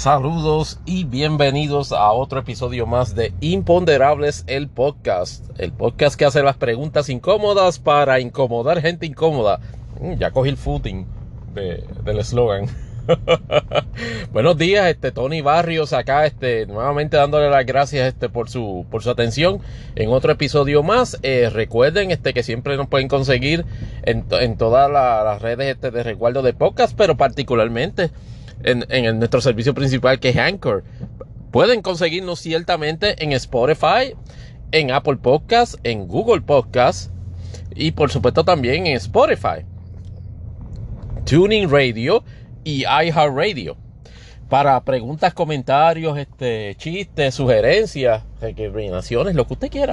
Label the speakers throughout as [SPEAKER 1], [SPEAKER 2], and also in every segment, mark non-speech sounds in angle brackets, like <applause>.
[SPEAKER 1] Saludos y bienvenidos a otro episodio más de Imponderables, el podcast. El podcast que hace las preguntas incómodas para incomodar gente incómoda. Mm, ya cogí el footing del eslogan. <laughs> Buenos días, este Tony Barrios acá, este, nuevamente dándole las gracias este, por, su, por su atención en otro episodio más. Eh, recuerden este, que siempre nos pueden conseguir en, en todas las redes este, de resguardo de podcast, pero particularmente en, nuestro servicio principal que es Anchor. Pueden conseguirnos ciertamente en Spotify, en Apple Podcasts, en Google Podcasts y por supuesto también en Spotify. Tuning Radio y iHeartRadio. Para preguntas, comentarios, este, chistes, sugerencias, recomendaciones, lo que usted quiera.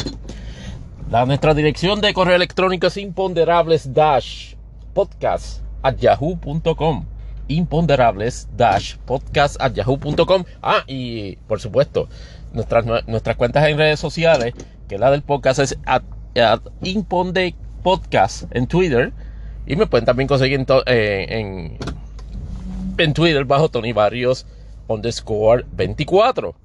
[SPEAKER 1] La, nuestra dirección de correo electrónico es imponderables dash podcast at yahoo.com imponderables dash podcast at yahoo.com ah y por supuesto nuestras, nuestras cuentas en redes sociales que la del podcast es at, imponde podcast en Twitter y me pueden también conseguir en, eh, en en Twitter bajo Tony Barrios underscore 24.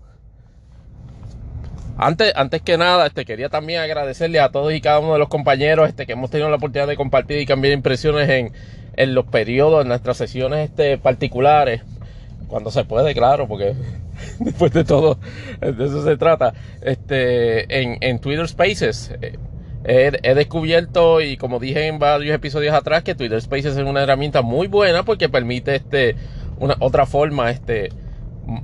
[SPEAKER 1] Antes, antes que nada, este, quería también agradecerle a todos y cada uno de los compañeros este, que hemos tenido la oportunidad de compartir y cambiar impresiones en, en los periodos, en nuestras sesiones este, particulares, cuando se puede, claro, porque <laughs> después de todo, de eso se trata, este, en, en Twitter Spaces. Eh, he, descubierto y como dije en varios episodios atrás que Twitter Spaces es una herramienta muy buena porque permite este una otra forma este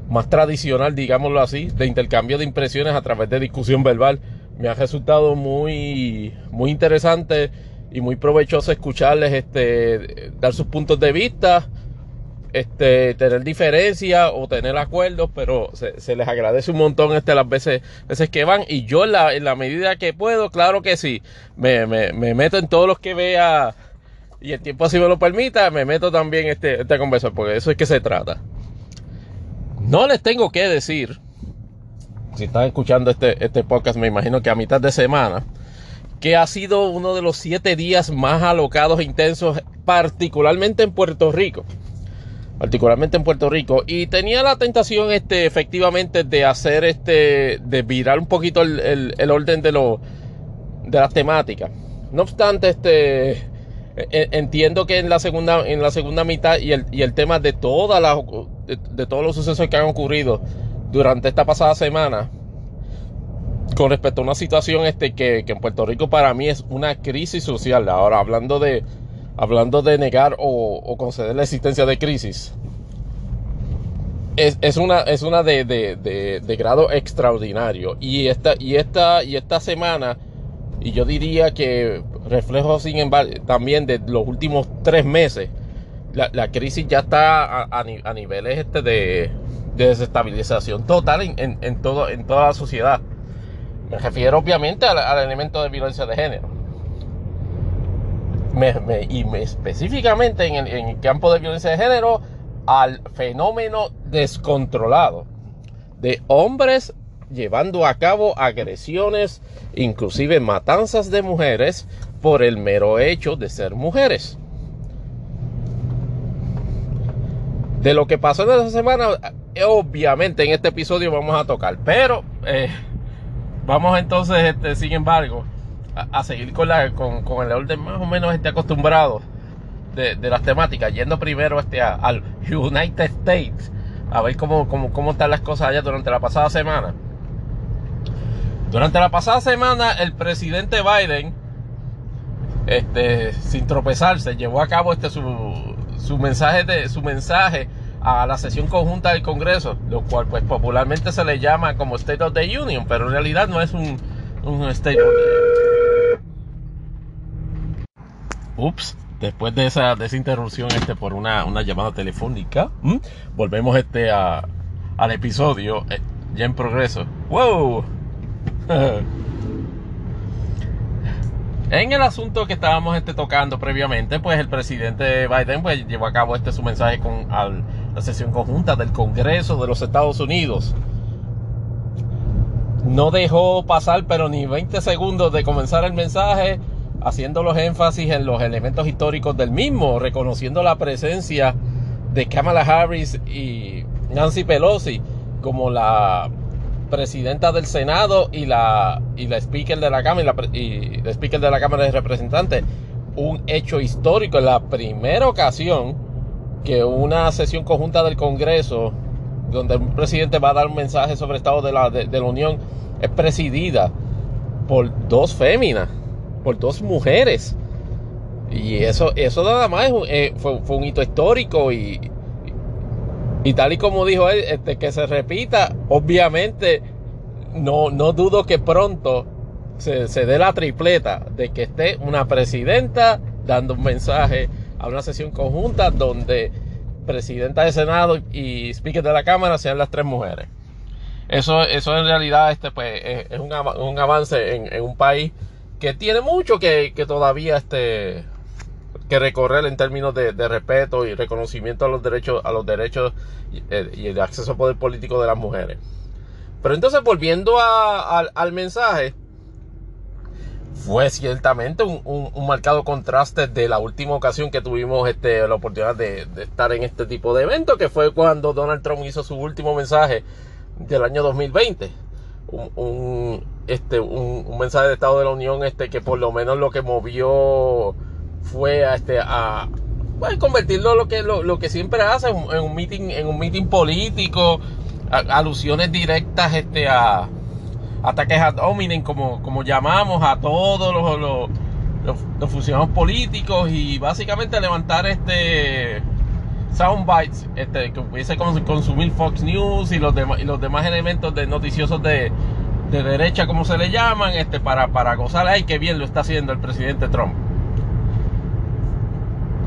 [SPEAKER 1] más tradicional digámoslo así de intercambio de impresiones a través de discusión verbal me ha resultado muy muy interesante y muy provechoso escucharles este dar sus puntos de vista este, tener diferencias o tener acuerdos, pero se, les agradece un montón este, las veces, veces que van. Y yo en la, medida que puedo, claro que sí, me, me, me, meto en todos los que vea y el tiempo así me lo permita, me meto también este, esta conversación, porque eso es que se trata. No les tengo que decir, si están escuchando este, este podcast, me imagino que a mitad de semana, que ha sido uno de los siete días más alocados e intensos, particularmente en Puerto Rico. Particularmente en Puerto Rico. Y tenía la tentación este efectivamente de hacer este de virar un poquito el, orden de lo de las temáticas. No obstante este e, e, entiendo que en la segunda en la segunda mitad y el, y el tema de todas las de, todos los sucesos que han ocurrido durante esta pasada semana con respecto a una situación este que, en Puerto Rico para mí es una crisis social ahora hablando de hablando de negar o, conceder la existencia de crisis, es, una, es una de, grado extraordinario. Y esta, y, esta, y esta semana, y yo diría que reflejo sin embargo también de los últimos tres meses, la, crisis ya está a, niveles este de, desestabilización total en, todo, en toda la sociedad. Me refiero obviamente al elemento de violencia de género y específicamente en el, campo de violencia de género al fenómeno descontrolado de hombres llevando a cabo agresiones, inclusive matanzas de mujeres por el mero hecho de ser mujeres. De lo que pasó en esa semana, obviamente en este episodio vamos a tocar, pero eh, vamos entonces, este, sin embargo, a, seguir con, la, con, con, el orden más o menos este acostumbrado de, de las temáticas, yendo primero este, al United States, a ver cómo, cómo, cómo están las cosas allá durante la pasada semana. Durante la pasada semana, el presidente Biden, este, sin tropezarse, llevó a cabo este, su, su, mensaje de, su mensaje a la sesión conjunta del Congreso, lo cual pues popularmente se le llama como State of the Union, pero en realidad no es un, un State of the Ups, después de esa, de esa interrupción este, por una, llamada telefónica, volvemos este al episodio eh, ya en progreso. ¡Wow! <laughs> en el asunto que estábamos este, tocando previamente, pues el presidente Biden pues, llevó a cabo este su mensaje con la sesión conjunta del Congreso de los Estados Unidos. No dejó pasar pero ni 20 segundos de comenzar el mensaje haciendo los énfasis en los elementos históricos del mismo, reconociendo la presencia de Kamala Harris y, Nancy Pelosi como la presidenta del Senado y la, y la speaker de la Cámara y la, speaker de la Cámara de Representantes. Un hecho histórico, en la primera ocasión que una sesión conjunta del Congreso, donde un presidente va a dar un mensaje sobre el Estado de la, de, la Unión, es presidida por dos féminas, por dos mujeres. Y eso, eso nada más eh, fue, fue, un hito histórico y, y tal y como dijo él, este, que se repita, obviamente no, no dudo que pronto se, dé la tripleta de que esté una presidenta dando un mensaje a una sesión conjunta donde presidenta de Senado y speaker de la Cámara sean las tres mujeres. Eso, eso en realidad este, pues, es, un, avance en, un país que tiene mucho que, que todavía este, que recorrer en términos de, respeto y reconocimiento a los derechos, a los derechos eh, y, el acceso al poder político de las mujeres. Pero entonces, volviendo al mensaje, fue ciertamente un, marcado contraste de la última ocasión que tuvimos este, la oportunidad de, estar en este tipo de evento, que fue cuando Donald Trump hizo su último mensaje del año 2020. Un, este, un, mensaje de Estado de la Unión este, que por lo menos lo que movió fue a, este, a pues, convertirlo lo que, lo, que siempre hace en un meeting, en un meeting político, alusiones directas este, a ataques ad hominem, como, como llamamos a todos los, los, los, funcionarios políticos y básicamente levantar este soundbites este, que pudiese consumir Fox News y los demás, y los demás elementos de noticiosos de, de derecha, como se le llaman, este, para, para gozar, ay, qué bien lo está haciendo el presidente Trump.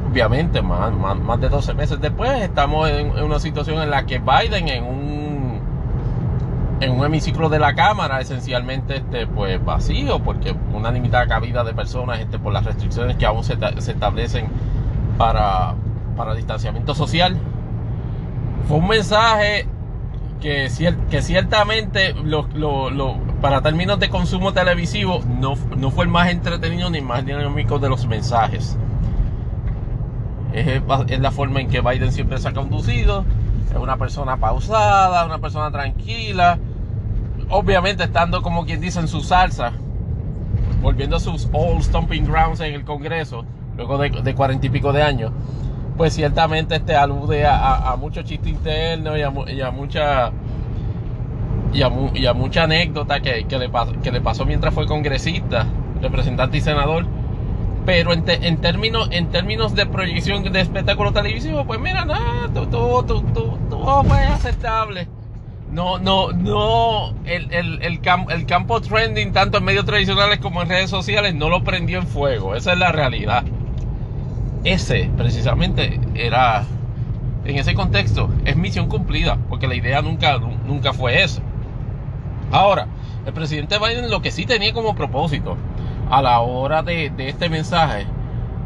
[SPEAKER 1] Obviamente, más, más, de 12 meses después, estamos en, una situación en la que Biden en un, en un hemiciclo de la Cámara, esencialmente este, pues vacío, porque una limitada cabida de personas este, por las restricciones que aún se, establecen para, para distanciamiento social. Fue un mensaje que, que ciertamente para términos de consumo televisivo no, no fue el más entretenido ni más dinámico de los mensajes es, la forma en que Biden siempre se ha conducido. Es una persona pausada, una persona tranquila. Obviamente estando como quien dice en su salsa, volviendo a sus old stomping grounds en el Congreso, luego de cuarenta y pico de años, pues ciertamente este alude a, a, mucho chiste interno y a, mucha y a, mucha anécdota que, que, le que le pasó mientras fue congresista, representante y senador pero en, en, términos, en términos de proyección de espectáculo televisivo, pues mira, nada, todo, todo, todo, fue aceptable. No, no, no, el, el, el, el, campo trending, tanto en medios tradicionales como en redes sociales, no lo prendió en fuego. Esa es la realidad. Ese, precisamente, era, en ese contexto, es misión cumplida, porque la idea nunca, nunca fue eso. Ahora, el presidente Biden lo que sí tenía como propósito a la hora de, este mensaje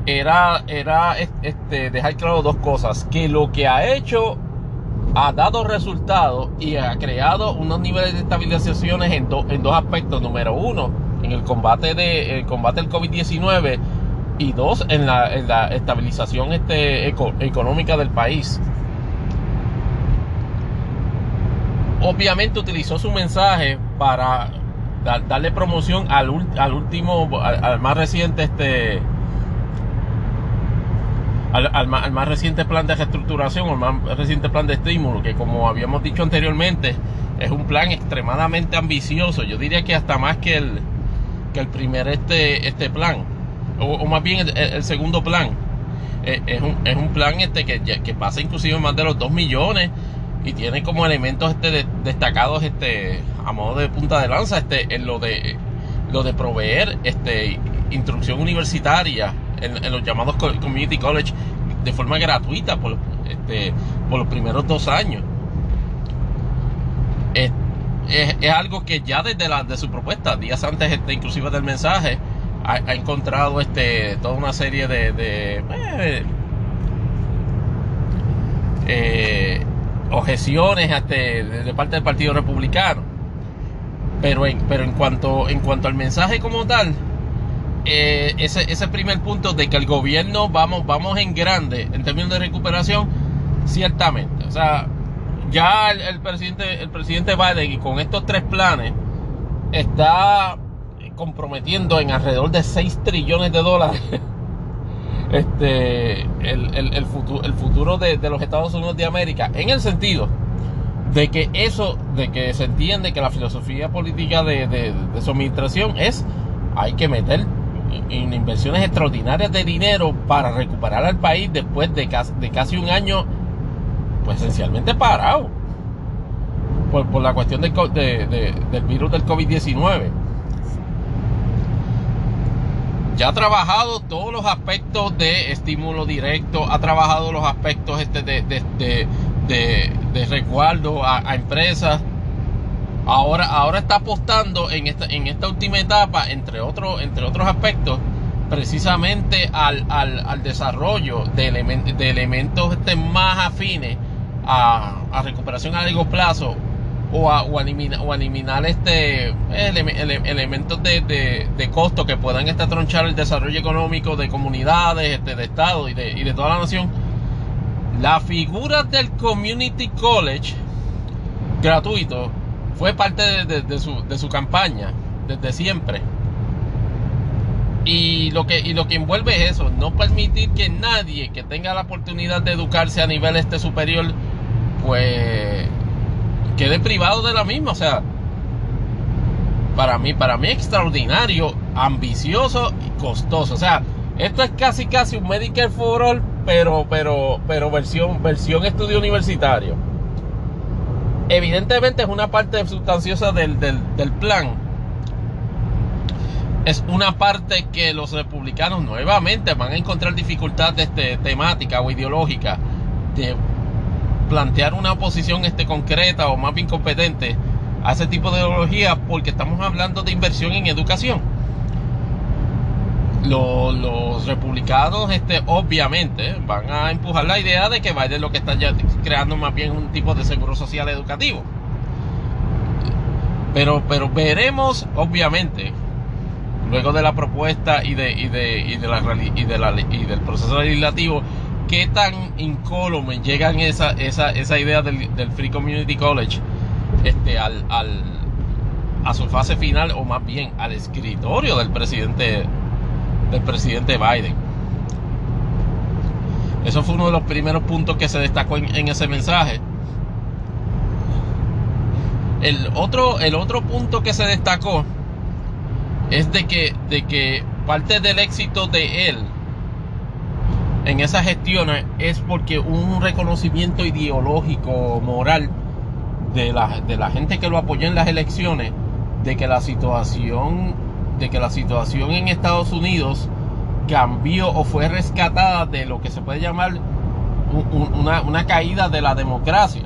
[SPEAKER 1] era, era este, dejar claro dos cosas. Que lo que ha hecho ha dado resultados y ha creado unos niveles de estabilizaciones en, en dos aspectos. Número uno, en el combate, de, el combate del COVID-19 y dos, en la, estabilización este, económica del país. Obviamente utilizó su mensaje para darle promoción al, último, al, más reciente este al, más, reciente plan de reestructuración o el más reciente plan de estímulo, que como habíamos dicho anteriormente, es un plan extremadamente ambicioso. Yo diría que hasta más que el, que el primer este, este plan, o, más bien el, segundo plan. Eh, es, un, es un plan este que, que pasa inclusive más de los 2 millones y tiene como elementos este destacados este a modo de punta de lanza este en lo de lo de proveer este instrucción universitaria en, los llamados community college de forma gratuita por este por los primeros dos años es, algo que ya desde la de su propuesta días antes este inclusive del mensaje ha, encontrado este toda una serie de, eh, eh, objeciones de, parte del Partido Republicano. Pero en, pero en, cuanto, en cuanto al mensaje como tal, eh, ese, ese primer punto de que el gobierno vamos, vamos en grande en términos de recuperación, ciertamente. O sea, ya el, presidente, el presidente Biden con estos tres planes está comprometiendo en alrededor de 6 trillones de dólares <laughs> este, el, futuro, el futuro de, los Estados Unidos de América, en el sentido de que eso, de que se entiende que la filosofía política de, su administración es, hay que meter en inversiones extraordinarias de dinero para recuperar al país después de casi, de casi un año, pues esencialmente parado, por, la cuestión del virus del COVID-19 ya ha trabajado todos los aspectos de estímulo directo, ha trabajado los aspectos este de, de, de, resguardo a, empresas. Ahora, ahora está apostando en esta, en esta última etapa, entre, otros entre otros aspectos, precisamente al, al, desarrollo de, de elementos este, más afines a, a recuperación a largo plazo o, a, o, eliminar este elementos de, de, costo que puedan este, tronchar el desarrollo económico de comunidades, este, de estado y de, y de toda la nación. La figura del Community College gratuito fue parte de, su, de su campaña desde siempre. Y lo, que, y lo que envuelve es eso, no permitir que nadie que tenga la oportunidad de educarse a nivel este superior, pues quede privado de la misma. O sea, para mí, para mí extraordinario, ambicioso y costoso. O sea, esto es casi casi un Medicare for All, pero, pero, pero versión, versión estudio universitario. Evidentemente es una parte sustanciosa del, del, plan. Es una parte que los republicanos nuevamente van a encontrar dificultades de temática o ideológica de plantear una oposición este, concreta o más bien competente a ese tipo de ideología porque estamos hablando de inversión en educación. Los, republicanos este, obviamente van a empujar la idea de que Biden lo que está ya creando más bien un tipo de seguro social educativo. Pero, pero veremos obviamente luego de la propuesta y de, y de, y de, la, y del proceso legislativo qué tan incólume llegan esa, esa, esa idea del, Free Community College este, al, al, a su fase final o más bien al escritorio del presidente del presidente Biden. Eso fue uno de los primeros puntos que se destacó en, ese mensaje. El otro, el otro punto que se destacó es de que, de que parte del éxito de él en esas gestiones es porque un reconocimiento ideológico, moral de la, de la gente que lo apoyó en las elecciones, de que la situación, de que la situación en Estados Unidos cambió o fue rescatada de lo que se puede llamar una, una caída de la democracia.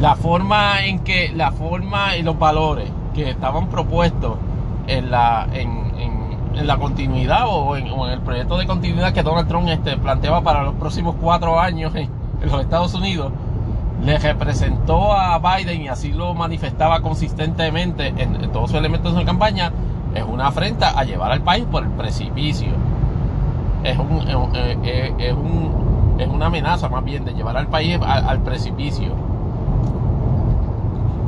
[SPEAKER 1] La forma en que, la forma y los valores que estaban propuestos en la, en, en la continuidad o en, el proyecto de continuidad que Donald Trump este, planteaba para los próximos cuatro años en, los Estados Unidos, le representó a Biden y así lo manifestaba consistentemente en, todos sus elementos de su campaña, es una afrenta a llevar al país por el precipicio. Es, un, es, un, es una amenaza más bien de llevar al país al, precipicio.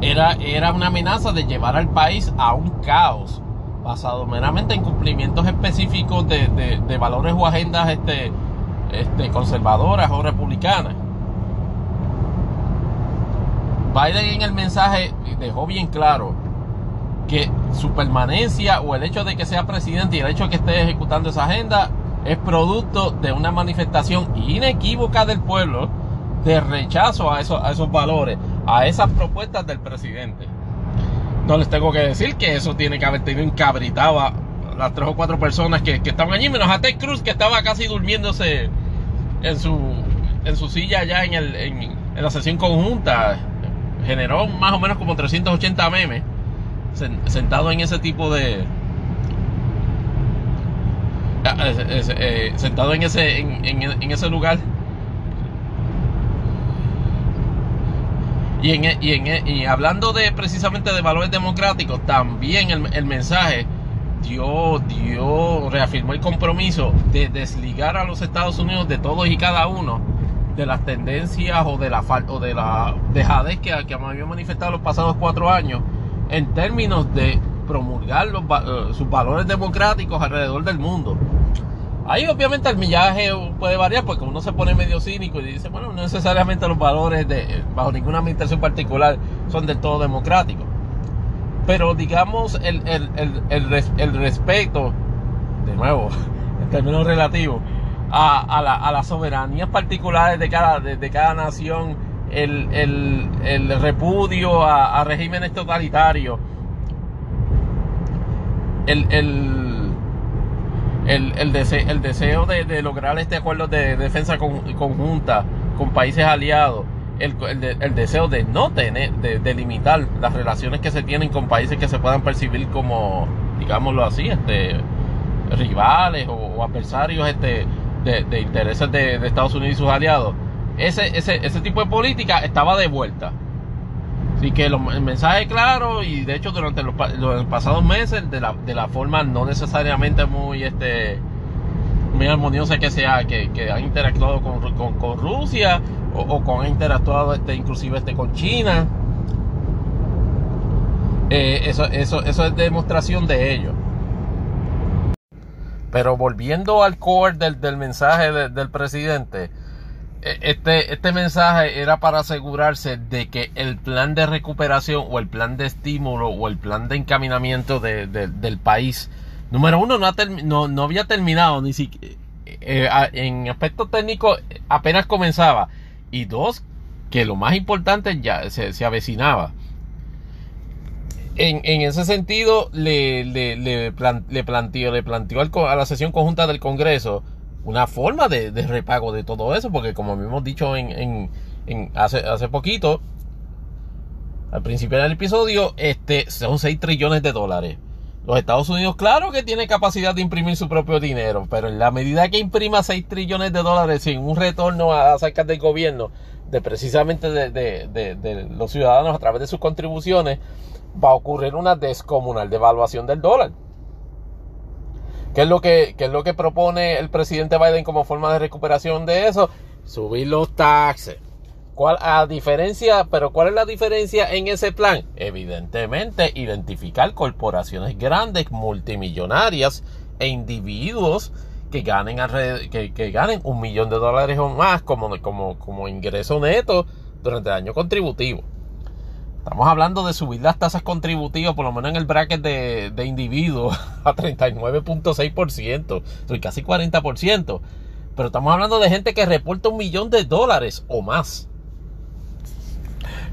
[SPEAKER 1] Era, era una amenaza de llevar al país a un caos basado meramente en cumplimientos específicos de, valores o agendas este, este, conservadoras o republicanas. Biden en el mensaje dejó bien claro que su permanencia o el hecho de que sea presidente y el hecho de que esté ejecutando esa agenda es producto de una manifestación inequívoca del pueblo de rechazo a esos, valores, a esas propuestas del presidente no les tengo que decir que eso tiene que haber tenido encabritado a las tres o cuatro personas que, estaban allí, menos a Ted Cruz que estaba casi durmiéndose en su, en su silla allá en, el, en, la sesión conjunta. Generó más o menos como 380 memes sentado en ese tipo de... Ah, eh, sentado en ese, en ese lugar. Y, en, y, en, y hablando de precisamente de valores democráticos, también el, mensaje dio, dio, reafirmó el compromiso de desligar a los Estados Unidos de todos y cada uno de las tendencias o de la falta o de la dejadez que, que me había manifestado los pasados cuatro años en términos de promulgar eh, sus valores democráticos alrededor del mundo. Ahí obviamente el millaje puede variar porque uno se pone medio cínico y dice, bueno, no necesariamente los valores de, bajo ninguna administración particular son del todo democráticos. Pero digamos el, el, respeto, de nuevo, <laughs> en términos relativos, a, las soberanías particulares de cada, de, cada nación, el, repudio a, a regímenes totalitarios, el, el, el, deseo de, lograr este acuerdo de defensa conjunta con países aliados, el, deseo de no tener, de, limitar las relaciones que se tienen con países que se puedan percibir como, digámoslo así, este, rivales o, adversarios este, de, intereses de, Estados Unidos y sus aliados. Ese, ese, ese tipo de política estaba de vuelta. Así que el mensaje claro y de hecho durante los, pasados meses de la, de la, forma no necesariamente muy este muy armoniosa que sea que, que han interactuado con, con, Rusia o, con han interactuado este inclusive este con China eh, eso, eso, eso es demostración de ello pero volviendo al core del, del mensaje del presidente e, este, este mensaje era para asegurarse de que el plan de recuperación o el plan de estímulo o el plan de encaminamiento del país, número uno, no, no, había terminado, ni siquiera, eh, en aspecto técnico apenas comenzaba. Y dos, que lo más importante ya se, avecinaba. En, ese sentido, le, le, le, planteó, le planteó a la sesión conjunta del Congreso una forma de, repago de todo eso, porque como hemos dicho en, hace, hace poquito, al principio del episodio, este, son 6 trillones de dólares. Los Estados Unidos, claro que tiene capacidad de imprimir su propio dinero, pero en la medida que imprima 6 trillones de dólares sin un retorno a sacar del gobierno, de precisamente de, los ciudadanos a través de sus contribuciones, va a ocurrir una descomunal devaluación del dólar. ¿Qué es lo que, es lo que propone el presidente Biden como forma de recuperación de eso? Subir los taxes. ¿Cuál, a diferencia, pero ¿cuál es la diferencia en ese plan? Evidentemente, identificar corporaciones grandes, multimillonarias e individuos que ganen, que, que ganen un millón de dólares o más como, como, como ingreso neto durante el año contributivo. Estamos hablando de subir las tasas contributivas, por lo menos en el bracket de, de individuos, <laughs> a 39.6%, casi 40%. Pero estamos hablando de gente que reporta un millón de dólares o más.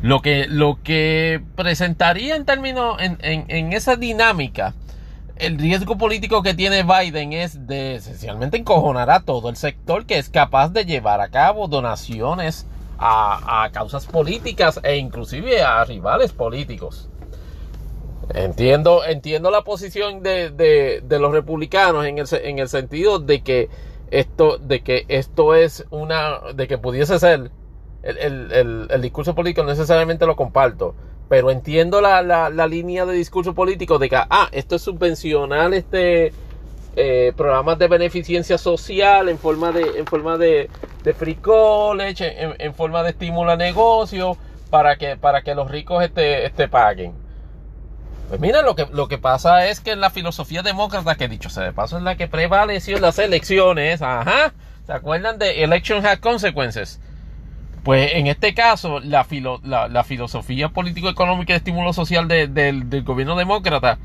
[SPEAKER 1] Lo que, lo que presentaría en términos, en, en, en esa dinámica, el riesgo político que tiene Biden es de esencialmente encojonar a todo el sector que es capaz de llevar a cabo donaciones a, causas políticas e inclusive a rivales políticos. Entiendo, entiendo la posición de, de, los republicanos en el, en el, sentido de que esto, de que esto es una, de que pudiese ser el, el, el, discurso político, necesariamente lo comparto, pero entiendo la, la, la, línea de discurso político de que, ah, esto es subvencional, este, eh, programas de beneficencia social en forma de, en forma de, de free college, en, forma de estímulo a negocio, para que, para que los ricos este, este paguen. Pues mira, lo que, lo que pasa es que en la filosofía demócrata, que dicho sea de paso, es la que prevaleció en las elecciones, ajá, ¿se acuerdan de Election Has Consequences? Pues en este caso, la, la, filosofía político-económica de estímulo social del gobierno demócrata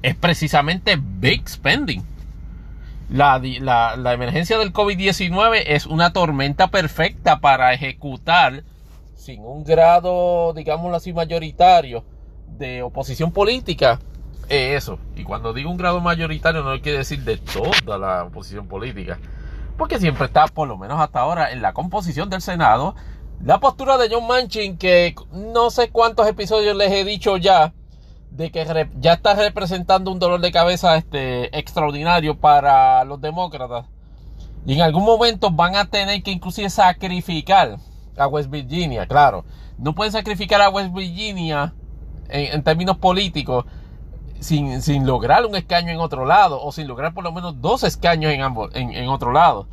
[SPEAKER 1] es precisamente big spending la, la, emergencia del COVID-19 es una tormenta perfecta para ejecutar sin un grado, digámoslo así, mayoritario de oposición política. eso. Y cuando digo un grado mayoritario no quiere decir de toda la oposición política. Porque siempre está, por lo menos hasta ahora, en la composición del Senado, la postura de John Manchin, que no sé cuántos episodios les he dicho ya, de que ya está representando un dolor de cabeza este, extraordinario para los demócratas. Y en algún momento van a tener que inclusive sacrificar a West Virginia, claro. No pueden sacrificar a West Virginia en, términos políticos sin, sin, lograr un escaño en otro lado o sin lograr por lo menos dos escaños en ambos en, en otro lado.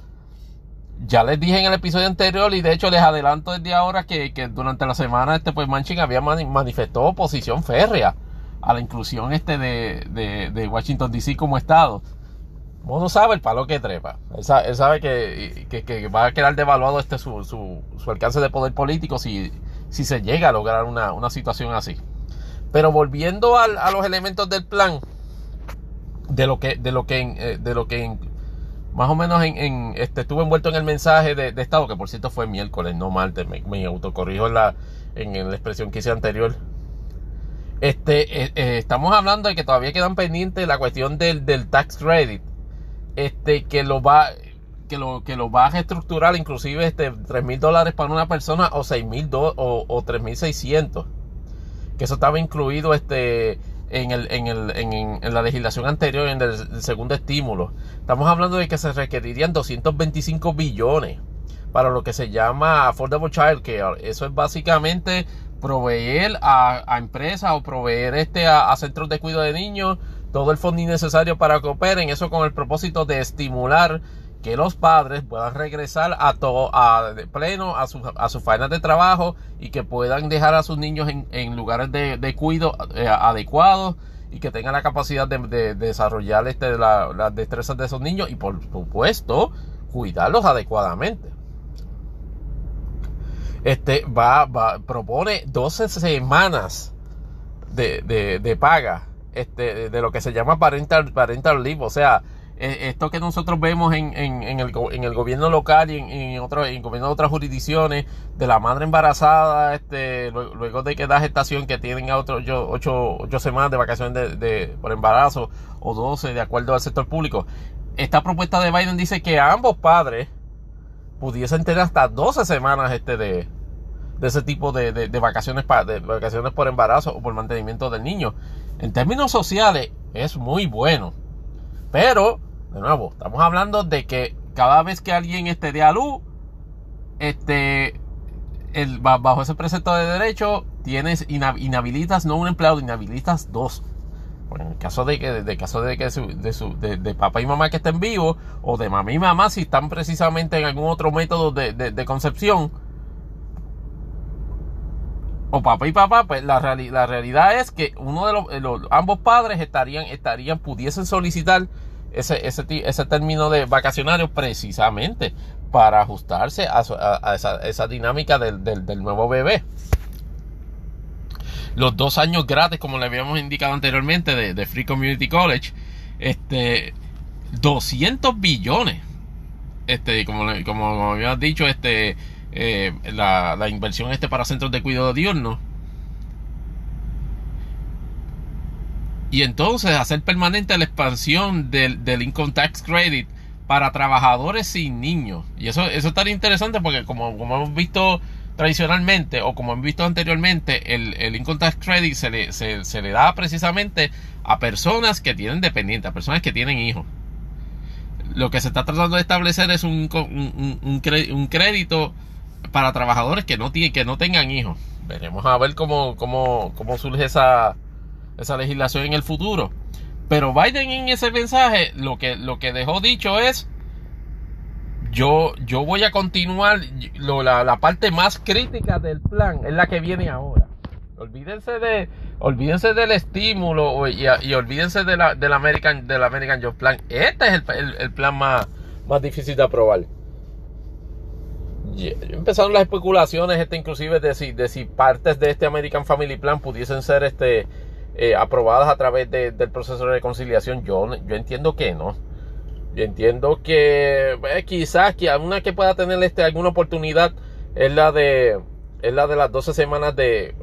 [SPEAKER 1] ya les dije en el episodio anterior y de hecho les adelanto desde ahora que, durante la semana este pues Manchin había manifestado oposición férrea a la inclusión este de, Washington DC como estado. Uno sabe el palo que trepa. Él sabe, que, va a quedar devaluado este su, su, alcance de poder político si, si se llega a lograr una, una situación así. Pero volviendo a los elementos del plan, de lo que, de lo que, eh, de lo que más o menos en, este, estuve envuelto en el mensaje de, Estado, que por cierto fue miércoles, no martes, me, autocorrijo en la, en la expresión que hice anterior. Este, eh, eh, estamos hablando de que todavía quedan pendientes la cuestión del, del tax credit, este, que lo va, que lo, que lo va a reestructurar inclusive este, 3 mil dólares para una persona o 6 mil o, o 3 mil 600. Que eso estaba incluido, este, en, el, en, el, en, la legislación anterior, en el, segundo estímulo. Estamos hablando de que se requerirían 225 billones para lo que se llama Affordable Child Care. Eso es básicamente proveer a, empresas o proveer este a, centros de cuidado de niños todo el fondo necesario para que operen. Eso con el propósito de estimular que los padres puedan regresar a todo a pleno a, su, a sus faenas de trabajo y que puedan dejar a sus niños en, lugares de, de cuido eh, adecuados y que tengan la capacidad de, desarrollar este, las destrezas de esos niños y por supuesto cuidarlos adecuadamente. Este va, va propone 12 semanas de, de, paga este, de lo que se llama parental, parental o sea, eh, esto que nosotros vemos en, en, en, el, en el, gobierno local y en, otro, en gobierno de otras jurisdicciones de la madre embarazada este luego, de que da gestación que tienen a otro, ocho, ocho, semanas de vacaciones de, por embarazo o 12 de acuerdo al sector público. Esta propuesta de Biden dice que ambos padres pudiesen tener hasta 12 semanas este de, de ese tipo de, de, vacaciones de vacaciones por embarazo o por mantenimiento del niño en términos sociales es muy bueno pero de nuevo, estamos hablando de que cada vez que alguien esté de a luz, este, bajo ese precepto de derecho, tienes inhabilitas no un empleado, inhabilitas dos. En el caso de que, de caso de que de, su, de, papá y mamá que estén vivos, o de mamá y mamá si están precisamente en algún otro método de, concepción, o papá y papá, pues la, la realidad es que uno de los, ambos padres estarían, estarían, pudiesen solicitar ese, ese, ese término de vacacionario precisamente para ajustarse a, esa, dinámica del, nuevo bebé. Los dos años gratis, como le habíamos indicado anteriormente, de, Free Community College, este, 200 billones. Este, como, como, habías dicho, este, eh, la, la, inversión este para centros de cuidado diurno y entonces hacer permanente la expansión del, del Income Tax Credit para trabajadores sin niños. Y eso, eso estaría interesante porque como, como hemos visto tradicionalmente o como hemos visto anteriormente, el, el Income Tax Credit se le, se, le da precisamente a personas que tienen dependientes, a personas que tienen hijos. Lo que se está tratando de establecer es un, un, un, crédito para trabajadores que no, tienen, que no tengan hijos. Veremos a ver cómo, cómo, cómo surge esa, esa legislación en el futuro. Pero Biden en ese mensaje lo que, lo que dejó dicho es, yo, yo voy a continuar, la, parte más crítica del plan es la que viene ahora. Olvídense de, olvídense del estímulo y, olvídense de la, del American, del American Job Plan. Este es el, plan más, más difícil de aprobar. Empezaron las especulaciones, este inclusive de si, de si partes de este American Family Plan pudiesen ser este eh, aprobadas a través del proceso de reconciliación, yo, yo entiendo que no. Entiendo que eh, quizás que alguna que pueda tener este, alguna oportunidad es la de es la de las 12 semanas de,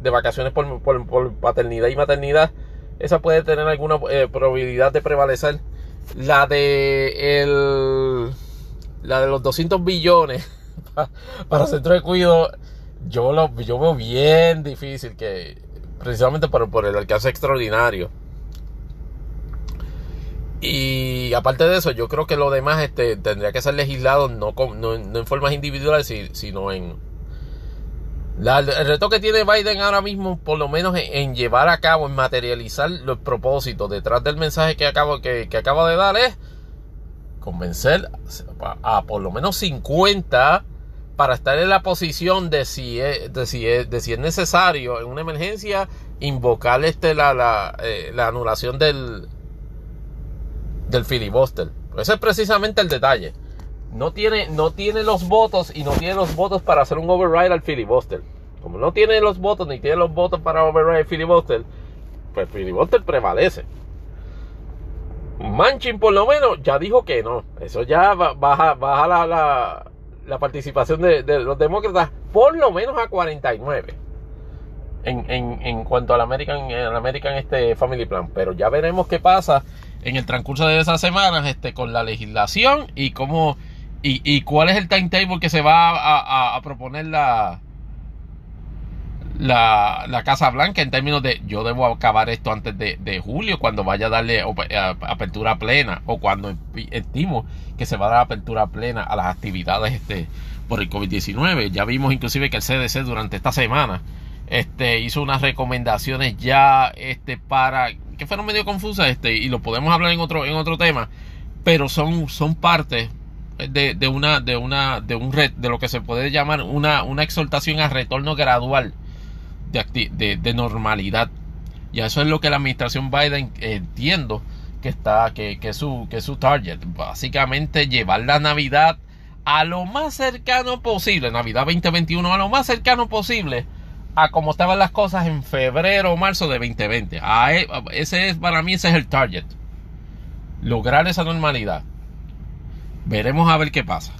[SPEAKER 1] de vacaciones por, por, paternidad y maternidad. Esa puede tener alguna eh, probabilidad de prevalecer. La de el la de los 200 billones <laughs> para centro de cuidado, yo lo yo veo bien difícil que precisamente por, por el alcance extraordinario. Y aparte de eso, yo creo que lo demás este, tendría que ser legislado no, no, en formas individuales, sino en... el reto que tiene Biden ahora mismo, por lo menos en, llevar a cabo, en materializar los propósitos detrás del mensaje que acabo, que, que acaba de dar es convencer a, por lo menos 50 para estar en la posición de si es, de si es, de si es necesario en una emergencia invocar este la, la, eh, la anulación del del filibuster. Ese es precisamente el detalle. No tiene, no tiene los votos y no tiene los votos para hacer un override al filibuster. Como no tiene los votos ni tiene los votos para override el filibuster, pues filibuster prevalece. Manchin por lo menos ya dijo que no. Eso ya baja, baja la, la, participación de, los demócratas por lo menos a 49. En, en, en cuanto al American, American este Family Plan. Pero ya veremos qué pasa en el transcurso de esas semanas este, con la legislación y cómo y, y cuál es el timetable que se va a, a proponer la, la, la, Casa Blanca en términos de yo debo acabar esto antes de, julio, cuando vaya a darle apertura plena o cuando estimo que se va a dar apertura plena a las actividades este, por el COVID-19. Ya vimos inclusive que el CDC durante esta semana este, hizo unas recomendaciones ya este, para que fueron medio confusas este, y lo podemos hablar en otro, en otro tema, pero son, son parte de, de, una, de, una, de, un red, de lo que se puede llamar una, una exhortación a retorno gradual de, de, normalidad. Y eso es lo que la administración Biden entiendo que está, que, que, su, que su target. Básicamente llevar la Navidad a lo más cercano posible, Navidad 2021 a lo más cercano posible a como estaban las cosas en febrero o marzo de 2020. A e, ese es, para mí ese es el target. Lograr esa normalidad. Veremos a ver qué pasa.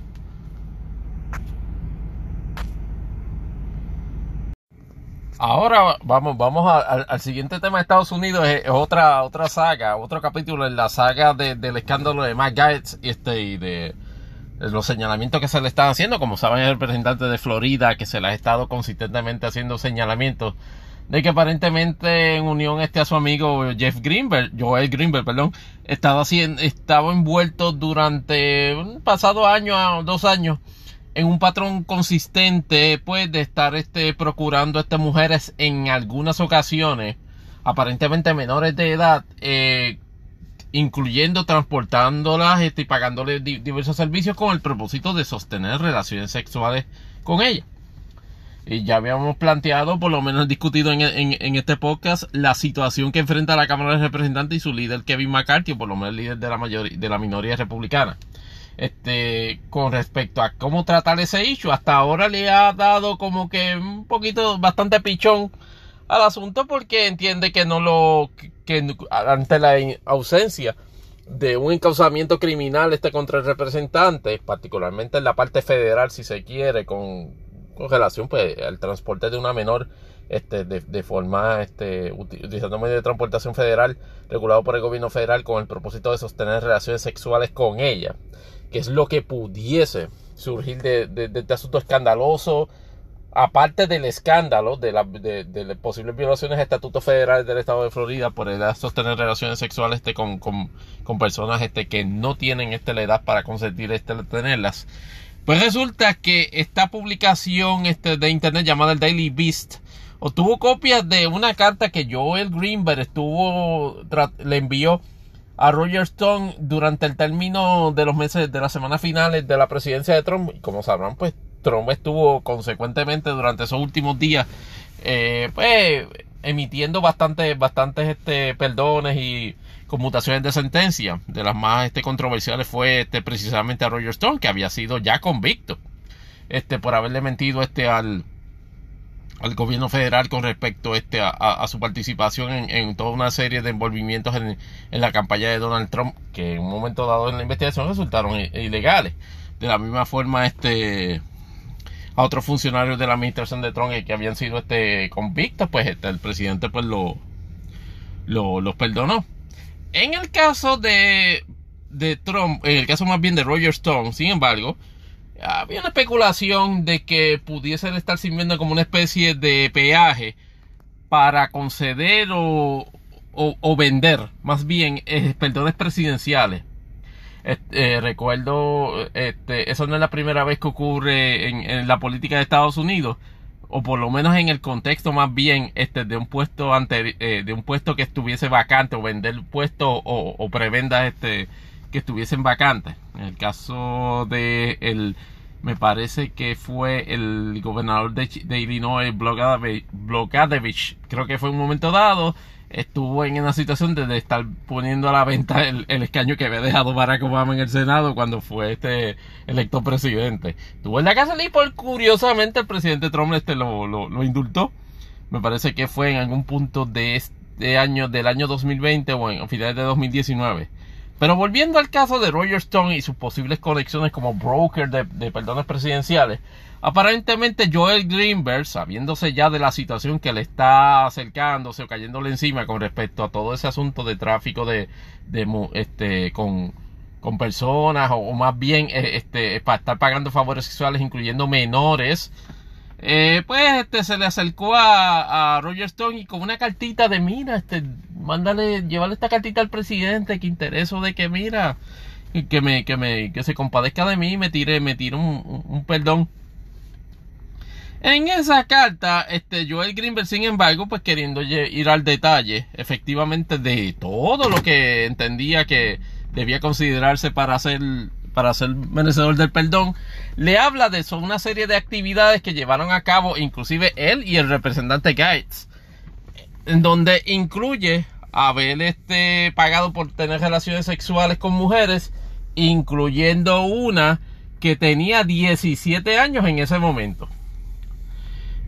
[SPEAKER 1] Ahora vamos, vamos al siguiente tema de Estados Unidos, es, otra, otra saga, otro capítulo en la saga del escándalo de Matt Gaetz este, y de, los señalamientos que se le están haciendo. Como saben, el representante de Florida que se le ha estado consistentemente haciendo señalamientos de que aparentemente en unión este a su amigo Jeff Greenberg, Joel Greenberg, perdón, estaba, haciendo, estaba envuelto durante un pasado año, dos años, en un patrón consistente, pues, de estar este, procurando a estas mujeres en algunas ocasiones, aparentemente menores de edad, eh, incluyendo transportándolas este, y pagándoles diversos servicios con el propósito de sostener relaciones sexuales con ellas. Y ya habíamos planteado, por lo menos discutido en, este podcast, la situación que enfrenta la Cámara de Representantes y su líder Kevin McCarthy, o por lo menos el líder de la mayoría, de la minoría republicana este, con respecto a cómo tratar ese issue. Hasta ahora le ha dado como que un poquito, bastante pichón al asunto porque entiende que no lo, que, ante la ausencia de un encauzamiento criminal este contra el representante, particularmente en la parte federal, si se quiere, con, relación pues al transporte de una menor este, de, de forma este, utilizando medio de transportación federal regulado por el gobierno federal con el propósito de sostener relaciones sexuales con ella que es lo que pudiese surgir de, este asunto escandaloso, aparte del escándalo de, las posibles violaciones de estatutos federales del estado de Florida por el sostener relaciones sexuales este, con, personas este, que no tienen este, la edad para consentir este, tenerlas. Pues resulta que esta publicación de internet llamada el Daily Beast obtuvo copias de una carta que Joel Greenberg estuvo le envió a Roger Stone durante el término de los meses de las semanas finales de la presidencia de Trump. Y como sabrán, pues Trump estuvo consecuentemente durante esos últimos días, eh, pues emitiendo bastantes, bastantes este, perdones y conmutaciones de sentencia. De las más este, controversiales fue este, precisamente a Roger Stone, que había sido ya convicto este, por haberle mentido este, al, al gobierno federal con respecto este, a, su participación en, toda una serie de envolvimientos en, la campaña de Donald Trump que en un momento dado en la investigación resultaron ilegales. De la misma forma, este a otros funcionarios de la administración de Trump que habían sido este convictos, pues este, el presidente pues lo, lo los perdonó. En el caso de, de Trump, en el caso más bien de Roger Stone, sin embargo, había una especulación de que pudiesen estar sirviendo como una especie de peaje para conceder o, o, vender, más bien, eh, perdones presidenciales. Eh, recuerdo, este, eso no es la primera vez que ocurre en, la política de Estados Unidos, o por lo menos en el contexto más bien este, de un puesto ante, eh, de un puesto que estuviese vacante o vender puesto o, o prebendas este, que estuviesen vacantes. En el caso de el me parece que fue el gobernador de, de Illinois, Blokadevich, creo que fue un momento dado, estuvo en una situación de, estar poniendo a la venta el, escaño que había dejado Barack Obama en el Senado cuando fue este electo presidente. Estuvo en la casa de por curiosamente el presidente Trump este lo, lo, indultó. Me parece que fue en algún punto de este año, del año 2020 o en finales de 2019. Pero volviendo al caso de Roger Stone y sus posibles conexiones como broker de, perdones presidenciales, aparentemente Joel Greenberg, sabiéndose ya de la situación que le está acercándose o cayéndole encima con respecto a todo ese asunto de tráfico de, este, con, personas o, más bien eh, este, para estar pagando favores sexuales incluyendo menores, eh, pues este, se le acercó a, Roger Stone y con una cartita de mira, este, mándale, llévale esta cartita al presidente que intereso de que mira, que me, que me, que se compadezca de mí y me tire, me tire un, perdón. En esa carta, este Joel Greenberg, sin embargo, pues queriendo ir al detalle, efectivamente, de todo lo que entendía que debía considerarse para hacer para ser merecedor del perdón, le habla de eso, una serie de actividades que llevaron a cabo inclusive él y el representante Gates, en donde incluye haber este, pagado por tener relaciones sexuales con mujeres, incluyendo una que tenía 17 años en ese momento.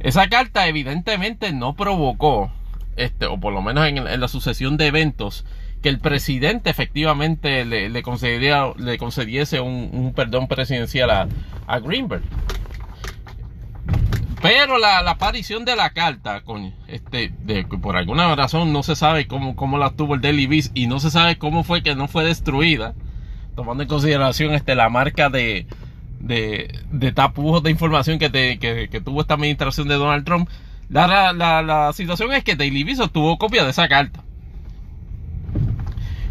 [SPEAKER 1] Esa carta evidentemente no provocó, este, o por lo menos en la sucesión de eventos, que el presidente efectivamente le, le, le concediese un, perdón presidencial a, Greenberg. Pero la, aparición de la carta, con este, de, por alguna razón no se sabe cómo, cómo la tuvo el Daily Beast y no se sabe cómo fue que no fue destruida, tomando en consideración este, la marca de, de, tapujos de información que, que, tuvo esta administración de Donald Trump. La, la, la situación es que Daily Beast tuvo copia de esa carta.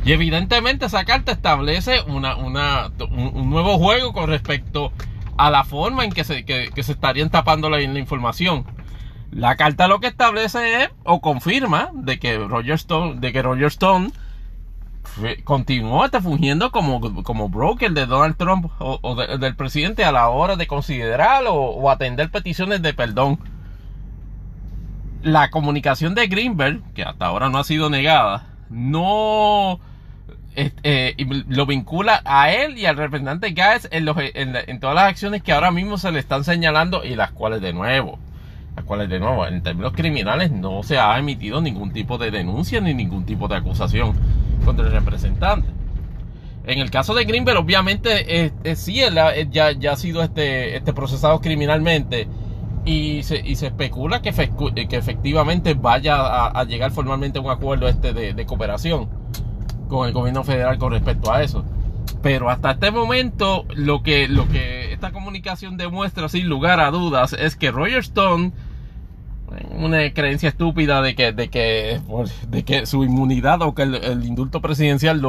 [SPEAKER 1] Y evidentemente esa carta establece una, una, un, nuevo juego con respecto a la forma en que se, que, se estarían tapando la, información. La carta lo que establece es o confirma de que Roger Stone, de que Roger Stone continuó fungiendo como, como broker de Donald Trump o, del presidente a la hora de considerar o, atender peticiones de perdón. La comunicación de Greenberg, que hasta ahora no ha sido negada, no eh, lo vincula a él y al representante Gates en, en, todas las acciones que ahora mismo se le están señalando y las cuales de nuevo, las cuales de nuevo, en términos criminales no se ha emitido ningún tipo de denuncia ni ningún tipo de acusación contra el representante. En el caso de Greenberg, obviamente, eh, sí, él, ya, ha sido este, este procesado criminalmente y se, y se especula que, que efectivamente vaya a, llegar formalmente a un acuerdo este de cooperación con el gobierno federal con respecto a eso. Pero hasta este momento lo que, esta comunicación demuestra sin lugar a dudas es que Roger Stone, una creencia estúpida de que, su inmunidad o que el, indulto presidencial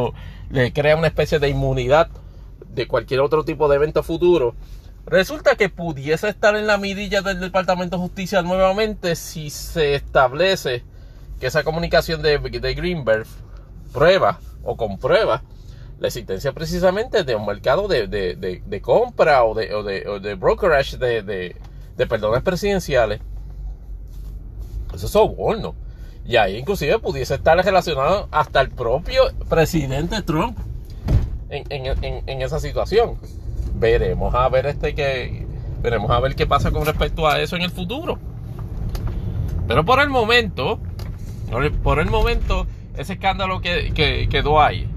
[SPEAKER 1] le crea una especie de inmunidad de cualquier otro tipo de evento futuro. Resulta que pudiese estar en la mirilla del Departamento de Justicia nuevamente si se establece que esa comunicación de Greenberg prueba o comprueba la existencia precisamente de un mercado de, de, compra o de, o de, brokerage de, perdones presidenciales. Eso es soborno. Y ahí inclusive pudiese estar relacionado hasta el propio presidente Trump en, en, en, esa situación. Veremos a ver este que veremos a ver qué pasa con respecto a eso en el futuro. Pero por el momento, por el momento, ese escándalo que, quedó ahí.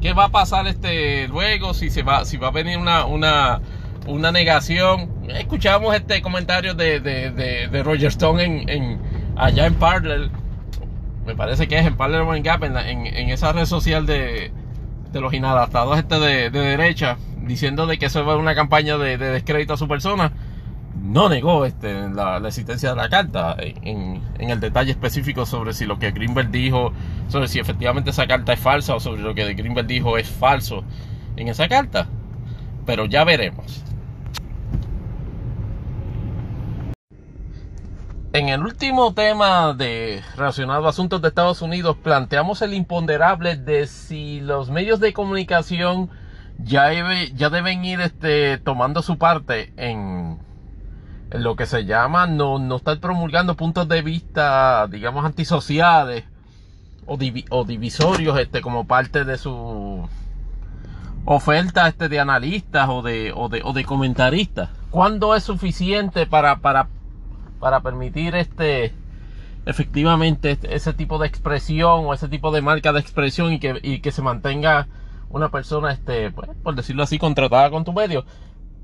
[SPEAKER 1] ¿Qué va a pasar este luego? Si se va, si va a venir una, una, una negación. Escuchamos este comentario de, de, Roger Stone en, en, allá en Parler. Me parece que es en Parler o en Gap, en, en, esa red social de, de los inadaptados este de, derecha, diciendo de que eso va una campaña de, descrédito a su persona no negó este, la, existencia de la carta en, el detalle específico sobre si lo que Greenberg dijo, sobre si efectivamente esa carta es falsa o sobre lo que Greenberg dijo es falso en esa carta. Pero ya veremos. En el último tema de relacionado a asuntos de Estados Unidos, planteamos el imponderable de si los medios de comunicación ya, deben ir este, tomando su parte en lo que se llama no, no estar promulgando puntos de vista, digamos, antisociales o, o divisorios este, como parte de su oferta este, de analistas o de, o de, o de comentaristas. ¿Cuándo es suficiente para, para para permitir este efectivamente este, ese tipo de expresión o ese tipo de marca de expresión y que, que se mantenga una persona, este, pues, por decirlo así, contratada con tu medio.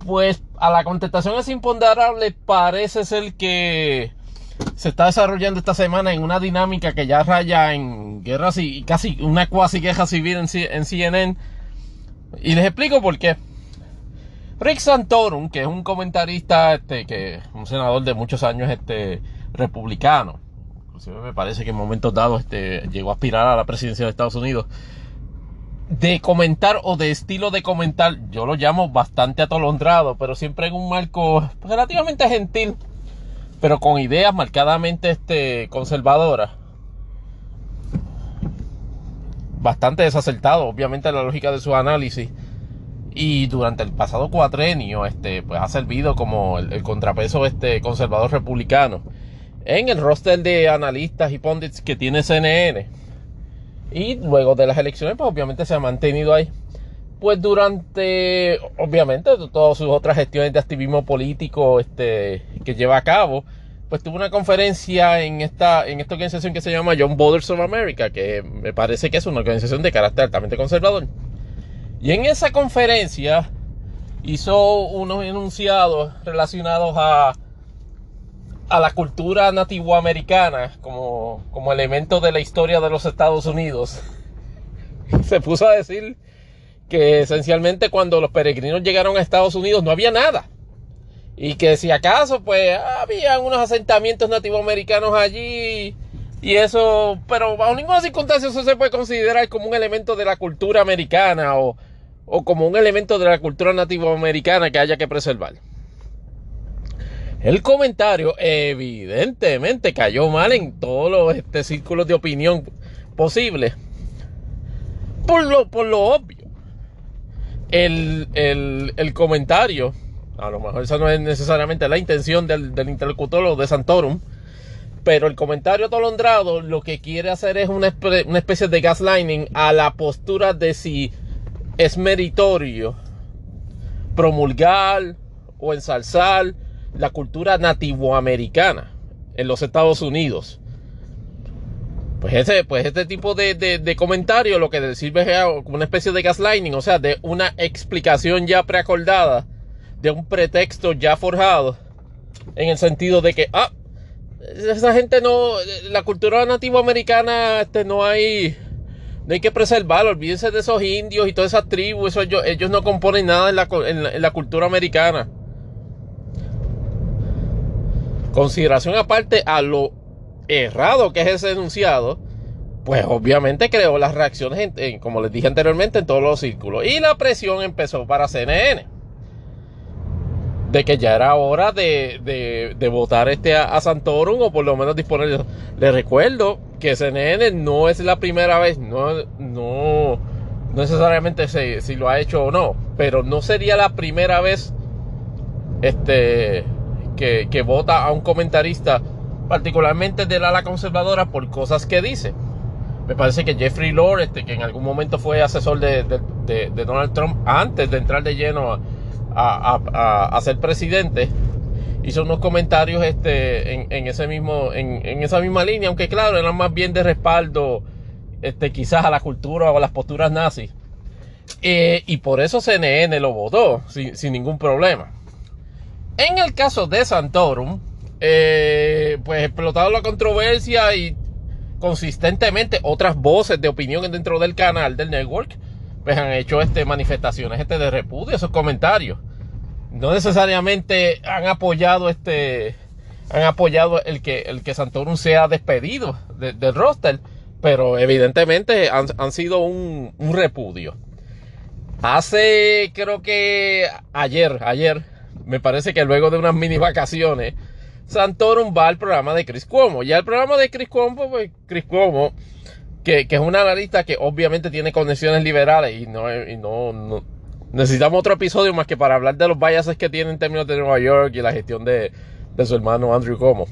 [SPEAKER 1] Pues a la contestación es imponderable, parece ser que se está desarrollando esta semana en una dinámica que ya raya en guerras y casi una cuasi guerra civil en, en CNN. Y les explico por qué. Rick Santorum, que es un comentarista, este, que un senador de muchos años, este, republicano. Inclusive me parece que en momentos dados, este, llegó a aspirar a la presidencia de Estados Unidos. De comentar o de estilo de comentar, yo lo llamo bastante atolondrado, pero siempre en un marco relativamente gentil, pero con ideas marcadamente, este, conservadoras. Bastante desacertado, obviamente, la lógica de su análisis y durante el pasado cuatrenio este, pues ha servido como el, contrapeso este conservador republicano en el roster de analistas y pundits que tiene CNN. Y luego de las elecciones, pues obviamente se ha mantenido ahí. Pues durante, obviamente, todas sus otras gestiones de activismo político este, que lleva a cabo, pues tuvo una conferencia en esta, en esta organización que se llama John Borders of America, que me parece que es una organización de carácter altamente conservador. Y en esa conferencia hizo unos enunciados relacionados a, a la cultura nativoamericana como, como elemento de la historia de los Estados Unidos. <laughs> Se puso a decir que esencialmente cuando los peregrinos llegaron a Estados Unidos no había nada. Y que si acaso pues había unos asentamientos nativoamericanos allí y eso, pero bajo ninguna circunstancia eso se puede considerar como un elemento de la cultura americana o, o como un elemento de la cultura nativoamericana que haya que preservar. El comentario evidentemente cayó mal en todos los este, círculos de opinión posibles. Por lo, por lo obvio. El, el, comentario, a lo mejor esa no es necesariamente la intención del, del interlocutor de Santorum, pero el comentario atolondrado lo que quiere hacer es una, una especie de gaslighting a la postura de si es meritorio promulgar o ensalzar la cultura nativoamericana en los Estados Unidos. Pues, ese, pues este tipo de, de, comentario lo que sirve es una especie de gaslighting, o sea, de una explicación ya preacordada, de un pretexto ya forjado, en el sentido de que, ah, esa gente no, la cultura nativoamericana, este, no hay, no hay que preservarlo, olvídense de esos indios y todas esas tribus, ellos, ellos no componen nada en la, en la cultura americana. Consideración aparte a lo errado que es ese enunciado, pues obviamente creó las reacciones, como les dije anteriormente, en todos los círculos. Y la presión empezó para CNN de que ya era hora de, de, votar este a, Santorum o por lo menos disponer. Le recuerdo que CNN no es la primera vez, no, no, necesariamente si, lo ha hecho o no, pero no sería la primera vez este, que, vota a un comentarista, particularmente del ala conservadora, por cosas que dice. Me parece que Jeffrey Lord, este, que en algún momento fue asesor de, Donald Trump antes de entrar de lleno a a, ser presidente, hizo unos comentarios este, en, ese mismo, en, esa misma línea, aunque claro, eran más bien de respaldo este, quizás a la cultura o a las posturas nazis. Eh, y por eso CNN lo votó sin, ningún problema. En el caso de Santorum, eh, pues explotado la controversia y consistentemente otras voces de opinión dentro del canal del network pues han hecho este manifestaciones este de repudio esos comentarios. No necesariamente han apoyado este han apoyado el que el que Santorum sea despedido del roster pero evidentemente han, sido un, repudio. Hace creo que ayer ayer me parece que luego de unas mini vacaciones Santorum va al programa de Chris Cuomo. Ya el programa de Chris Cuomo, pues Chris Cuomo, que, es un analista que obviamente tiene conexiones liberales y no, y no, necesitamos otro episodio más que para hablar de los biases que tiene en términos de Nueva York y la gestión de, su hermano Andrew Cuomo.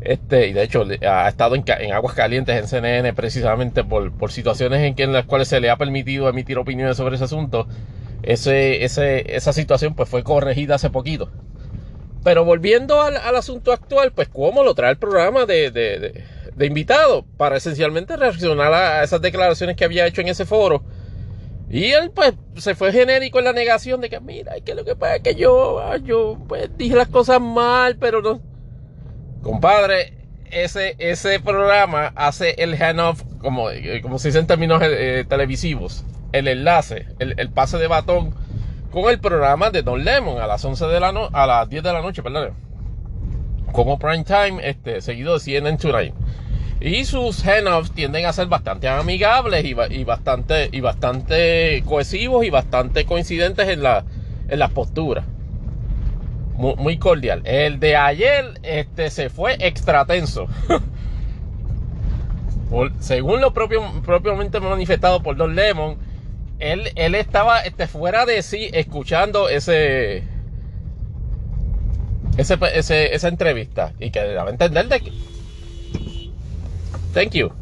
[SPEAKER 1] Este, y de hecho ha estado en, aguas calientes en CNN precisamente por, situaciones en, que, en las cuales se le ha permitido emitir opiniones sobre ese asunto. Ese, ese, esa situación pues fue corregida hace poquito. Pero volviendo al, asunto actual, pues cómo lo trae el programa de, de, invitado para esencialmente reaccionar a esas declaraciones que había hecho en ese foro. Y él pues se fue genérico en la negación de que mira, que lo que pasa es que yo, ah, yo pues dije las cosas mal, pero no. Compadre, ese, ese programa hace el handoff, como, como se dice en términos eh, televisivos, el enlace, el, el pase de batón con el programa de Don Lemon a las 11 de la noche, a las 10 de la noche, perdón. Como prime time, este, seguido de CNN Tonight. Y sus handoffs tienden a ser bastante amigables y, y, bastante, y bastante cohesivos y bastante coincidentes en la, en las posturas. Muy, cordial. El de ayer este, se fue extra tenso. <laughs> según lo propio, propiamente manifestado por Don Lemon, él, él estaba este, fuera de sí escuchando ese, ese, esa entrevista y que daba a entender de que... Thank you.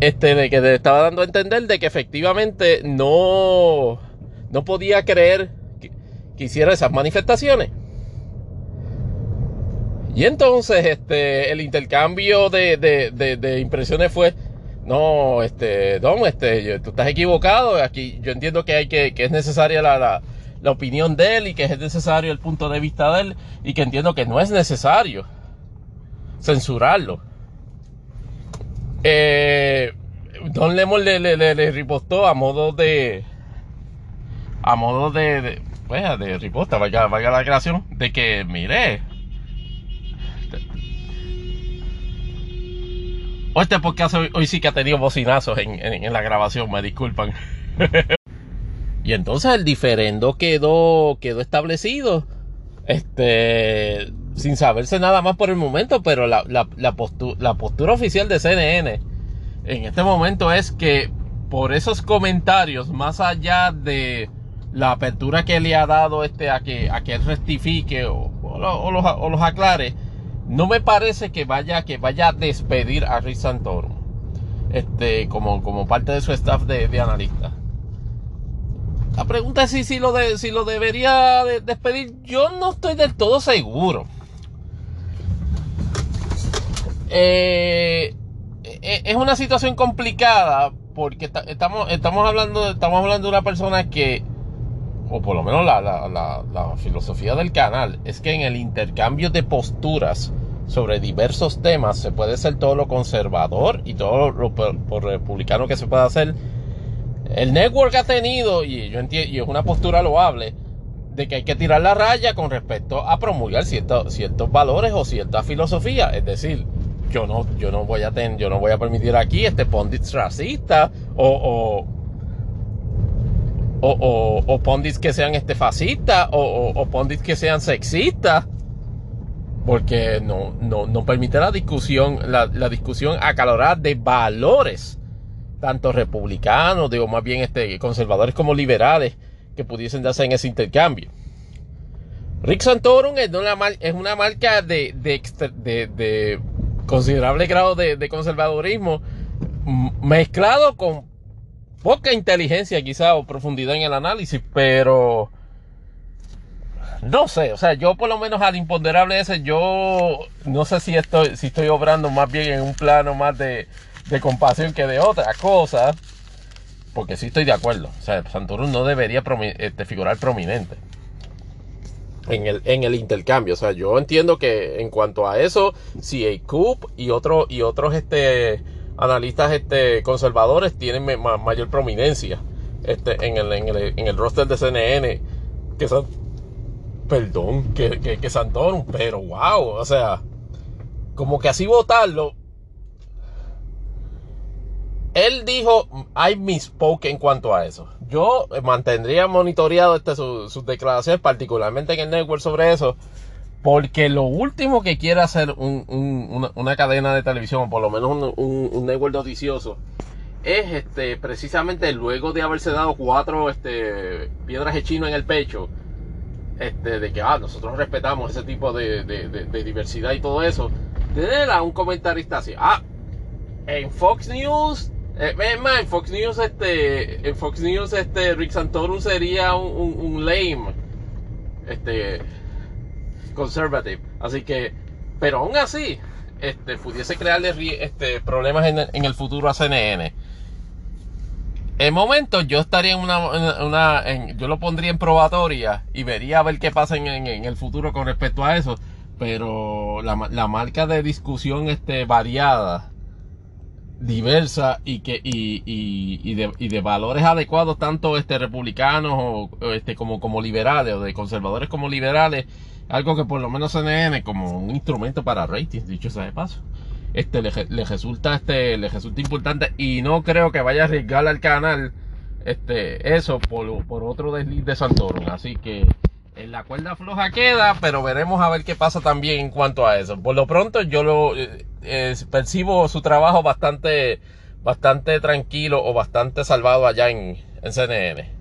[SPEAKER 1] Este, de que estaba dando a entender de que efectivamente no, no podía creer que, hiciera esas manifestaciones. Y entonces este, el intercambio de, de impresiones fue no, este, Don, este, tú estás equivocado. Aquí yo entiendo que hay que, que es necesaria la, la, opinión de él y que es necesario el punto de vista de él y que entiendo que no es necesario censurarlo. Eh, Don Lemon le, le, le, ripostó a modo de, a modo de, de, pues, de riposta, vaya, vaya la creación, de que, mire, este podcast hoy, hoy, sí que ha tenido bocinazos en, la grabación, me disculpan. <laughs> y entonces el diferendo quedó, quedó establecido. Este, sin saberse nada más por el momento, pero la, la, postura oficial de CNN en este momento es que por esos comentarios, más allá de la apertura que le ha dado este a que, a que él rectifique o, o, los, o los aclare, no me parece que vaya, que vaya a despedir a Rick Santoro este, como, como parte de su staff de, de analista. La pregunta es si, si, lo, de, si lo debería despedir. Yo no estoy del todo seguro. Eh, eh, es una situación complicada porque estamos, estamos, hablando, estamos hablando de una persona que o por lo menos la, la, la, filosofía del canal, es que en el intercambio de posturas sobre diversos temas se puede ser todo lo conservador y todo lo republicano que se pueda hacer. El network ha tenido, y yo entiendo, es una postura loable, de que hay que tirar la raya con respecto a promulgar ciertos, ciertos valores o cierta filosofía. Es decir, yo no, yo no voy a ten, yo no voy a permitir aquí este pondits racista o, o o, o, pondits que sean este fascistas o, o, pondits que sean sexistas porque no, no, no permite la discusión, la, discusión acalorada de valores, tanto republicanos, digo más bien este, conservadores como liberales, que pudiesen darse en ese intercambio. Rick Santorum es una, es una marca de, de, de, de considerable grado de, conservadorismo mezclado con poca inteligencia quizá o profundidad en el análisis, pero no sé, o sea, yo por lo menos al imponderable ese, yo no sé si estoy, si estoy obrando más bien en un plano más de, compasión que de otra cosa. Porque sí estoy de acuerdo. O sea, Santorum no debería este, figurar prominente en el, en el intercambio. O sea, yo entiendo que en cuanto a eso, si el y, otro, y otros este, analistas este, conservadores tienen mayor prominencia este, en, el, en, el, en el roster de CNN, que son perdón, que, que, que pero wow, o sea, como que así votarlo. él dijo, hay misspoke en cuanto a eso. Yo mantendría monitoreado este, sus declaraciones, particularmente en el network sobre eso, porque lo último que quiere hacer una, cadena de televisión, o por lo menos un, network noticioso, es este, precisamente luego de haberse dado cuatro este, piedras de chino en el pecho, este, de que ah, nosotros respetamos ese tipo de, de diversidad y todo eso, tener a un comentarista así, ah, en Fox News eh, en Fox News, este, en Fox News, este, Rick Santorum sería un, lame, este, conservative. Así que, pero aún así, este, pudiese crearle este, problemas en, el futuro a CNN. En momento yo estaría en una, yo lo pondría en probatoria y vería a ver qué pasa en, el futuro con respecto a eso. Pero la, marca de discusión este, variada diversa y que y, y, de, y, de, valores adecuados tanto este republicanos o, este como como liberales o de conservadores como liberales algo que por lo menos CNN como un instrumento para ratings dicho sea de paso este le, resulta este le resulta importante y no creo que vaya a arriesgar al canal este eso por, por otro desliz de Santorum así que en la cuerda floja queda, pero veremos a ver qué pasa también en cuanto a eso. Por lo pronto yo lo eh, eh, percibo su trabajo bastante, bastante tranquilo o bastante salvado allá en, en CNN.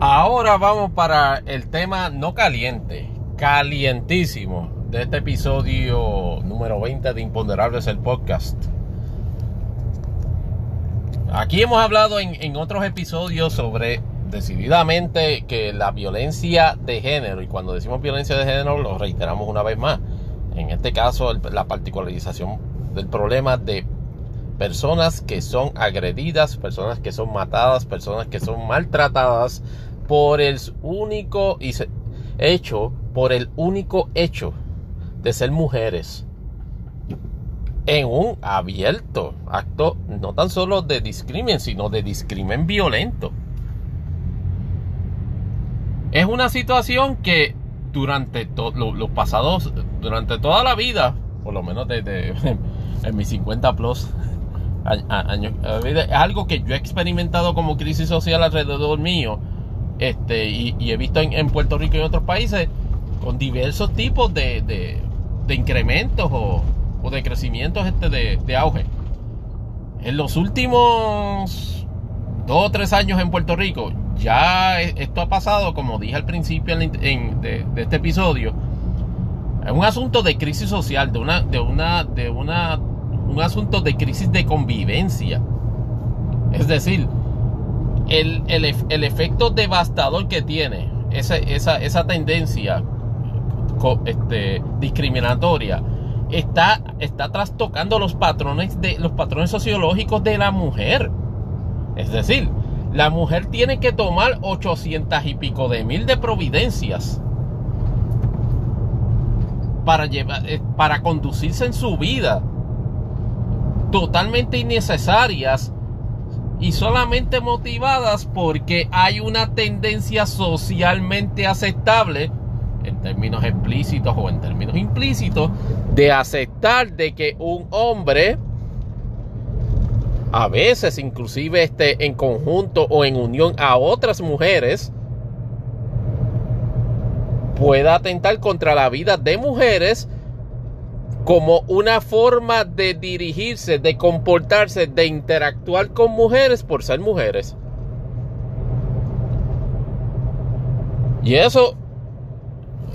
[SPEAKER 1] Ahora vamos para el tema no caliente, calientísimo de este episodio número 20 de Imponderables el podcast. Aquí hemos hablado en, en otros episodios sobre decididamente que la violencia de género, y cuando decimos violencia de género lo reiteramos una vez más, en este caso la particularización del problema de personas que son agredidas, personas que son matadas, personas que son maltratadas por el único hecho, por el único hecho de ser mujeres en un abierto acto no tan solo de discrimen, sino de discrimen violento. Es una situación que durante los pasados, durante toda la vida, por lo menos desde <laughs> en mis 50 plus <laughs> años, es algo que yo he experimentado como crisis social alrededor mío, este, y, he visto en, Puerto Rico y en otros países con diversos tipos de, incrementos o, de crecimientos este de, de auge. En los últimos dos o tres años en Puerto Rico, ya esto ha pasado, como dije al principio de, este episodio, es un asunto de crisis social, de una, de una, de una, un asunto de crisis de convivencia. Es decir, el, efecto devastador que tiene esa, esa, tendencia este, discriminatoria está, está trastocando los patrones, de, los patrones sociológicos de la mujer. Es decir, la mujer tiene que tomar 800 y pico de mil de providencias para, llevar, eh, para conducirse en su vida. Totalmente innecesarias y solamente motivadas porque hay una tendencia socialmente aceptable, en términos explícitos o en términos implícitos, de aceptar de que un hombre a veces inclusive este, en conjunto o en unión a otras mujeres, pueda atentar contra la vida de mujeres como una forma de dirigirse, de comportarse, de interactuar con mujeres por ser mujeres. Y eso,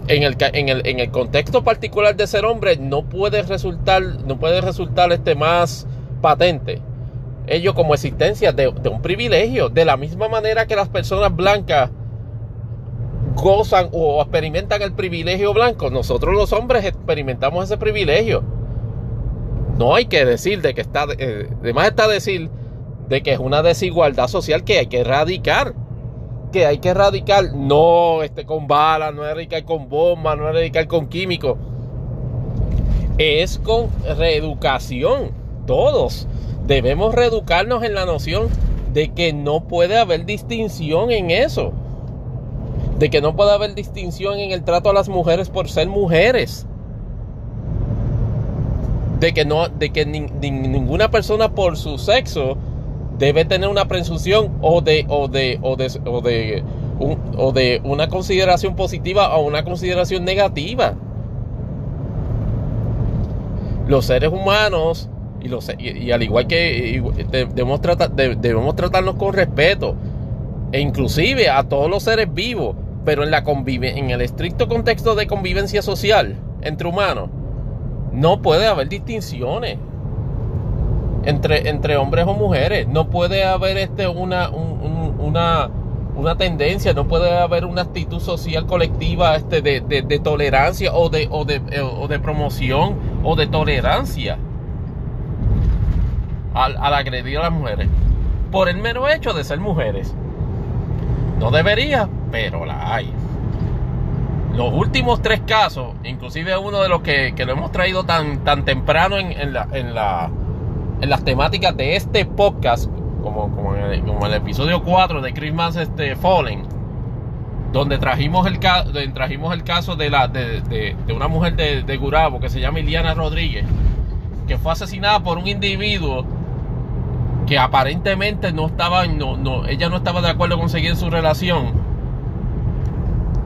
[SPEAKER 1] en el, en el, contexto particular de ser hombre, no puede resultar, no puede resultar este más patente ello como existencia de, un privilegio, de la misma manera que las personas blancas gozan o experimentan el privilegio blanco, nosotros los hombres experimentamos ese privilegio. No hay que decir de que está, eh, además está decir de que es una desigualdad social que hay que erradicar. Que hay que erradicar, no este, con balas, no erradicar con bombas, no erradicar con químicos. Es con reeducación, todos debemos reeducarnos en la noción de que no puede haber distinción en eso. De que no puede haber distinción en el trato a las mujeres por ser mujeres. de que, no, de que ninguna persona por su sexo debe tener una presunción o de, o de, o de, o de, o de una consideración positiva o una consideración negativa. Los seres humanos, y, los, y, al igual que debemos, tratar, debemos tratarnos con respeto, e inclusive a todos los seres vivos, pero en, la en el estricto contexto de convivencia social entre humanos, no puede haber distinciones entre, entre hombres o mujeres. No puede haber este, una, una, una tendencia, no puede haber una actitud social colectiva este, de, de, tolerancia o de, o, de, o de promoción o de tolerancia al, al agredir a las mujeres. Por el mero hecho de ser mujeres. No debería, pero la hay. Los últimos tres casos, inclusive uno de los que, lo hemos traído tan, tan temprano en, la, en, la, en las temáticas de este podcast, como, como, en, el, episodio 4 de Christmas este, Fallen, donde trajimos el, trajimos el caso de, la, de, una mujer de, de, Gurabo que se llama Iliana Rodríguez, que fue asesinada por un individuo que aparentemente no estaba, no, no, ella no estaba de acuerdo con seguir su relación.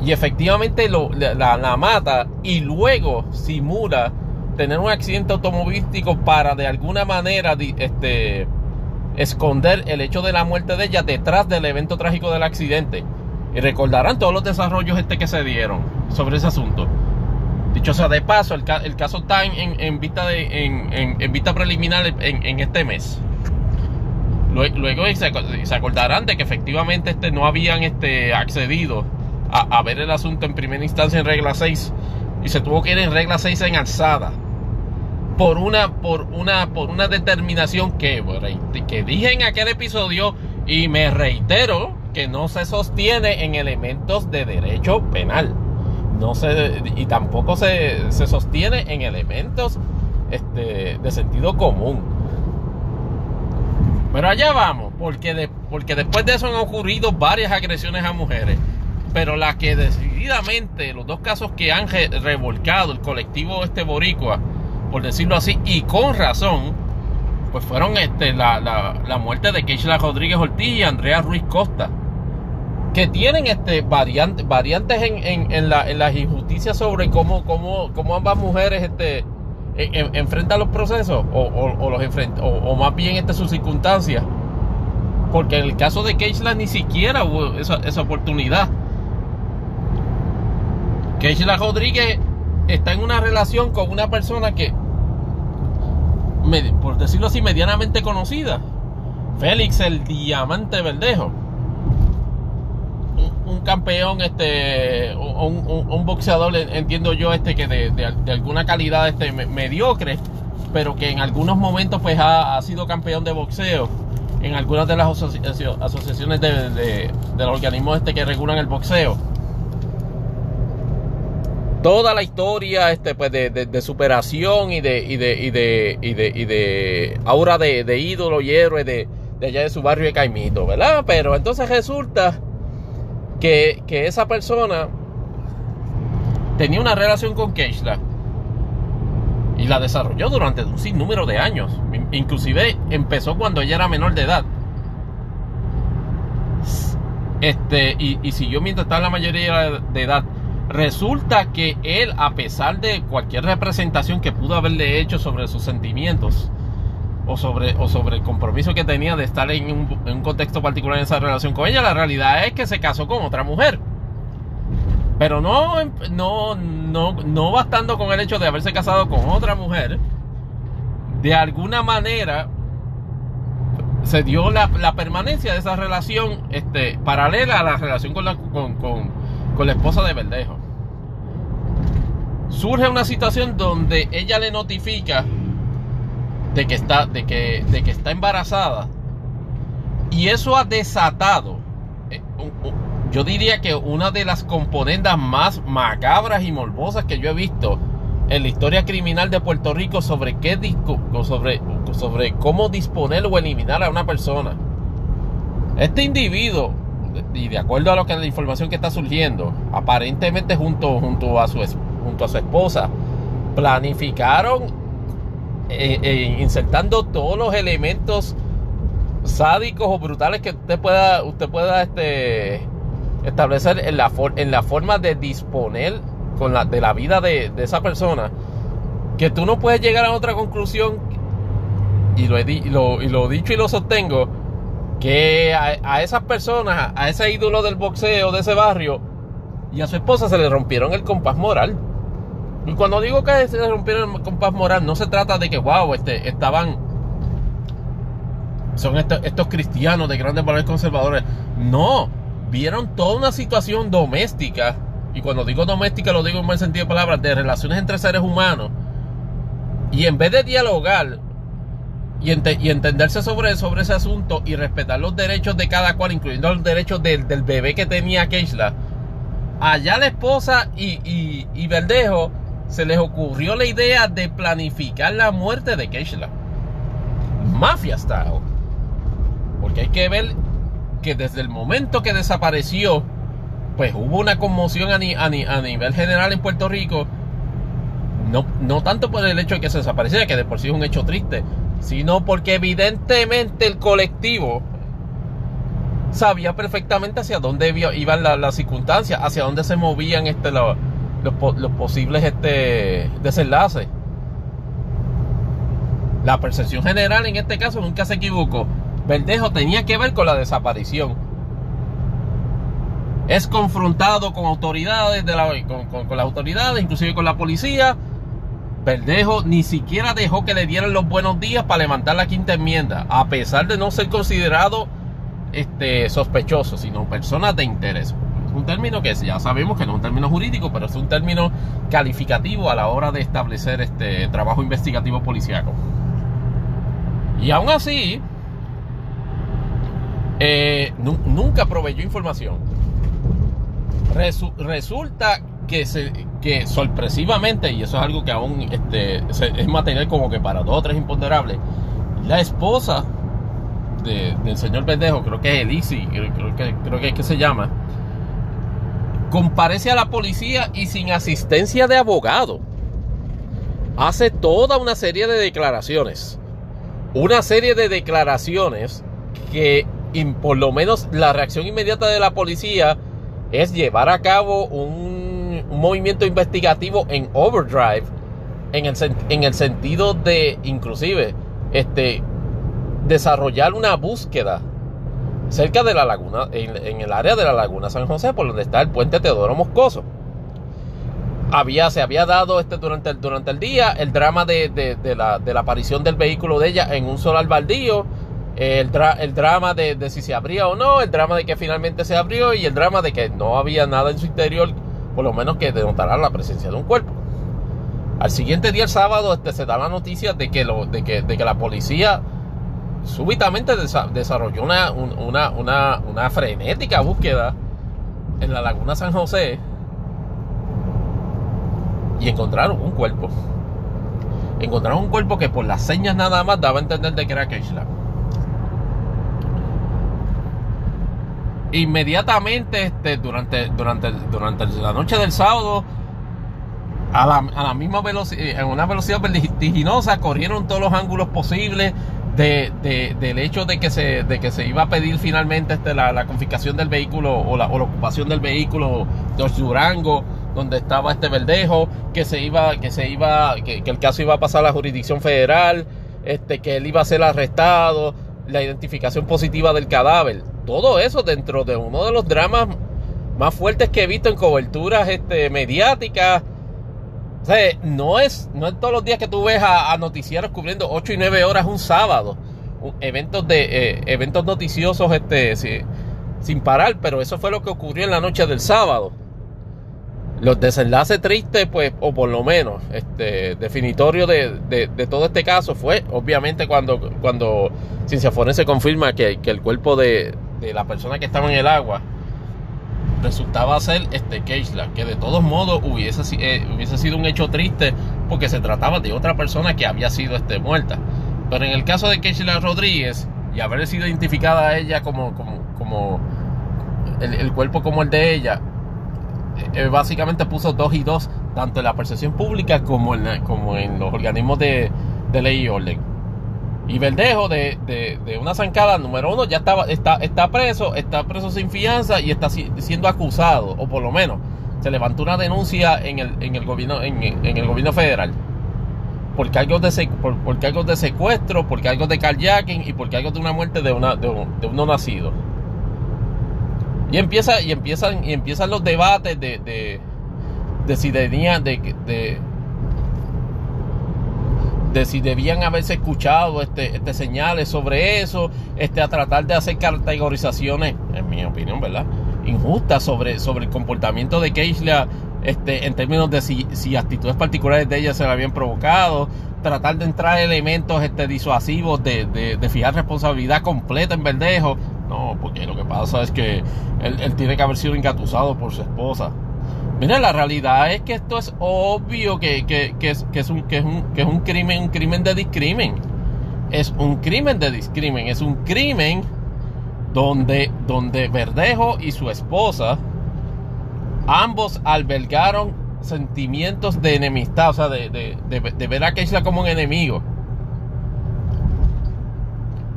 [SPEAKER 1] Y efectivamente lo, la, mata y luego simula tener un accidente automovilístico para de alguna manera este, esconder el hecho de la muerte de ella detrás del evento trágico del accidente. Y recordarán todos los desarrollos este que se dieron sobre ese asunto. Dicho sea de paso, el, caso está en, vista, de, en, vista preliminar en, este mes. Luego, se, acordarán de que efectivamente este, no habían este, accedido a, ver el asunto en primera instancia en regla 6 y se tuvo que ir en regla 6 en alzada por una por una por una determinación que, que dije en aquel episodio y me reitero que no se sostiene en elementos de derecho penal. No se y tampoco se, se sostiene en elementos este, de sentido común. Pero allá vamos porque porque después de eso han ocurrido varias agresiones a mujeres pero la que decididamente, los dos casos que han revolcado el colectivo este boricua, por decirlo así, y con razón, pues fueron este, la, la, muerte de Keishla Rodríguez Ortiz y Andrea Ruiz Costa, que tienen este, variantes, variantes en, en, la, en las injusticias sobre cómo, cómo, cómo ambas mujeres este, enfrentan los procesos, o, o, los enfrentan, o, más bien este, sus circunstancias. Porque en el caso de Keishla ni siquiera hubo esa, esa oportunidad. Keishla Rodríguez está en una relación con una persona que, por decirlo así, medianamente conocida. Félix el Diamante Verdejo. Un, campeón, este, un, un, boxeador, entiendo yo, este, que de, alguna calidad este, mediocre, pero que en algunos momentos pues ha, sido campeón de boxeo en algunas de las asociaciones de, de, los organismos este que regulan el boxeo toda la historia este, pues, de, superación y de, y de, y de, y de, y de aura de, ídolo y héroe de, allá de su barrio de Caimito, ¿verdad? Pero entonces resulta que, esa persona tenía una relación con Keishla y la desarrolló durante un sinnúmero de años. Inclusive empezó cuando ella era menor de edad. Este, y, y siguió mientras estaba en la mayoría de edad. Resulta que él, a pesar de cualquier representación que pudo haberle hecho sobre sus sentimientos o sobre, o sobre el compromiso que tenía de estar en un, contexto particular en esa relación con ella, la realidad es que se casó con otra mujer. Pero no, no, no, no bastando con el hecho de haberse casado con otra mujer, de alguna manera se dio la, permanencia de esa relación este, paralela a la relación con la, con, con la esposa de Verdejo. Surge una situación donde ella le notifica de que está, de que, de que está embarazada. Y eso ha desatado, eh, yo diría que una de las componendas más macabras y morbosas que yo he visto en la historia criminal de Puerto Rico sobre qué sobre, sobre cómo disponer o eliminar a una persona. Este individuo y de acuerdo a lo que la información que está surgiendo, aparentemente junto, junto, a, su, junto a su esposa, planificaron eh, insertando todos los elementos sádicos o brutales que usted pueda, usted pueda este, establecer en la, en la forma de disponer con la, de la vida de, esa persona, que tú no puedes llegar a otra conclusión, y lo he, dicho y lo sostengo, que a, a, esas personas, a ese ídolo del boxeo de ese barrio y a su esposa se le rompieron el compás moral. Y cuando digo que se rompieron el compás moral, no se trata de que, wow, este, estaban son estos, cristianos de grandes valores conservadores. No, vieron toda una situación doméstica, y cuando digo doméstica lo digo en buen sentido de palabras, de relaciones entre seres humanos, y en vez de dialogar y, entenderse sobre, sobre ese asunto y respetar los derechos de cada cual, incluyendo los derechos del, bebé que tenía Keishla, allá la esposa y, y, y Verdejo se les ocurrió la idea de planificar la muerte de Keishla. Mafia style. Porque hay que ver que desde el momento que desapareció, pues hubo una conmoción a, nivel general en Puerto Rico. No, no tanto por el hecho de que se desapareciera, que de por sí es un hecho triste, sino porque evidentemente el colectivo sabía perfectamente hacia dónde iban las circunstancias, hacia dónde se movían este, los, posibles este, desenlaces. La percepción general en este caso nunca se equivocó. Verdejo tenía que ver con la desaparición. Es confrontado con autoridades, de la, con, las autoridades, inclusive con la policía. Verdejo ni siquiera dejó que le dieran los buenos días para levantar la quinta enmienda, a pesar de no ser considerado este, sospechoso, sino persona de interés. Un término que ya sabemos que no es un término jurídico, pero es un término calificativo a la hora de establecer este trabajo investigativo policiaco. Y aún así, eh, nunca proveyó información. resulta que, se, que sorpresivamente, y eso es algo que aún este, es material como que para dos o tres imponderables, la esposa del señor Pendejo, creo que es Elisi, creo que, creo que es que se llama, comparece a la policía y sin asistencia de abogado hace toda una serie de declaraciones. Una serie de declaraciones que por lo menos la reacción inmediata de la policía es llevar a cabo un, movimiento investigativo en overdrive en el, en el sentido de inclusive este desarrollar una búsqueda cerca de la laguna en, el área de la laguna San José por donde está el puente Teodoro Moscoso había, se había dado este, durante, el, durante el día el drama de, de, la, de la aparición del vehículo de ella en un solar baldío el, el drama de, si se abría o no, el drama de que finalmente se abrió y el drama de que no había nada en su interior, por lo menos que denotara la presencia de un cuerpo. Al siguiente día, el sábado, este, se da la noticia de que, lo, de que, de que la policía súbitamente desarrolló una, una, una, una frenética búsqueda en la laguna San José y encontraron un cuerpo. Encontraron un cuerpo que por las señas nada más daba a entender de que era Keishla. inmediatamente este, durante, durante, durante la noche del sábado a la, a la misma velocidad, en una velocidad vertiginosa, corrieron todos los ángulos posibles de, de, del hecho de que se, de que se iba a pedir finalmente este, la, la confiscación del vehículo o la, o la ocupación del vehículo de Durango, donde estaba este verdejo, que se iba, que se iba, que, que, el caso iba a pasar a la jurisdicción federal, este, que él iba a ser arrestado, la identificación positiva del cadáver todo eso dentro de uno de los dramas más fuertes que he visto en coberturas este, mediáticas. No es, no es todos los días que tú ves a, noticieros cubriendo 8 y 9 horas un sábado. eventos, de, eh, eventos noticiosos este, sin parar, pero eso fue lo que ocurrió en la noche del sábado. Los desenlaces tristes, pues, o por lo menos, este, definitorio de, de, todo este caso fue, obviamente, cuando, cuando Ciencia Forense confirma que, que el cuerpo de, de la persona que estaba en el agua resultaba ser este Keishla, que de todos modos hubiese, eh, hubiese sido un hecho triste porque se trataba de otra persona que había sido este, muerta. Pero en el caso de Keishla Rodríguez y haber sido identificada a ella como, como, como el, cuerpo como el de ella, eh, eh, básicamente puso dos y dos, tanto en la percepción pública como en, como en los organismos de, de ley y orden. Y Verdejo de, de, una zancada número uno ya estaba, está, está preso, está preso sin fianza y está siendo acusado, o por lo menos se levantó una denuncia en el, en el gobierno, en, el gobierno federal. Por cargos, de, de secuestro, por cargos de carjacking y por cargos de una muerte de, una, de, un, nacido. Y, empieza, y, empiezan, y empiezan los debates de, de, de si debían, de, de, de si debían haberse escuchado este, este, señales sobre eso, este, a tratar de hacer categorizaciones, en mi opinión, ¿verdad? Injustas sobre, sobre el comportamiento de Keisla este, en términos de si, si, actitudes particulares de ella se la habían provocado, tratar de entrar elementos este, disuasivos de, de, fijar responsabilidad completa en Verdejo. No, porque lo que pasa es que él, él tiene que haber sido engatusado por su esposa. Mira, la realidad es que esto es obvio que, es, un, que, es, un, que es un crimen, un crimen de discrimen. Es un crimen de discrimen. Es un crimen donde, donde Verdejo y su esposa ambos albergaron sentimientos de enemistad, o sea, de, de ver a como un enemigo.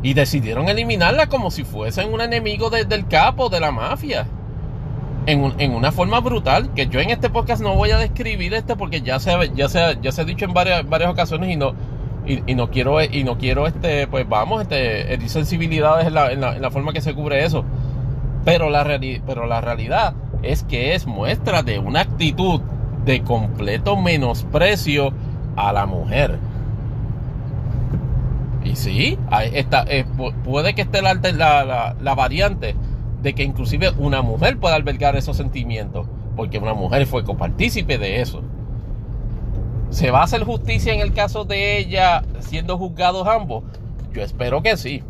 [SPEAKER 1] Y decidieron eliminarla como si fuesen un enemigo del capo, de la mafia en, una forma brutal, que yo en este podcast no voy a describir este porque ya se, ya se, ya se ha dicho en varias, varias ocasiones y no, y, no quiero, y no quiero este, pues vamos, este, sensibilidades en la, en, la, forma que se cubre eso. Pero la, pero la realidad es que es muestra de una actitud de completo menosprecio a la mujer. Y sí, está, eh, puede que esté la, la, la variante de que inclusive una mujer pueda albergar esos sentimientos, porque una mujer fue copartícipe de eso. ¿Se va a hacer justicia en el caso de ella siendo juzgados ambos? Yo espero que sí.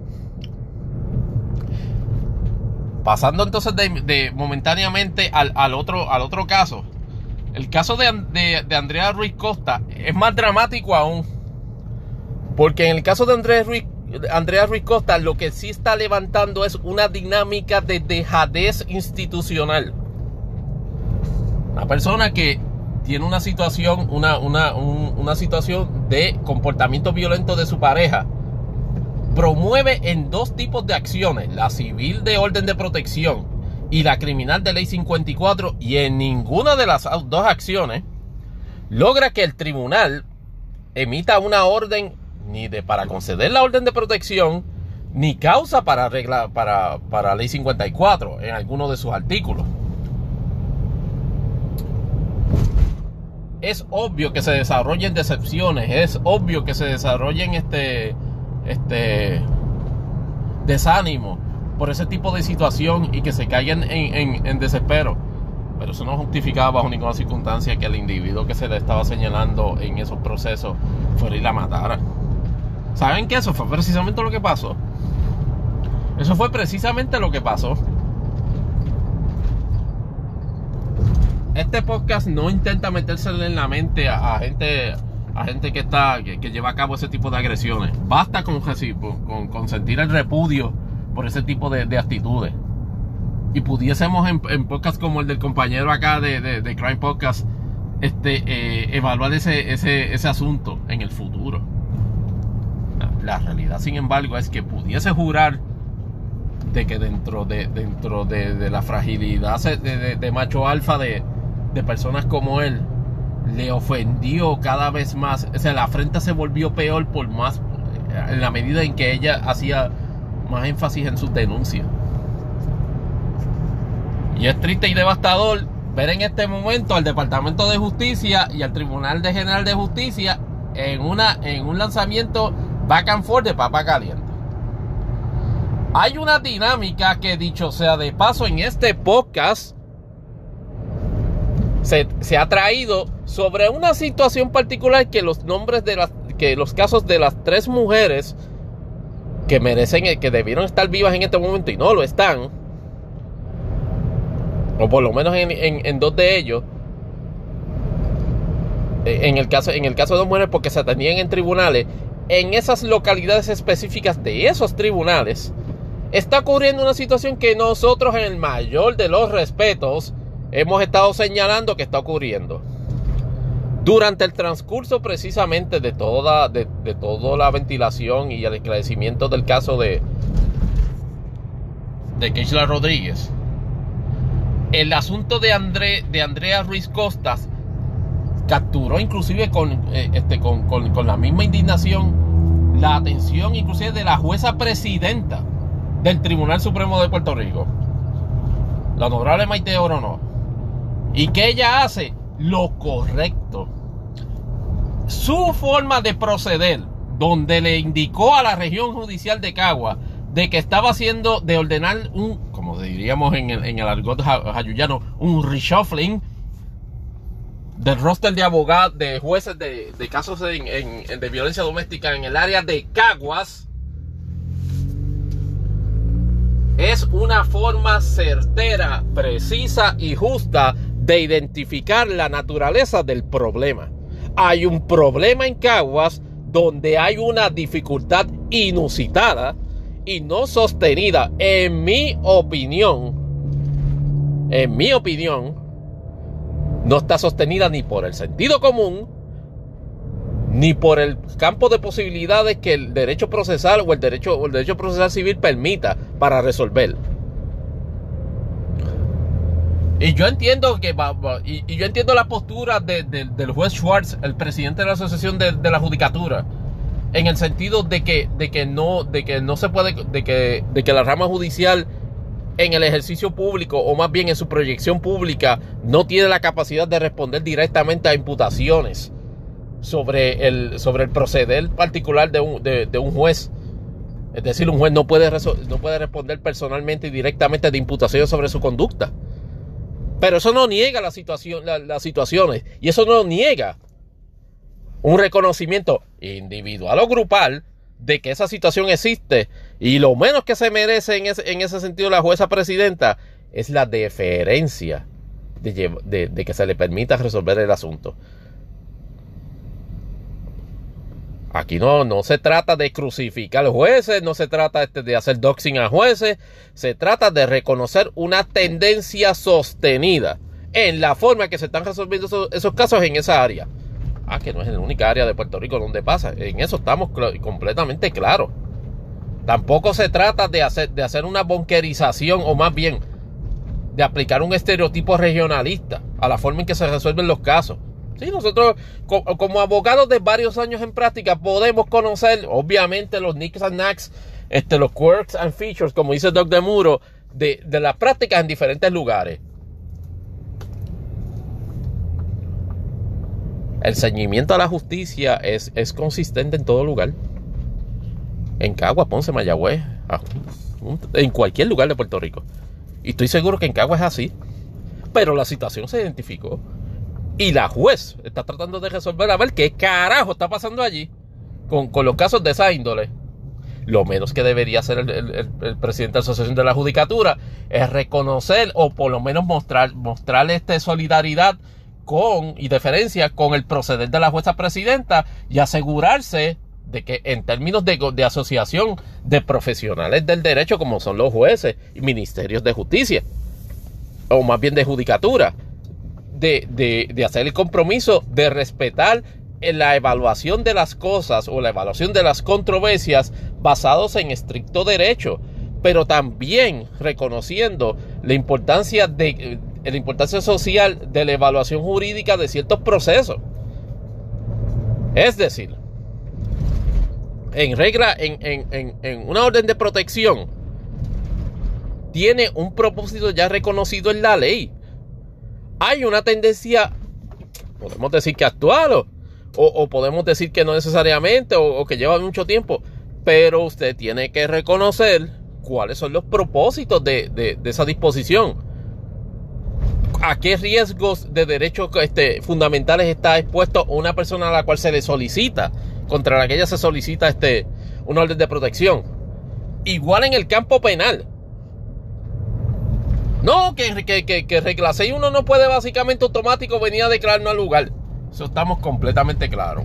[SPEAKER 1] Pasando entonces de, momentáneamente al, otro, al otro caso. El caso de, de, Andrea Ruiz Costa es más dramático aún. Porque en el caso de Andrea Ruiz Andrea Ruiz Costa lo que sí está levantando es una dinámica de dejadez institucional. Una persona que tiene una situación, una, una, situación de comportamiento violento de su pareja, promueve en dos tipos de acciones, la civil de orden de protección y la criminal de ley 54, y en ninguna de las dos acciones logra que el tribunal emita una orden ni de para conceder la orden de protección, ni causa para, regla, para, para ley 54 en alguno de sus artículos. Es obvio que se desarrollen decepciones, es obvio que se desarrollen este, este desánimo por ese tipo de situación y que se caigan en, en desespero. Pero eso no justificaba bajo ninguna circunstancia que el individuo que se le estaba señalando en esos procesos fuera y la matara. ¿Saben qué? Eso fue precisamente lo que pasó. Eso fue precisamente lo que pasó. Este podcast no intenta metérsele en la mente a, gente a gente que está que, lleva a cabo ese tipo de agresiones. Basta con, con, sentir el repudio por ese tipo de, actitudes. Y pudiésemos en, en podcasts como el del compañero acá de, de, Crime Podcast este, eh, evaluar ese, ese, ese asunto en el futuro. La realidad, sin embargo, es que pudiese jurar de que dentro de, dentro de, la fragilidad de, macho alfa de, personas como él, le ofendió cada vez más. O sea, la afrenta se volvió peor por más, en la medida en que ella hacía más énfasis en sus denuncias. Y es triste y devastador ver en este momento al Departamento de Justicia y al Tribunal de General de Justicia en, una, en un lanzamiento back and forth de papa caliente. Hay una dinámica que dicho sea de paso en este podcast se, ha traído sobre una situación particular que los nombres de las que los casos de las tres mujeres que merecen que debieron estar vivas en este momento y no lo están o por lo menos en, en dos de ellos en el caso en el caso de dos mujeres porque se atendían en tribunales en esas localidades específicas de esos tribunales, está ocurriendo una situación que nosotros en el mayor de los respetos hemos estado señalando que está ocurriendo. Durante el transcurso precisamente de toda, de, toda la ventilación y el esclarecimiento del caso de, de Keishla Rodríguez, el asunto de, André, de Andrea Ruiz Costas capturó inclusive con, eh, este, con, con, la misma indignación la atención inclusive de la jueza presidenta del Tribunal Supremo de Puerto Rico, la honorable Maite Orono. ¿Y que ella hace? Lo correcto. Su forma de proceder, donde le indicó a la región judicial de Cagua de que estaba haciendo, de ordenar un, como diríamos en el, en el argot jayuyano, un reshuffling del roster de abogados, de jueces de, casos de violencia doméstica en el área de Caguas, es una forma certera, precisa y justa de identificar la naturaleza del problema. Hay un problema en Caguas donde hay una dificultad inusitada y no sostenida, en mi opinión, en mi opinión, no está sostenida ni por el sentido común, ni por el campo de posibilidades que el derecho procesal o el derecho, o el derecho procesal civil permita para resolver. Y yo entiendo que y, yo entiendo la postura del juez Schwartz, el presidente de la Asociación de, la Judicatura, en el sentido de que, de que no, de que no se puede, de que, de que la rama judicial en el ejercicio público o más bien en su proyección pública no tiene la capacidad de responder directamente a imputaciones sobre el, sobre el proceder particular de un, de, un juez. Es decir, un juez no puede, no puede responder personalmente y directamente de imputaciones sobre su conducta. Pero eso no niega la situación, las situaciones y eso no niega un reconocimiento individual o grupal de que esa situación existe y lo menos que se merece en ese, en ese sentido la jueza presidenta es la deferencia de, que se le permita resolver el asunto. Aquí no, no se trata de crucificar los jueces, no se trata este, de hacer doxing a jueces, se trata de reconocer una tendencia sostenida en la forma que se están resolviendo esos, esos casos en esa área. Ah, que no es la única área de Puerto Rico donde pasa. En eso estamos completamente claros. Tampoco se trata de hacer, de hacer una bonquerización o más bien de aplicar un estereotipo regionalista a la forma en que se resuelven los casos. Sí, nosotros como abogados de varios años en práctica podemos conocer, obviamente, los nicks and knacks, este, los quirks and features, como dice Doc de Muro, de, de las prácticas en diferentes lugares. El ceñimiento a la justicia es, es consistente en todo lugar. En Cagua, Ponce, Mayagüez, en cualquier lugar de Puerto Rico. Y estoy seguro que en Cagua es así. Pero la situación se identificó. Y la juez está tratando de resolver a ver qué carajo está pasando allí con, los casos de esa índole. Lo menos que debería hacer el, presidente de la Asociación de la Judicatura es reconocer o por lo menos mostrar, mostrarle esta solidaridad con y deferencia con el proceder de la jueza presidenta y asegurarse de que en términos de, de, asociación de profesionales del derecho como son los jueces y ministerios de justicia o más bien de judicatura de, de, de hacer el compromiso de respetar en la evaluación de las cosas o la evaluación de las controversias basados en estricto derecho pero también reconociendo la importancia de la importancia social de la evaluación jurídica de ciertos procesos. Es decir, en regla, en, una orden de protección, tiene un propósito ya reconocido en la ley. Hay una tendencia, podemos decir que actual o, podemos decir que no necesariamente o, que lleva mucho tiempo, pero usted tiene que reconocer cuáles son los propósitos de esa disposición a qué riesgos de derechos este, fundamentales está expuesto una persona a la cual se le solicita, contra la que ella se solicita este, un orden de protección. Igual en el campo penal. No, que, que, que, que regla 6 uno no puede básicamente automático venir a declararnos al lugar. Eso estamos completamente claros.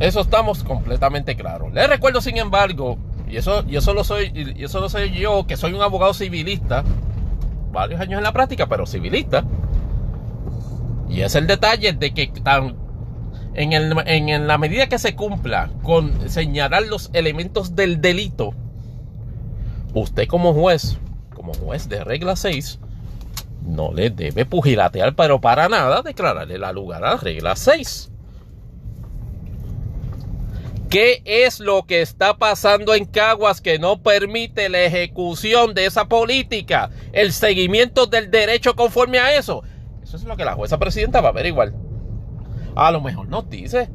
[SPEAKER 1] Eso estamos completamente claros. Les recuerdo, sin embargo, y eso, y eso lo soy, y eso lo soy yo, que soy un abogado civilista varios años en la práctica, pero civilista. Y es el detalle de que tan, en, el, en, la medida que se cumpla con señalar los elementos del delito, usted como juez, como juez de regla 6, no le debe pugilatear, pero para nada declararle la lugar a la regla 6. ¿Qué es lo que está pasando en Caguas que no permite la ejecución de esa política? El seguimiento del derecho conforme a eso. Eso es lo que la jueza presidenta va a averiguar. A lo mejor nos dice.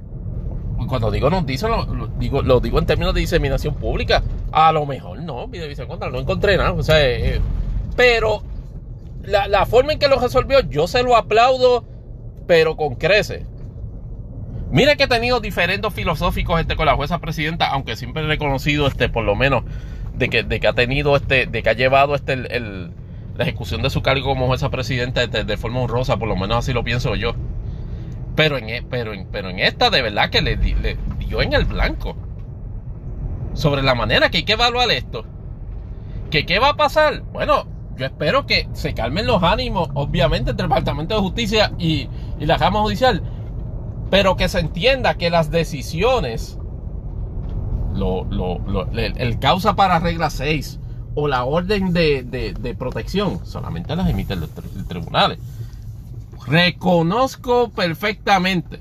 [SPEAKER 1] Cuando digo nos dice, lo, digo, lo digo en términos de diseminación pública. A lo mejor no, mi contra, no encontré nada. O sea, eh, eh, pero la, forma en que lo resolvió, yo se lo aplaudo, pero con crece. Mire que he tenido diferentes filosóficos este, con la jueza presidenta, aunque siempre he reconocido, este, por lo menos, de que, de que ha tenido, este, de que ha llevado este, la ejecución de su cargo como jueza presidenta este, de, forma honrosa, por lo menos así lo pienso yo. Pero en, e, pero en, pero en esta, de verdad que le, dio en el blanco. Sobre la manera que hay que evaluar esto. ¿Que qué va a pasar? Bueno, yo espero que se calmen los ánimos, obviamente, entre el Departamento de Justicia y, y la Cámara Judicial pero que se entienda que las decisiones, lo, el, causa para regla 6 o la orden de, protección, solamente las emite el, tribunal. Reconozco perfectamente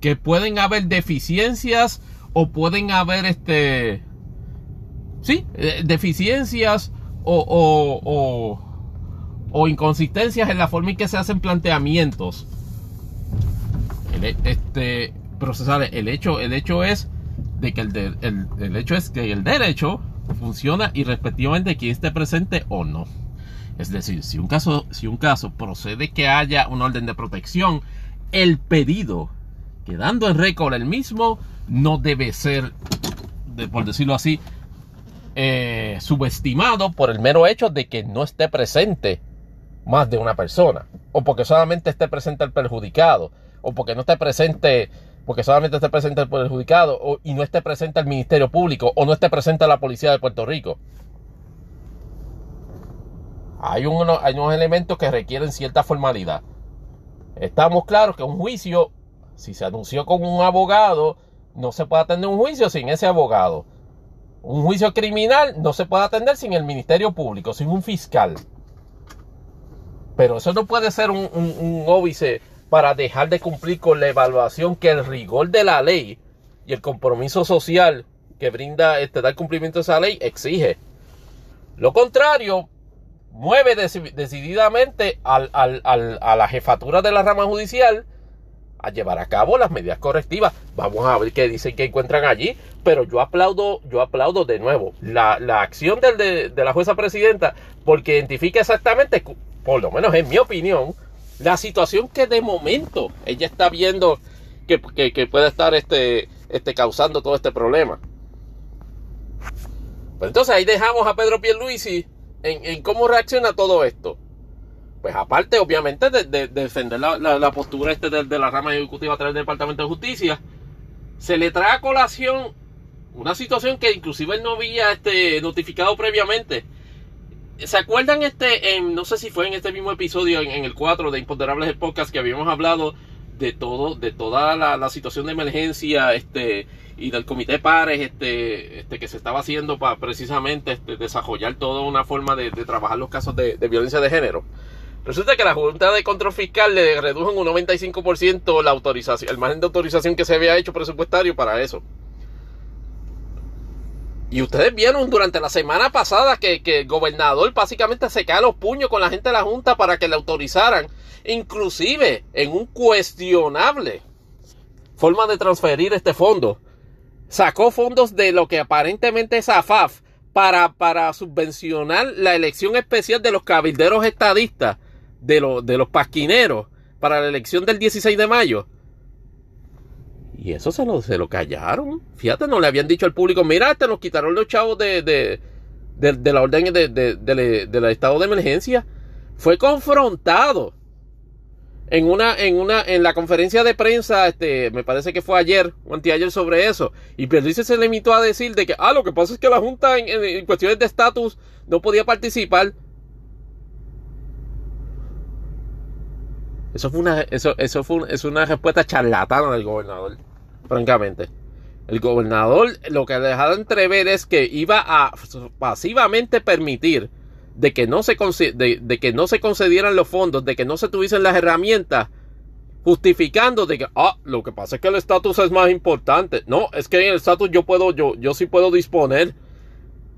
[SPEAKER 1] que pueden haber deficiencias o pueden haber este sí eh, deficiencias o, o, o inconsistencias en la forma en que se hacen planteamientos este, el hecho, el hecho es de que el, el, hecho es que el derecho funciona irrespectivamente de quién esté presente o no. Es decir, si un caso, si un caso procede que haya un orden de protección, el pedido, quedando en récord el mismo, no debe ser, por decirlo así, eh, subestimado por el mero hecho de que no esté presente más de una persona, o porque solamente esté presente el perjudicado, o porque no esté presente, porque solamente esté presente el perjudicado, y no esté presente el Ministerio Público, o no esté presente la Policía de Puerto Rico. Hay, hay unos elementos que requieren cierta formalidad. Estamos claros que un juicio, si se anunció con un abogado, no se puede atender un juicio sin ese abogado. Un juicio criminal no se puede atender sin el Ministerio Público, sin un fiscal. Pero eso no puede ser un, un, un óbice para dejar de cumplir con la evaluación que el rigor de la ley y el compromiso social que brinda este dar cumplimiento a esa ley exige. Lo contrario, mueve decididamente al, a la jefatura de la rama judicial a llevar a cabo las medidas correctivas. Vamos a ver qué dicen que encuentran allí, pero yo aplaudo, yo aplaudo de nuevo la, la acción del, de, de la jueza presidenta porque identifica exactamente, por lo menos en mi opinión, la situación que de momento ella está viendo que, puede estar este, este, causando todo este problema. Pues entonces ahí dejamos a Pedro Pierluisi en, cómo reacciona todo esto. Pues aparte, obviamente, de, defender la, postura este de, la rama ejecutiva a través del Departamento de Justicia, se le trae a colación una situación que inclusive él no había este, notificado previamente, ¿Se acuerdan este, en, no sé si fue en este mismo episodio, en, el 4 de Imponderables Podcast, que habíamos hablado de todo, de toda la, situación de emergencia, este, y del comité de pares, este, este, que se estaba haciendo para precisamente este, desarrollar toda una forma de, trabajar los casos de, violencia de género? Resulta que la Junta de Control Fiscal le redujo en un 95% la autorización, el margen de autorización que se había hecho presupuestario para eso. Y ustedes vieron durante la semana pasada que, el gobernador básicamente se cae los puños con la gente de la Junta para que le autorizaran, inclusive en un cuestionable forma de transferir este fondo. Sacó fondos de lo que aparentemente es AFAF para, para subvencionar la elección especial de los cabilderos estadistas, de, de los pasquineros, para la elección del 16 de mayo. Y eso se lo, se lo callaron. Fíjate, no le habían dicho al público, mira, te nos quitaron los chavos de, de, de, la orden de, del estado de emergencia. Fue confrontado en una, en una, en la conferencia de prensa, este, me parece que fue ayer o anteayer sobre eso. Y Pierluisi se limitó a decir de que, ah, lo que pasa es que la Junta en cuestiones de estatus no podía participar. Eso fue una, eso, eso fue es una respuesta charlatana del gobernador, francamente. El gobernador lo que ha dejado entrever es que iba a pasivamente permitir de que no se, de, que no se concedieran los fondos, de que no se tuviesen las herramientas, justificando de que, ah, lo que pasa es que el estatus es más importante. No, es que en el estatus yo puedo, yo, yo sí puedo disponer.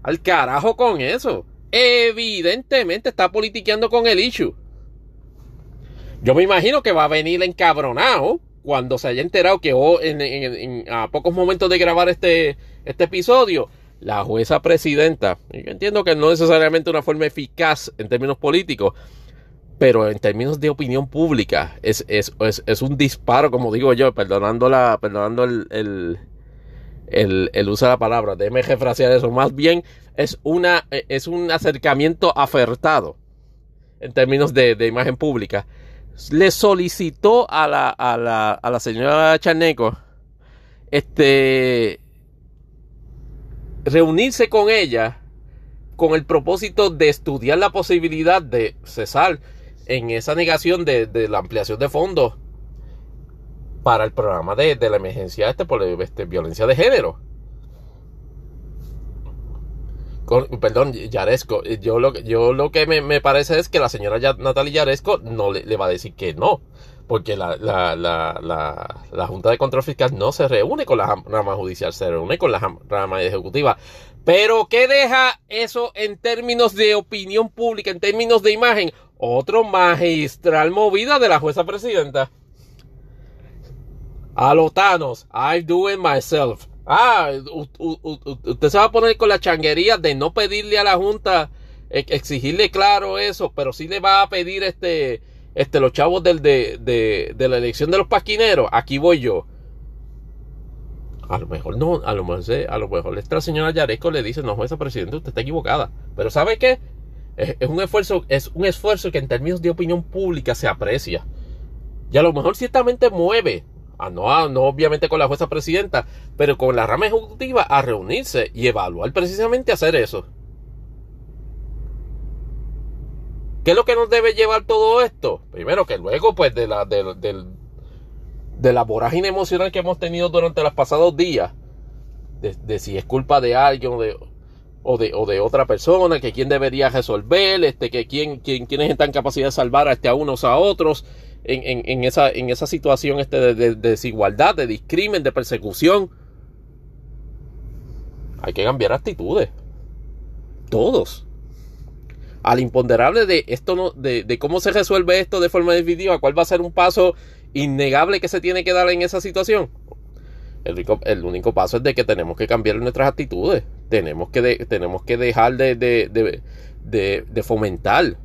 [SPEAKER 1] Al carajo con eso. Evidentemente está politiqueando con el issue. Yo me imagino que va a venir encabronado cuando se haya enterado que a pocos momentos de grabar este, este episodio, la jueza presidenta, yo entiendo que no necesariamente una forma eficaz en términos políticos, pero en términos de opinión pública es, es, un disparo, como digo yo, perdonando, la, perdonando el, el, uso de la palabra, déjeme refrasear eso, más bien es, una, es un acercamiento afertado en términos de, de imagen pública. Le solicitó a la, a la, a la señora Chaneco este, reunirse con ella con el propósito de estudiar la posibilidad de cesar en esa negación de, la ampliación de fondos para el programa de, la emergencia este por este, violencia de género. Perdón, Yaresco, yo lo, yo lo que me, parece es que la señora Natalia Yaresco no le, va a decir que no, porque la, la, la, la, Junta de Control Fiscal no se reúne con la rama judicial, se reúne con la rama ejecutiva. Pero, ¿qué deja eso en términos de opinión pública, en términos de imagen? Otro magistral movida de la jueza presidenta. A los Thanos, I do it myself. Ah, usted se va a poner con la changuería de no pedirle a la Junta, exigirle claro eso, pero sí le va a pedir este, este, los chavos del, de, la elección de los pasquineros. Aquí voy yo. A lo mejor no, a lo mejor, a lo mejor esta señora Yaresco le dice, no, jueza presidente, usted está equivocada. Pero ¿sabe qué? Es, es, un esfuerzo, es un esfuerzo que en términos de opinión pública se aprecia. Y a lo mejor ciertamente mueve Ah, no, no obviamente con la jueza presidenta, pero con la rama ejecutiva a reunirse y evaluar precisamente hacer eso. ¿Qué es lo que nos debe llevar todo esto? Primero que luego, pues, de la, de, de la vorágine emocional que hemos tenido durante los pasados días, de, si es culpa de alguien o de, o de, o de otra persona, que quién debería resolver, este, que quién, quién, quiénes están en capacidad de salvar a, este, a unos a otros, en, esa, en esa situación este de, desigualdad, de discrimen, de persecución. Hay que cambiar actitudes. Todos. Al imponderable de esto no, de, cómo se resuelve esto de forma definitiva, cuál va a ser un paso innegable que se tiene que dar en esa situación. El único, paso es de que tenemos que cambiar nuestras actitudes. Tenemos que, tenemos que dejar de, de fomentar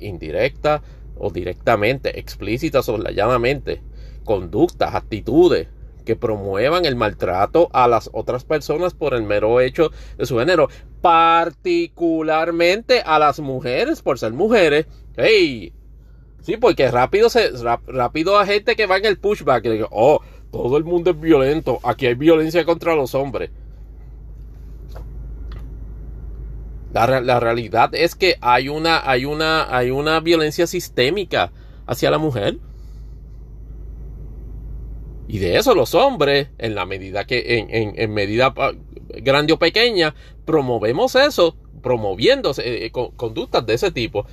[SPEAKER 1] indirecta, o directamente, explícitas o llanamente, conductas, actitudes que promuevan el maltrato a las otras personas por el mero hecho de su género, particularmente a las mujeres por ser mujeres. Hey, sí, porque rápido se rápido a gente que va en el pushback oh, todo el mundo es violento, aquí hay violencia contra los hombres. La, realidad es que hay una, hay, una, hay una violencia sistémica hacia la mujer. Y de eso los hombres, en la medida que, en, en, medida grande o pequeña, promovemos eso, promoviendo eh, eh, conductas de ese tipo.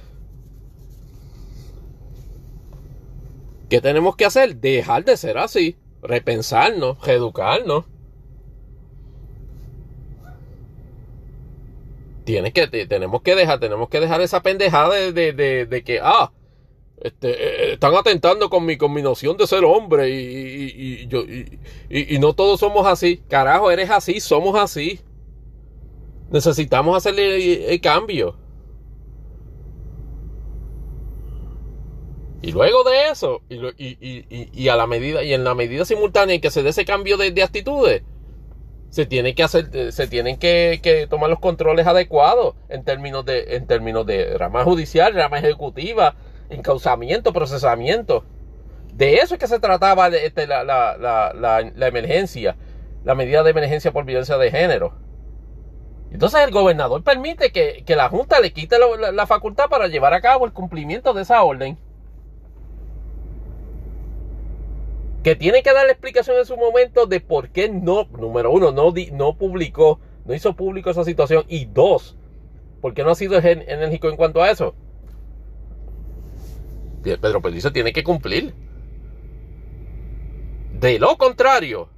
[SPEAKER 1] ¿Qué tenemos que hacer? Dejar de ser así, repensarnos, reeducarnos. tienes que, tenemos que dejar, tenemos que dejar esa pendejada de, que, ah, este, eh, están atentando con mi, con noción de ser hombre y, yo, y, no todos somos así. Carajo, eres así, somos así. Necesitamos hacerle el, cambio. Y luego de eso, y, a la medida, y en la medida simultánea en que se dé ese cambio de actitudes, se tiene que hacer, eh, se tienen que, tomar los controles adecuados en términos de, en términos de rama judicial, rama ejecutiva, encauzamiento, procesamiento. De eso es que se trataba de, este, la, emergencia, la medida de emergencia por violencia de género. Entonces el gobernador permite que, que la Junta le quite la, facultad para llevar a cabo el cumplimiento de esa orden. que tiene que dar la explicación en su momento de por qué no, número uno, no, no publicó, no hizo público esa situación. Y dos, por qué no ha sido enérgico en cuanto a eso. Pedro Pelizo tiene que cumplir. De lo contrario,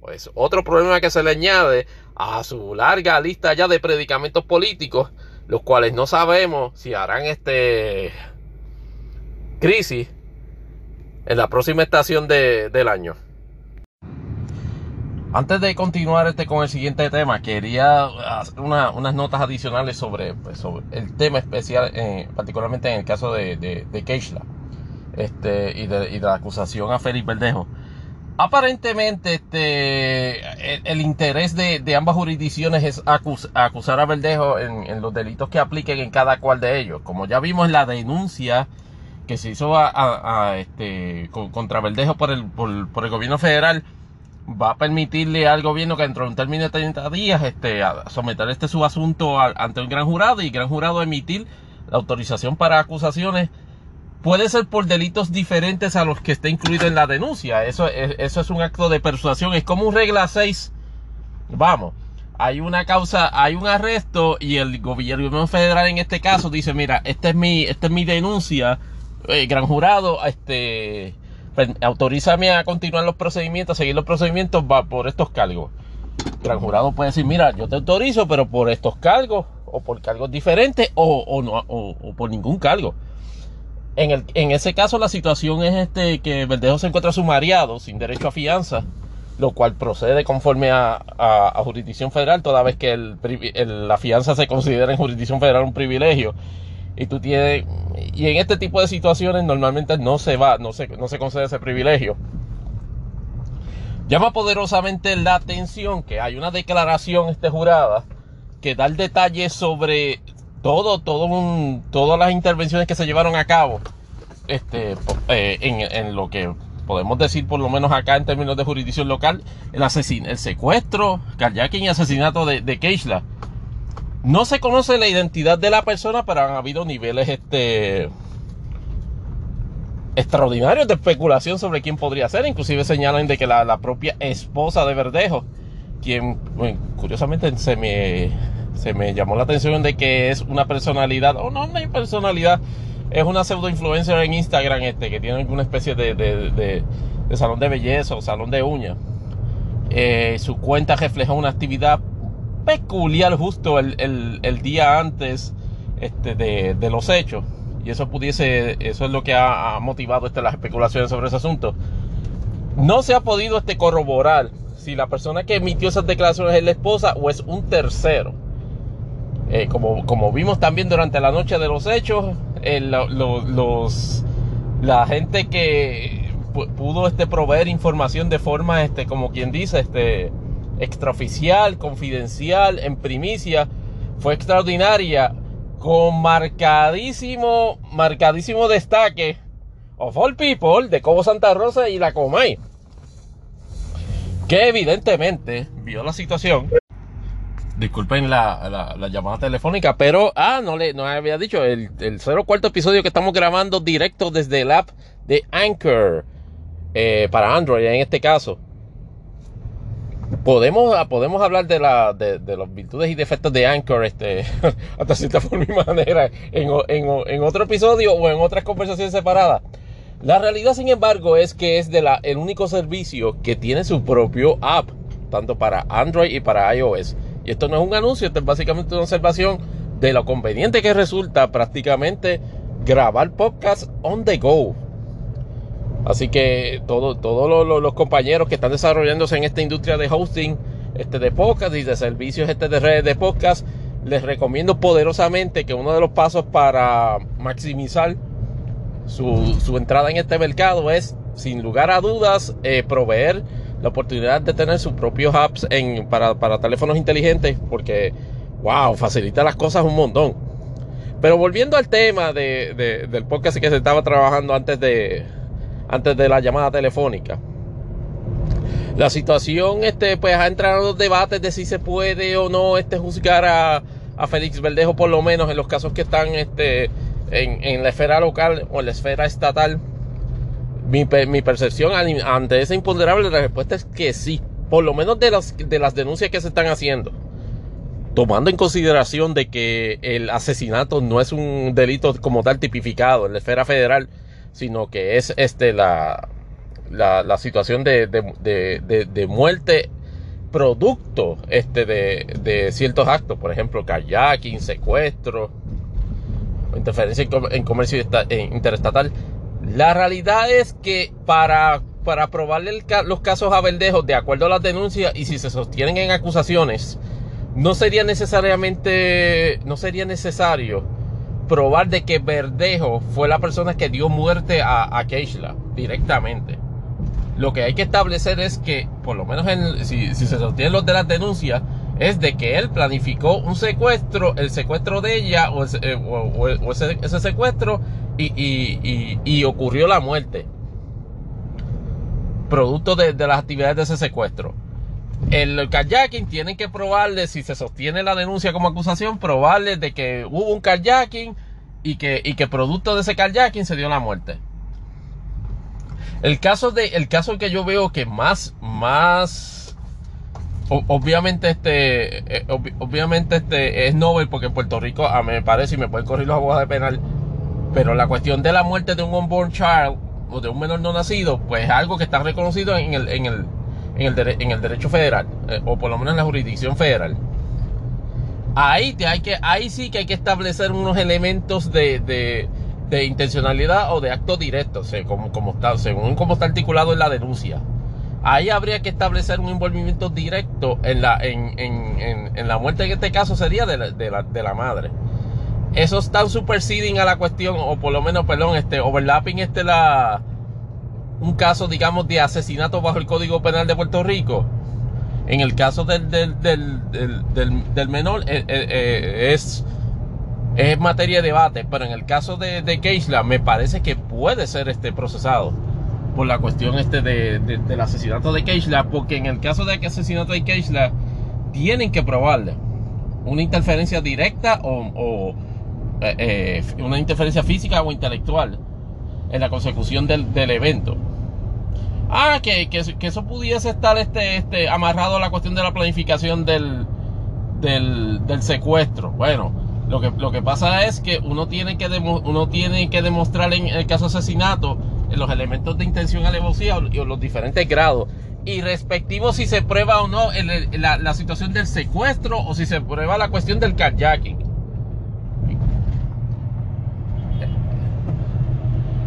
[SPEAKER 1] pues otro problema que se le añade a su larga lista ya de predicamentos políticos, los cuales no sabemos si harán este crisis en la próxima estación del año. Antes de continuar este con el siguiente tema, quería hacer unas notas adicionales pues, sobre, el tema especial, eh, particularmente en el caso de, de, este, y, de, la acusación a Félix Verdejo. Aparentemente, este, el, interés de, ambas jurisdicciones es acusar a Verdejo en, los delitos que apliquen en cada cual de ellos. Como ya vimos en la denuncia que se hizo a, este, contra Verdejo por el, por, el gobierno federal va a permitirle al gobierno que dentro de un término de 30 días este, someter este subasunto ante un gran jurado y el gran jurado emitir la autorización para acusaciones puede ser por delitos diferentes a los que está incluido en la denuncia. Eso, eso es un acto de persuasión. Es como un regla 6. Vamos, hay una causa, hay un arresto y el gobierno federal en este caso dice, mira, esta es mi, esta es mi denuncia eh, gran jurado, este, autorízame a continuar los procedimientos, a seguir los procedimientos va por estos cargos. Gran jurado puede decir, mira, yo te autorizo, pero por estos cargos, o por cargos diferentes, o, no, o, por ningún cargo. En, el, en ese caso la situación es este que Verdejo se encuentra sumariado, sin derecho a fianza, lo cual procede conforme a, jurisdicción federal, toda vez que el, la fianza se considera en jurisdicción federal un privilegio y tú tienes y en este tipo de situaciones normalmente no se va, no se, no se concede ese privilegio. Llama poderosamente la atención que hay una declaración este jurada que da el detalle sobre todo, todo un, todas las intervenciones que se llevaron a cabo este, eh, en, lo que podemos decir por lo menos acá en términos de jurisdicción local, el, asesin el secuestro, carjacking y asesinato de, de Keishla no se conoce la identidad de la persona, pero han habido niveles este, extraordinarios de especulación sobre quién podría ser. Inclusive señalan de que la, propia esposa de Verdejo, quien curiosamente se me, se me llamó la atención de que es una personalidad, o no una personalidad, es una pseudo influencer en Instagram este, que tiene una especie de, de, salón de belleza o salón de uñas. Eh, su cuenta refleja una actividad peculiar justo el, día antes este, de, los hechos. Y eso pudiese, eso es lo que ha, motivado este, las especulaciones sobre ese asunto. No se ha podido este, corroborar si la persona que emitió esas declaraciones es la esposa o es un tercero. Eh, como, como vimos también durante la noche de los hechos, eh, los, la gente que pudo este, proveer información de forma, este, como quien dice, este, extraoficial, confidencial, en primicia, fue extraordinaria, con marcadísimo, marcadísimo destaque of all people de Cobo Santa Rosa y la Comay, que evidentemente vio la situación. Disculpen la, llamada telefónica, pero, ah, no le no había dicho, el, el cuarto episodio que estamos grabando directo desde el app de Anchor eh, para Android en este caso podemos, podemos hablar de, la, de, de las virtudes y defectos de Anchor este, <laughs> hasta cierta forma y manera en, en, otro episodio o en otras conversaciones separadas. La realidad, sin embargo, es que es de la, el único servicio que tiene su propio app, tanto para Android y para iOS. Y esto no es un anuncio, esto es básicamente una observación de lo conveniente que resulta prácticamente grabar podcast on the go. Así que todos los compañeros que están desarrollándose en esta industria de hosting, este de podcast y de servicios este de redes de podcast, les recomiendo poderosamente que uno de los pasos para maximizar su, entrada en este mercado es, sin lugar a dudas, eh, proveer la oportunidad de tener sus propios apps en, para, teléfonos inteligentes, porque, wow, facilita las cosas un montón. Pero volviendo al tema del podcast que se estaba trabajando antes de, antes de la llamada telefónica. La situación este, pues, ha entrado en los debates de si se puede o no este, juzgar a, a Félix Verdejo, por lo menos en los casos que están este, en, en, la esfera local o en la esfera estatal Mi, mi percepción ante esa imponderable la respuesta es que sí, por lo menos de las, de las denuncias que se están haciendo tomando en consideración de que el asesinato no es un delito como tal tipificado en la esfera federal, sino que es este la, la, situación de, de, muerte producto este de, ciertos actos, por ejemplo, kayaking, secuestro, interferencia en comercio interestatal. La realidad es que para, para probarle los casos a Verdejo, de acuerdo a las denuncias y si se sostienen en acusaciones, no sería necesariamente, no sería necesario probar de que Verdejo fue la persona que dio muerte a, a Keishla directamente. Lo que hay que establecer es que, por lo menos en, si, se sostienen los de las denuncias, es de que él planificó un secuestro, el secuestro de ella o, eh, ese, secuestro y, ocurrió la muerte. Producto de las actividades de ese secuestro el kayaking tienen que probarle, si se sostiene la denuncia como acusación, probarle de que hubo un kayaking y que, y que producto de ese kayaking se dio la muerte. El caso de, el caso que yo veo que más, más, obviamente este, eh, obviamente este es Nobel porque en Puerto Rico, a mí me parece, y me pueden correr los abogados de penal, pero la cuestión de la muerte de un unborn child o de un menor no nacido, pues es algo que está reconocido en el, en el, en el, en el derecho federal, eh, o por lo menos en la jurisdicción federal. Ahí, te hay que, ahí sí que hay que establecer unos elementos de, de, intencionalidad o de acto directo, según como está articulado en la denuncia. Ahí habría que establecer un envolvimiento directo en la, en, en, en, la muerte, en este caso sería de la, de la, de la madre. Eso está superseding a la cuestión, o por lo menos, perdón, este, overlapping este la, un caso, digamos, de asesinato bajo el Código Penal de Puerto Rico, en el caso del, del, del, del, menor eh, eh, eh, es, es materia de debate, pero en el caso de, de Keishla me parece que puede ser este procesado por la cuestión este de, del asesinato de Keishla, porque en el caso de que asesinato de Keishla tienen que probarle una interferencia directa o, o una interferencia física o intelectual en la consecución del, del evento. Ah, que, que, eso pudiese estar este, este, amarrado a la cuestión de la planificación del, del, del secuestro. Bueno, lo que, lo que pasa es que uno tiene que, uno tiene que demostrar en el caso de asesinato los elementos de intención alevosía y los diferentes grados. Y respectivo si se prueba o no la, la, situación del secuestro o si se prueba la cuestión del carjacking.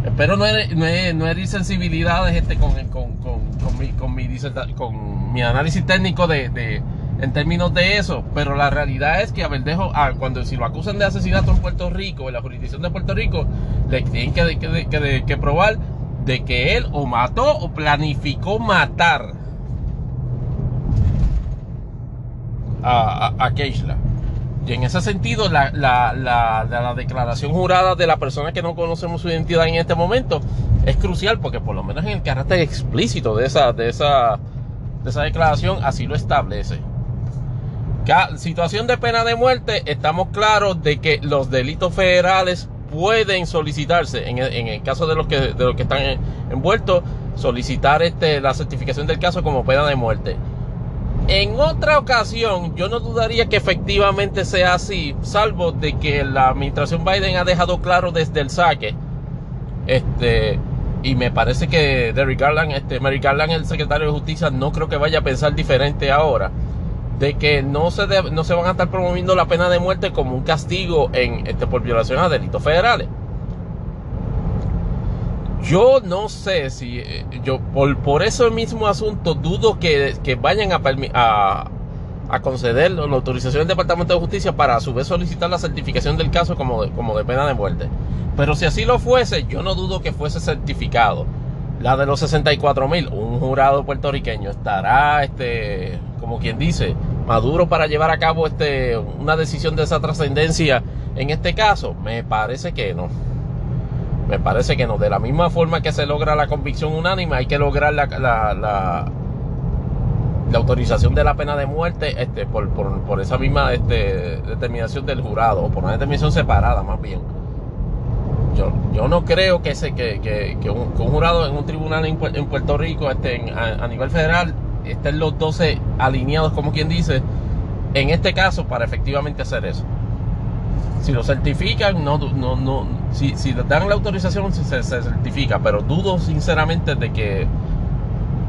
[SPEAKER 1] Espero no herir, no, sensibilidades este, con, con, con, mi, con, mi, con mi análisis técnico de, de, en términos de eso, pero la realidad es que a Verdejo, ah, cuando si lo acusan de asesinato en Puerto Rico, en la jurisdicción de Puerto Rico, le tienen que, que, que probar de que él o mató o planificó matar a, a, a Keishla. Y en ese sentido, la, la, la, la, declaración jurada de la persona que no conocemos su identidad en este momento es crucial porque por lo menos en el carácter explícito de esa, de esa, de esa declaración así lo establece. situación de pena de muerte, estamos claros de que los delitos federales pueden solicitarse, en el, en el caso de los que, de los que están envueltos, solicitar este, la certificación del caso como pena de muerte. En otra ocasión, yo no dudaría que efectivamente sea así, salvo de que la administración Biden ha dejado claro desde el saque, este, y me parece que Derrick Garland, este, Merrick Garland, el secretario de Justicia, no creo que vaya a pensar diferente ahora, de que no se, no se van a estar promoviendo la pena de muerte como un castigo en, este, por violación a delitos federales. Yo no sé si, eh, yo por, por ese mismo asunto dudo que, que vayan a, a, conceder la autorización del Departamento de Justicia para a su vez solicitar la certificación del caso como de, como de pena de muerte. Pero si así lo fuese, yo no dudo que fuese certificado. La de los 64 mil, un jurado puertorriqueño estará, este, como quien dice, maduro para llevar a cabo este, una decisión de esa trascendencia en este caso. Me parece que no. Me parece que no. De la misma forma que se logra la convicción unánime, hay que lograr la, la, la, autorización de la pena de muerte este, por, por, esa misma este, determinación del jurado, o por una determinación separada más bien. yo, yo no creo que, se, que, que, que, un, jurado en un tribunal en, Puerto Rico este, a, nivel federal estén los 12 alineados, como quien dice, en este caso para efectivamente hacer eso. Si lo certifican, no, no, no, si, si dan la autorización se, se, certifica, pero dudo sinceramente de que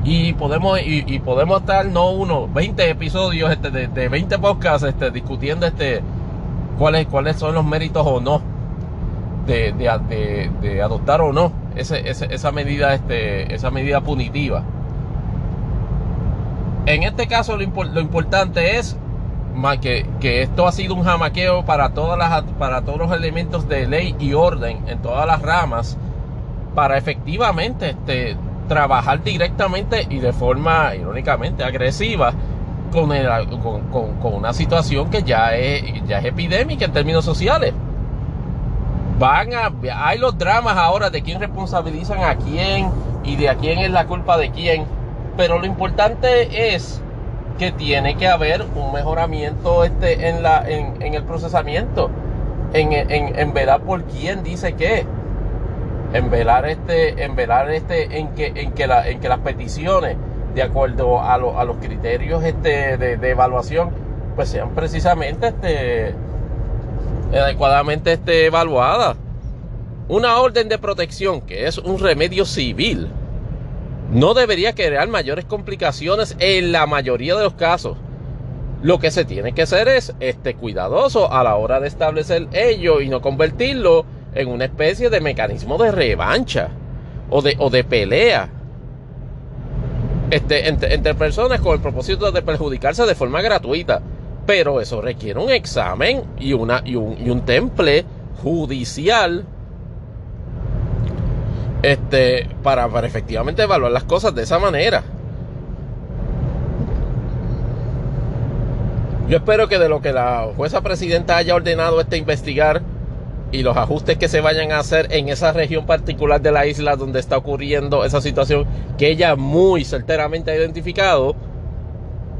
[SPEAKER 1] y podemos y, podemos estar no uno 20 episodios este, de, de 20 podcasts este, discutiendo este cuáles cuáles son los méritos o no de, de, de adoptar o no ese, esa medida este, esa medida punitiva. En este caso lo, lo importante es que, esto ha sido un jamaqueo para todas las para todos los elementos de ley y orden en todas las ramas para efectivamente este trabajar directamente y de forma irónicamente agresiva con, con, una situación que ya es, ya es epidémica en términos sociales. Van a, hay los dramas ahora de quién responsabilizan a quién y de a quién es la culpa de quién. Pero lo importante es que tiene que haber un mejoramiento este en, la, en, el procesamiento, en, en, en velar por quién dice qué. En velar este, en velar este, en que, en que, la, en que las peticiones, de acuerdo a, a los criterios este, de, evaluación, pues sean precisamente este, adecuadamente este, evaluadas. Una orden de protección, que es un remedio civil, no debería crear mayores complicaciones en la mayoría de los casos. Lo que se tiene que hacer es este, cuidadoso a la hora de establecer ello y no convertirlo en una especie de mecanismo de revancha o de, o de pelea este, entre, personas con el propósito de perjudicarse de forma gratuita. Pero eso requiere un examen y, una, y, un, y un temple judicial este, para, para efectivamente evaluar las cosas de esa manera. Yo espero que de lo que la jueza presidenta haya ordenado este investigar y los ajustes que se vayan a hacer en esa región particular de la isla donde está ocurriendo esa situación que ella muy certeramente ha identificado,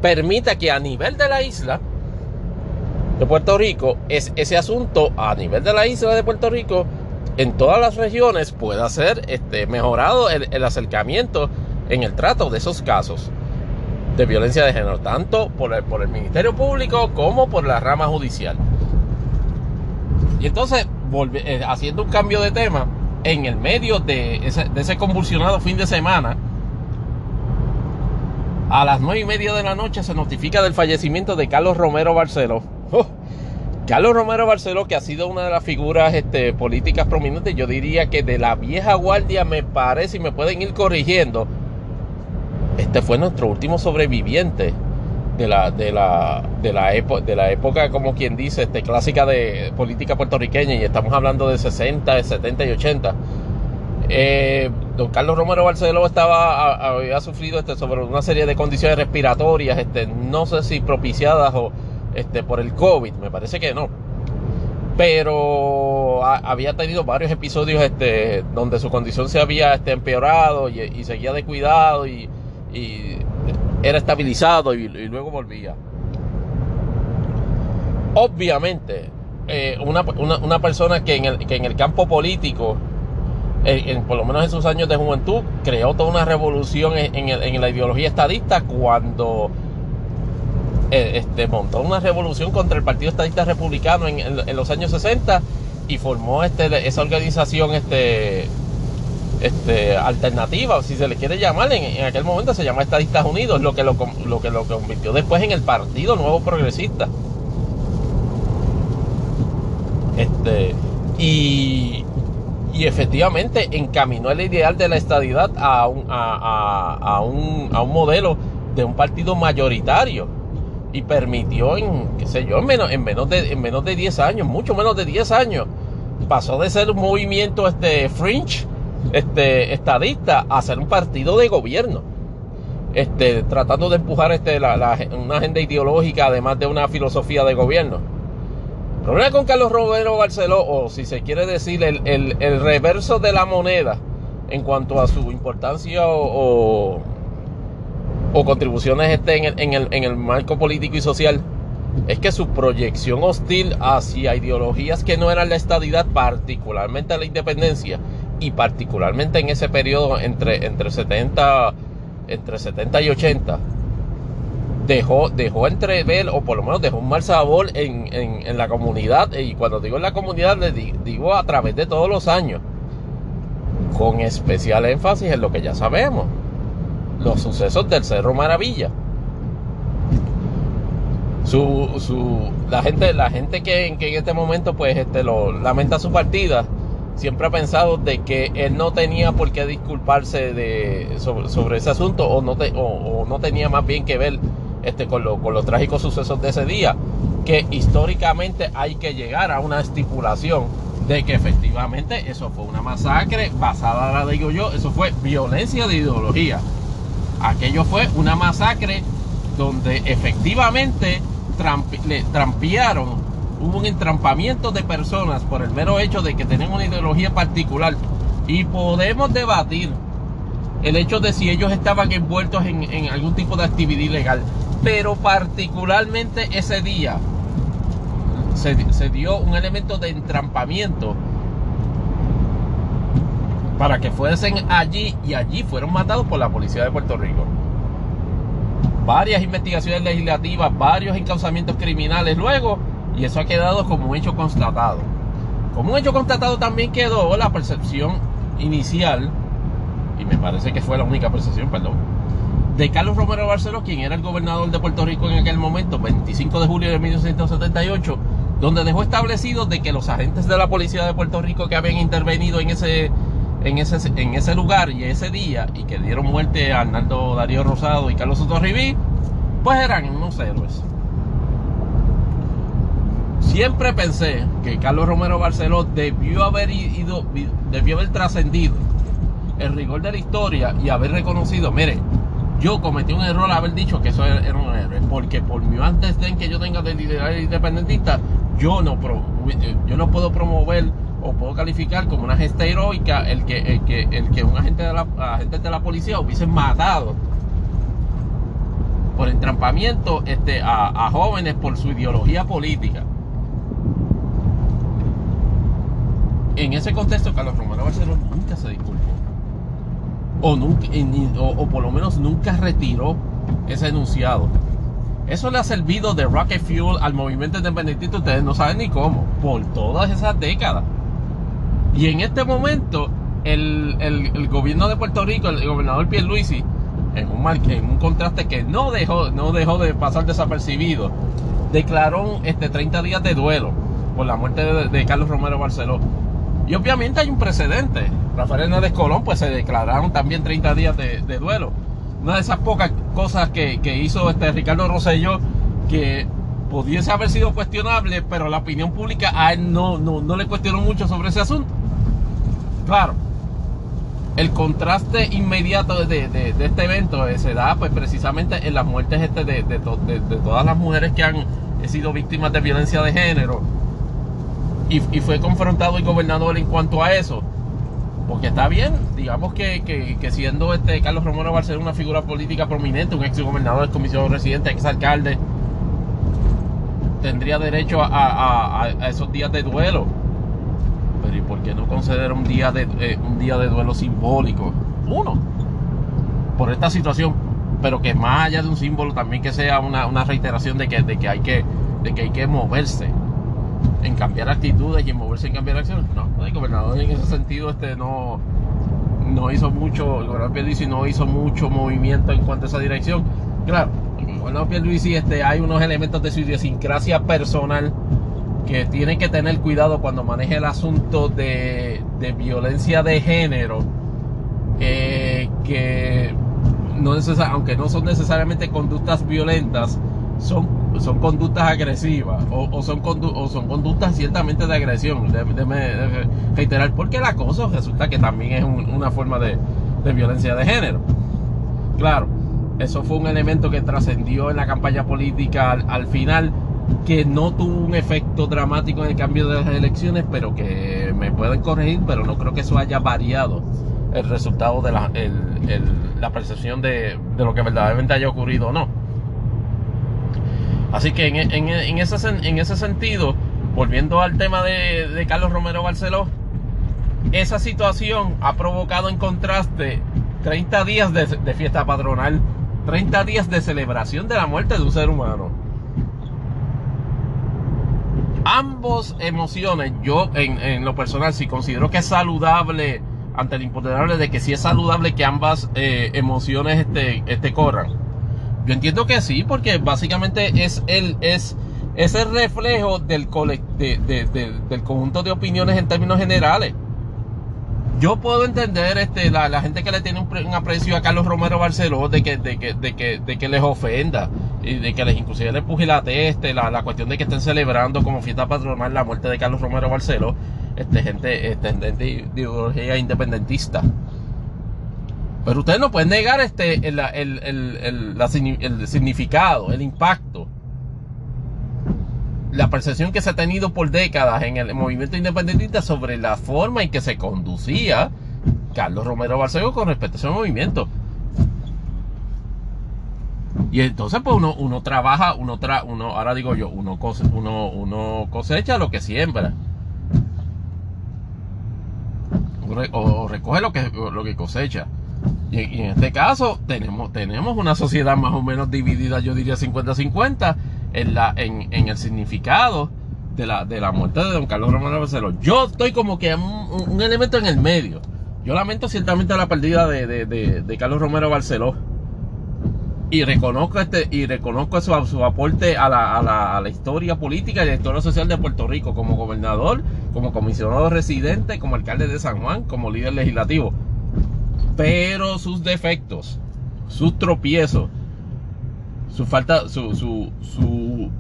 [SPEAKER 1] permita que a nivel de la isla de Puerto Rico, es, ese asunto a nivel de la isla de Puerto Rico, en todas las regiones pueda ser este, mejorado el, acercamiento en el trato de esos casos de violencia de género, tanto por el, por el Ministerio Público como por la rama judicial. Y entonces eh, haciendo un cambio de tema, en el medio de ese, convulsionado fin de semana, a las nueve y media de la noche se notifica del fallecimiento de Carlos Romero Barceló. Oh, Carlos Romero Barceló, que ha sido una de las figuras este, políticas prominentes, yo diría que de la vieja guardia me parece y me pueden ir corrigiendo. Este fue nuestro último sobreviviente de la, de la, de la, de la época, como quien dice, este, clásica de política puertorriqueña, y estamos hablando de 60, 70 y 80. Eh, don Carlos Romero Barceló estaba, había sufrido este, sobre una serie de condiciones respiratorias, este, no sé si propiciadas o este, por el COVID, me parece que no. Pero había tenido varios episodios este, donde su condición se había este, empeorado y, seguía de cuidado y, era estabilizado y, luego volvía. Obviamente, eh, una, persona que en, el, que en el campo político, por lo menos en sus años de juventud, creó toda una revolución en, la ideología estadista cuando este, montó una revolución contra el Partido Estadista Republicano en, los años 60 y formó este, esa organización este, este, alternativa, si se le quiere llamar, en, aquel momento se llama Estadistas Unidos, lo que lo, lo que lo convirtió después en el Partido Nuevo Progresista. Este, y, efectivamente encaminó el ideal de la estadidad a un, a, a, un, a un modelo de un partido mayoritario y permitió en, qué sé yo, en menos, en menos, de, en menos de 10 años, mucho menos de 10 años, pasó de ser un movimiento este, fringe este, estadista a ser un partido de gobierno. Este, tratando de empujar este, una agenda ideológica además de una filosofía de gobierno. El problema con Carlos Romero Barceló, o si se quiere decir el, el, reverso de la moneda en cuanto a su importancia o, o, contribuciones este en, el, en, el, en el marco político y social, es que su proyección hostil hacia ideologías que no eran la estadidad, particularmente la independencia, y particularmente en ese periodo entre, entre, 70, entre 70 y 80, dejó, dejó entrever, o por lo menos dejó un mal sabor en, en, la comunidad, y cuando digo en la comunidad, le digo a través de todos los años, con especial énfasis en lo que ya sabemos, los sucesos del Cerro Maravilla. Su, su, la gente, la gente que, que en este momento pues este, lo, lamenta su partida, siempre ha pensado de que él no tenía por qué disculparse de, sobre, ese asunto o no, o, no tenía más bien que ver este, con, con los trágicos sucesos de ese día, que históricamente hay que llegar a una estipulación de que efectivamente eso fue una masacre basada, la digo yo, eso fue violencia de ideología. Aquello fue una masacre donde efectivamente le trampearon hubo un entrampamiento de personas por el mero hecho de que tenían una ideología particular. Y podemos debatir el hecho de si ellos estaban envueltos en, algún tipo de actividad ilegal. Pero particularmente ese día se, se dio un elemento de entrampamiento para que fuesen allí y allí fueron matados por la policía de Puerto Rico. Varias investigaciones legislativas, varios encauzamientos criminales. Luego y eso ha quedado como un hecho constatado. Como un hecho constatado también quedó la percepción inicial, y me parece que fue la única percepción, perdón, de Carlos Romero Barceló, quien era el gobernador de Puerto Rico en aquel momento, 25 de julio de 1978, donde dejó establecido de que los agentes de la policía de Puerto Rico que habían intervenido en ese, en ese, en ese lugar y ese día, y que dieron muerte a Arnaldo Darío Rosado y Carlos Sotorribí, pues eran unos héroes. Siempre pensé que Carlos Romero Barceló debió haber ido, debió haber trascendido el rigor de la historia y haber reconocido, mire, yo cometí un error haber dicho que eso era un error, porque por mi antes de que yo tenga de liderazgo independentista, yo no, yo no puedo promover o puedo calificar como una gesta heroica el que, el que, el que un agente de la, agente de la policía hubiese matado por entrampamiento este, a, jóvenes por su ideología política. en ese contexto, Carlos Romero Barceló nunca se disculpó. O, nunca, o, por lo menos nunca retiró ese enunciado. Eso le ha servido de rocket fuel al movimiento independentista, ustedes no saben ni cómo, por todas esas décadas. Y en este momento, el, el, gobierno de Puerto Rico, el gobernador Pierluisi, en un, en un contraste que no dejó, no dejó de pasar desapercibido, declaró este 30 días de duelo por la muerte de, Carlos Romero Barceló. Y obviamente hay un precedente. Rafael Hernández Colón, pues se declararon también 30 días de, duelo. Una de esas pocas cosas que, hizo este Ricardo Rosselló que pudiese haber sido cuestionable, pero la opinión pública a él no, no, le cuestionó mucho sobre ese asunto. Claro, el contraste inmediato de, este evento eh, se da pues precisamente en las muertes este de, todas las mujeres que han sido víctimas de violencia de género y, fue confrontado el gobernador en cuanto a eso. Porque está bien, digamos que, siendo este Carlos Romero a ser una figura política prominente, un ex gobernador, ex comisionado residente, ex alcalde, tendría derecho a, esos días de duelo. Pero ¿y por qué no conceder un día de, eh, un día de duelo simbólico? Uno, por esta situación, pero que más allá de un símbolo también que sea una, reiteración de que, de que hay que de que hay que moverse en cambiar actitudes y en moverse en cambiar acciones. No, el gobernador en ese sentido este no, no hizo mucho, el gobernador Pierluisi no hizo mucho movimiento en cuanto a esa dirección. Claro, el gobernador Pierluisi este, hay unos elementos de su idiosincrasia personal que tiene que tener cuidado cuando maneje el asunto de, de violencia de género, eh, que no aunque no son necesariamente conductas violentas, son son conductas agresivas o, son, o son conductas ciertamente de agresión. Déjeme reiterar, porque el acoso resulta que también es una forma de, violencia de género. Claro, eso fue un elemento que trascendió en la campaña política al, final, que no tuvo un efecto dramático en el cambio de las elecciones, pero que me pueden corregir, pero no creo que eso haya variado el resultado de la, la percepción de, de lo que verdaderamente haya ocurrido o no. Así que en, ese, en ese sentido, volviendo al tema de, Carlos Romero Barceló, esa situación ha provocado en contraste 30 días de, de, fiesta patronal, 30 días de celebración de la muerte de un ser humano. Ambos emociones, yo en, lo personal, si considero que es saludable ante el imponderable de que si es saludable que ambas eh, emociones este, este, corran. Yo entiendo que sí, porque básicamente es el, es, es el reflejo del, del conjunto de opiniones en términos generales. Yo puedo entender este, la, gente que le tiene un, aprecio a Carlos Romero Barceló de que, de que, de que, de que les ofenda y de que les inclusive les pugilate este, la, la cuestión de que estén celebrando como fiesta patronal la muerte de Carlos Romero Barceló, este, gente, este, de ideología independentista. Pero ustedes no pueden negar este, el, el, el, el significado, el impacto la percepción que se ha tenido por décadas en el movimiento independentista sobre la forma en que se conducía Carlos Romero Barceló con respecto a ese movimiento. Y entonces pues uno, uno trabaja, uno, tra, uno ahora digo yo, uno, uno, uno cosecha lo que siembra. O recoge lo que, lo que cosecha. Y, en este caso tenemos, tenemos una sociedad más o menos dividida, yo diría 50-50 en, la, en, en el significado de la, de la muerte de don Carlos Romero Barceló. Yo estoy como que un, elemento en el medio. Yo lamento ciertamente la pérdida de, de, de, Carlos Romero Barceló. Y reconozco este, y reconozco su, su aporte a la, a, la, a la, historia política y la historia social de Puerto Rico, como gobernador, como comisionado residente, como alcalde de San Juan, como líder legislativo. Pero sus defectos, sus tropiezos, su falta, su, su, su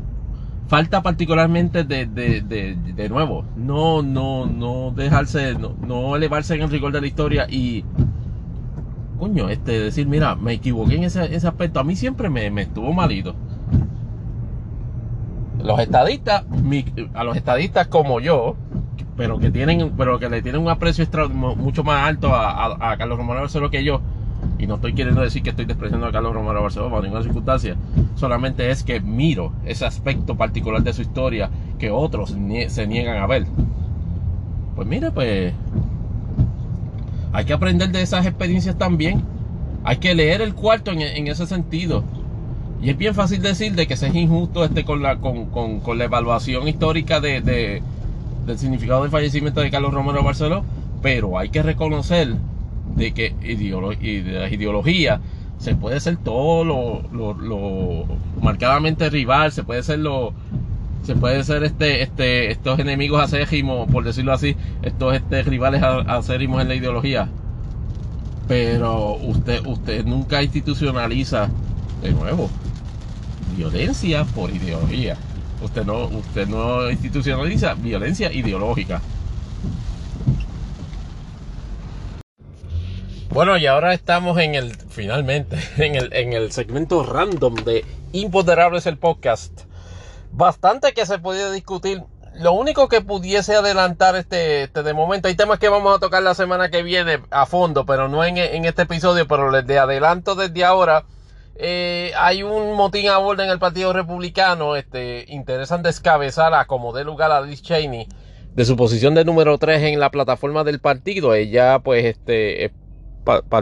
[SPEAKER 1] falta particularmente de, de, de, de, nuevo, no, no, no dejarse, no, no, elevarse en el rigor de la historia y, coño, este, decir, mira, me equivoqué en ese, ese aspecto, a mí siempre me, me estuvo malito. Los estadistas, a los estadistas como yo, pero que tienen, pero que le tienen un aprecio mucho más alto a, Carlos Romero Barceló que yo, y no estoy queriendo decir que estoy despreciando a Carlos Romero Barcelona en ninguna circunstancia, solamente es que miro ese aspecto particular de su historia que otros se niegan a ver. Pues mira, pues hay que aprender de esas experiencias también. Hay que leer el cuarto en, ese sentido. Y es bien fácil decir de que se es injusto este con la, con, con, la evaluación histórica de, del significado del fallecimiento de Carlos Romero Barceló, pero hay que reconocer de que las ideologías se puede ser todo lo, marcadamente rival, se puede ser lo se puede ser este este estos enemigos acérrimos, por decirlo así, estos este rivales acérrimos en la ideología. Pero usted usted nunca institucionaliza de nuevo violencia por ideología. Usted no usted no institucionaliza violencia ideológica. Bueno, y ahora estamos en el, finalmente, <laughs> en el, en el segmento random de Imponderables el podcast. Bastante que se podía discutir. Lo único que pudiese adelantar este, este, de momento, hay temas que vamos a tocar la semana que viene a fondo, pero no en, en este episodio, pero les de adelanto desde ahora. Eh, hay un motín a bordo en el Partido Republicano. Este, interesan descabezar a como dé lugar a Liz Cheney de su posición de número 3 en la plataforma del partido. Ella, pues, este,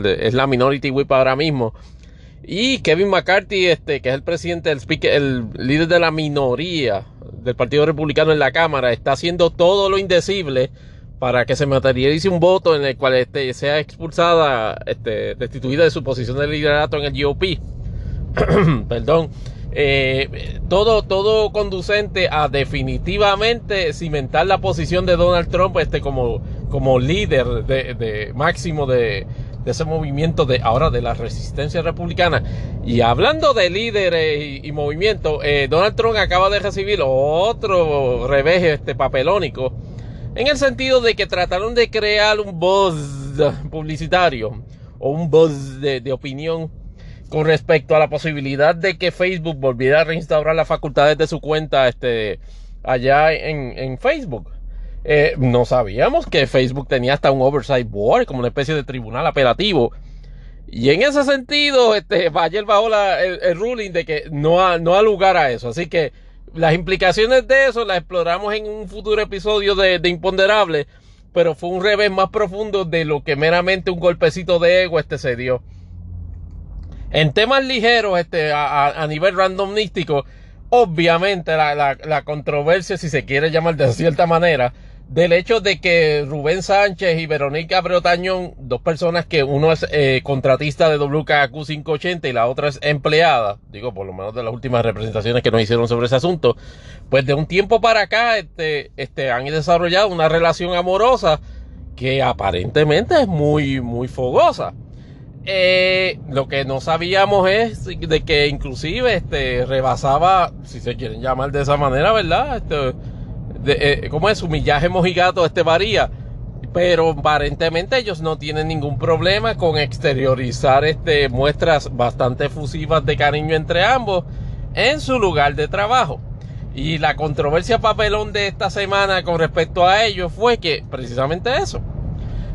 [SPEAKER 1] es la minority whip ahora mismo. Y Kevin McCarthy, este, que es el presidente, el, speaker, el líder de la minoría del Partido Republicano en la Cámara, está haciendo todo lo indecible para que se materialice un voto en el cual este, sea expulsada, este, destituida de su posición de liderato en el GOP. <clears throat> Perdón. Eh, todo, todo conducente a definitivamente cimentar la posición de Donald Trump este, como, como líder de máximo de, de ese movimiento de ahora de la resistencia republicana. Y hablando de líderes y, movimiento, eh, Donald Trump acaba de recibir otro revés este, papelónico en el sentido de que trataron de crear un buzz publicitario o un buzz de, opinión con respecto a la posibilidad de que Facebook volviera a reinstaurar las facultades de su cuenta este, allá en, en Facebook. Eh, no sabíamos que Facebook tenía hasta un oversight board, como una especie de tribunal apelativo. Y en ese sentido, este, ayer bajó el, ruling de que no ha, no ha lugar a eso. Así que las implicaciones de eso las exploramos en un futuro episodio de, de Imponderable, pero fue un revés más profundo de lo que meramente un golpecito de ego este se dio. En temas ligeros, este, a, nivel randomístico, obviamente la, la, controversia, si se quiere llamar de cierta manera, del hecho de que Rubén Sánchez y Verónica Breotañón, dos personas que uno es eh, contratista de WKQ 580 y la otra es empleada, digo por lo menos de las últimas representaciones que nos hicieron sobre ese asunto, pues de un tiempo para acá este, este, han desarrollado una relación amorosa que aparentemente es muy, muy fogosa. Eh, lo que no sabíamos es de que inclusive este rebasaba, si se quieren llamar de esa manera, ¿verdad? Este, de, eh, ¿cómo es? Su millaje mojigato este varía. Pero aparentemente ellos no tienen ningún problema con exteriorizar este, muestras bastante efusivas de cariño entre ambos en su lugar de trabajo. Y la controversia papelón de esta semana con respecto a ellos fue que precisamente eso.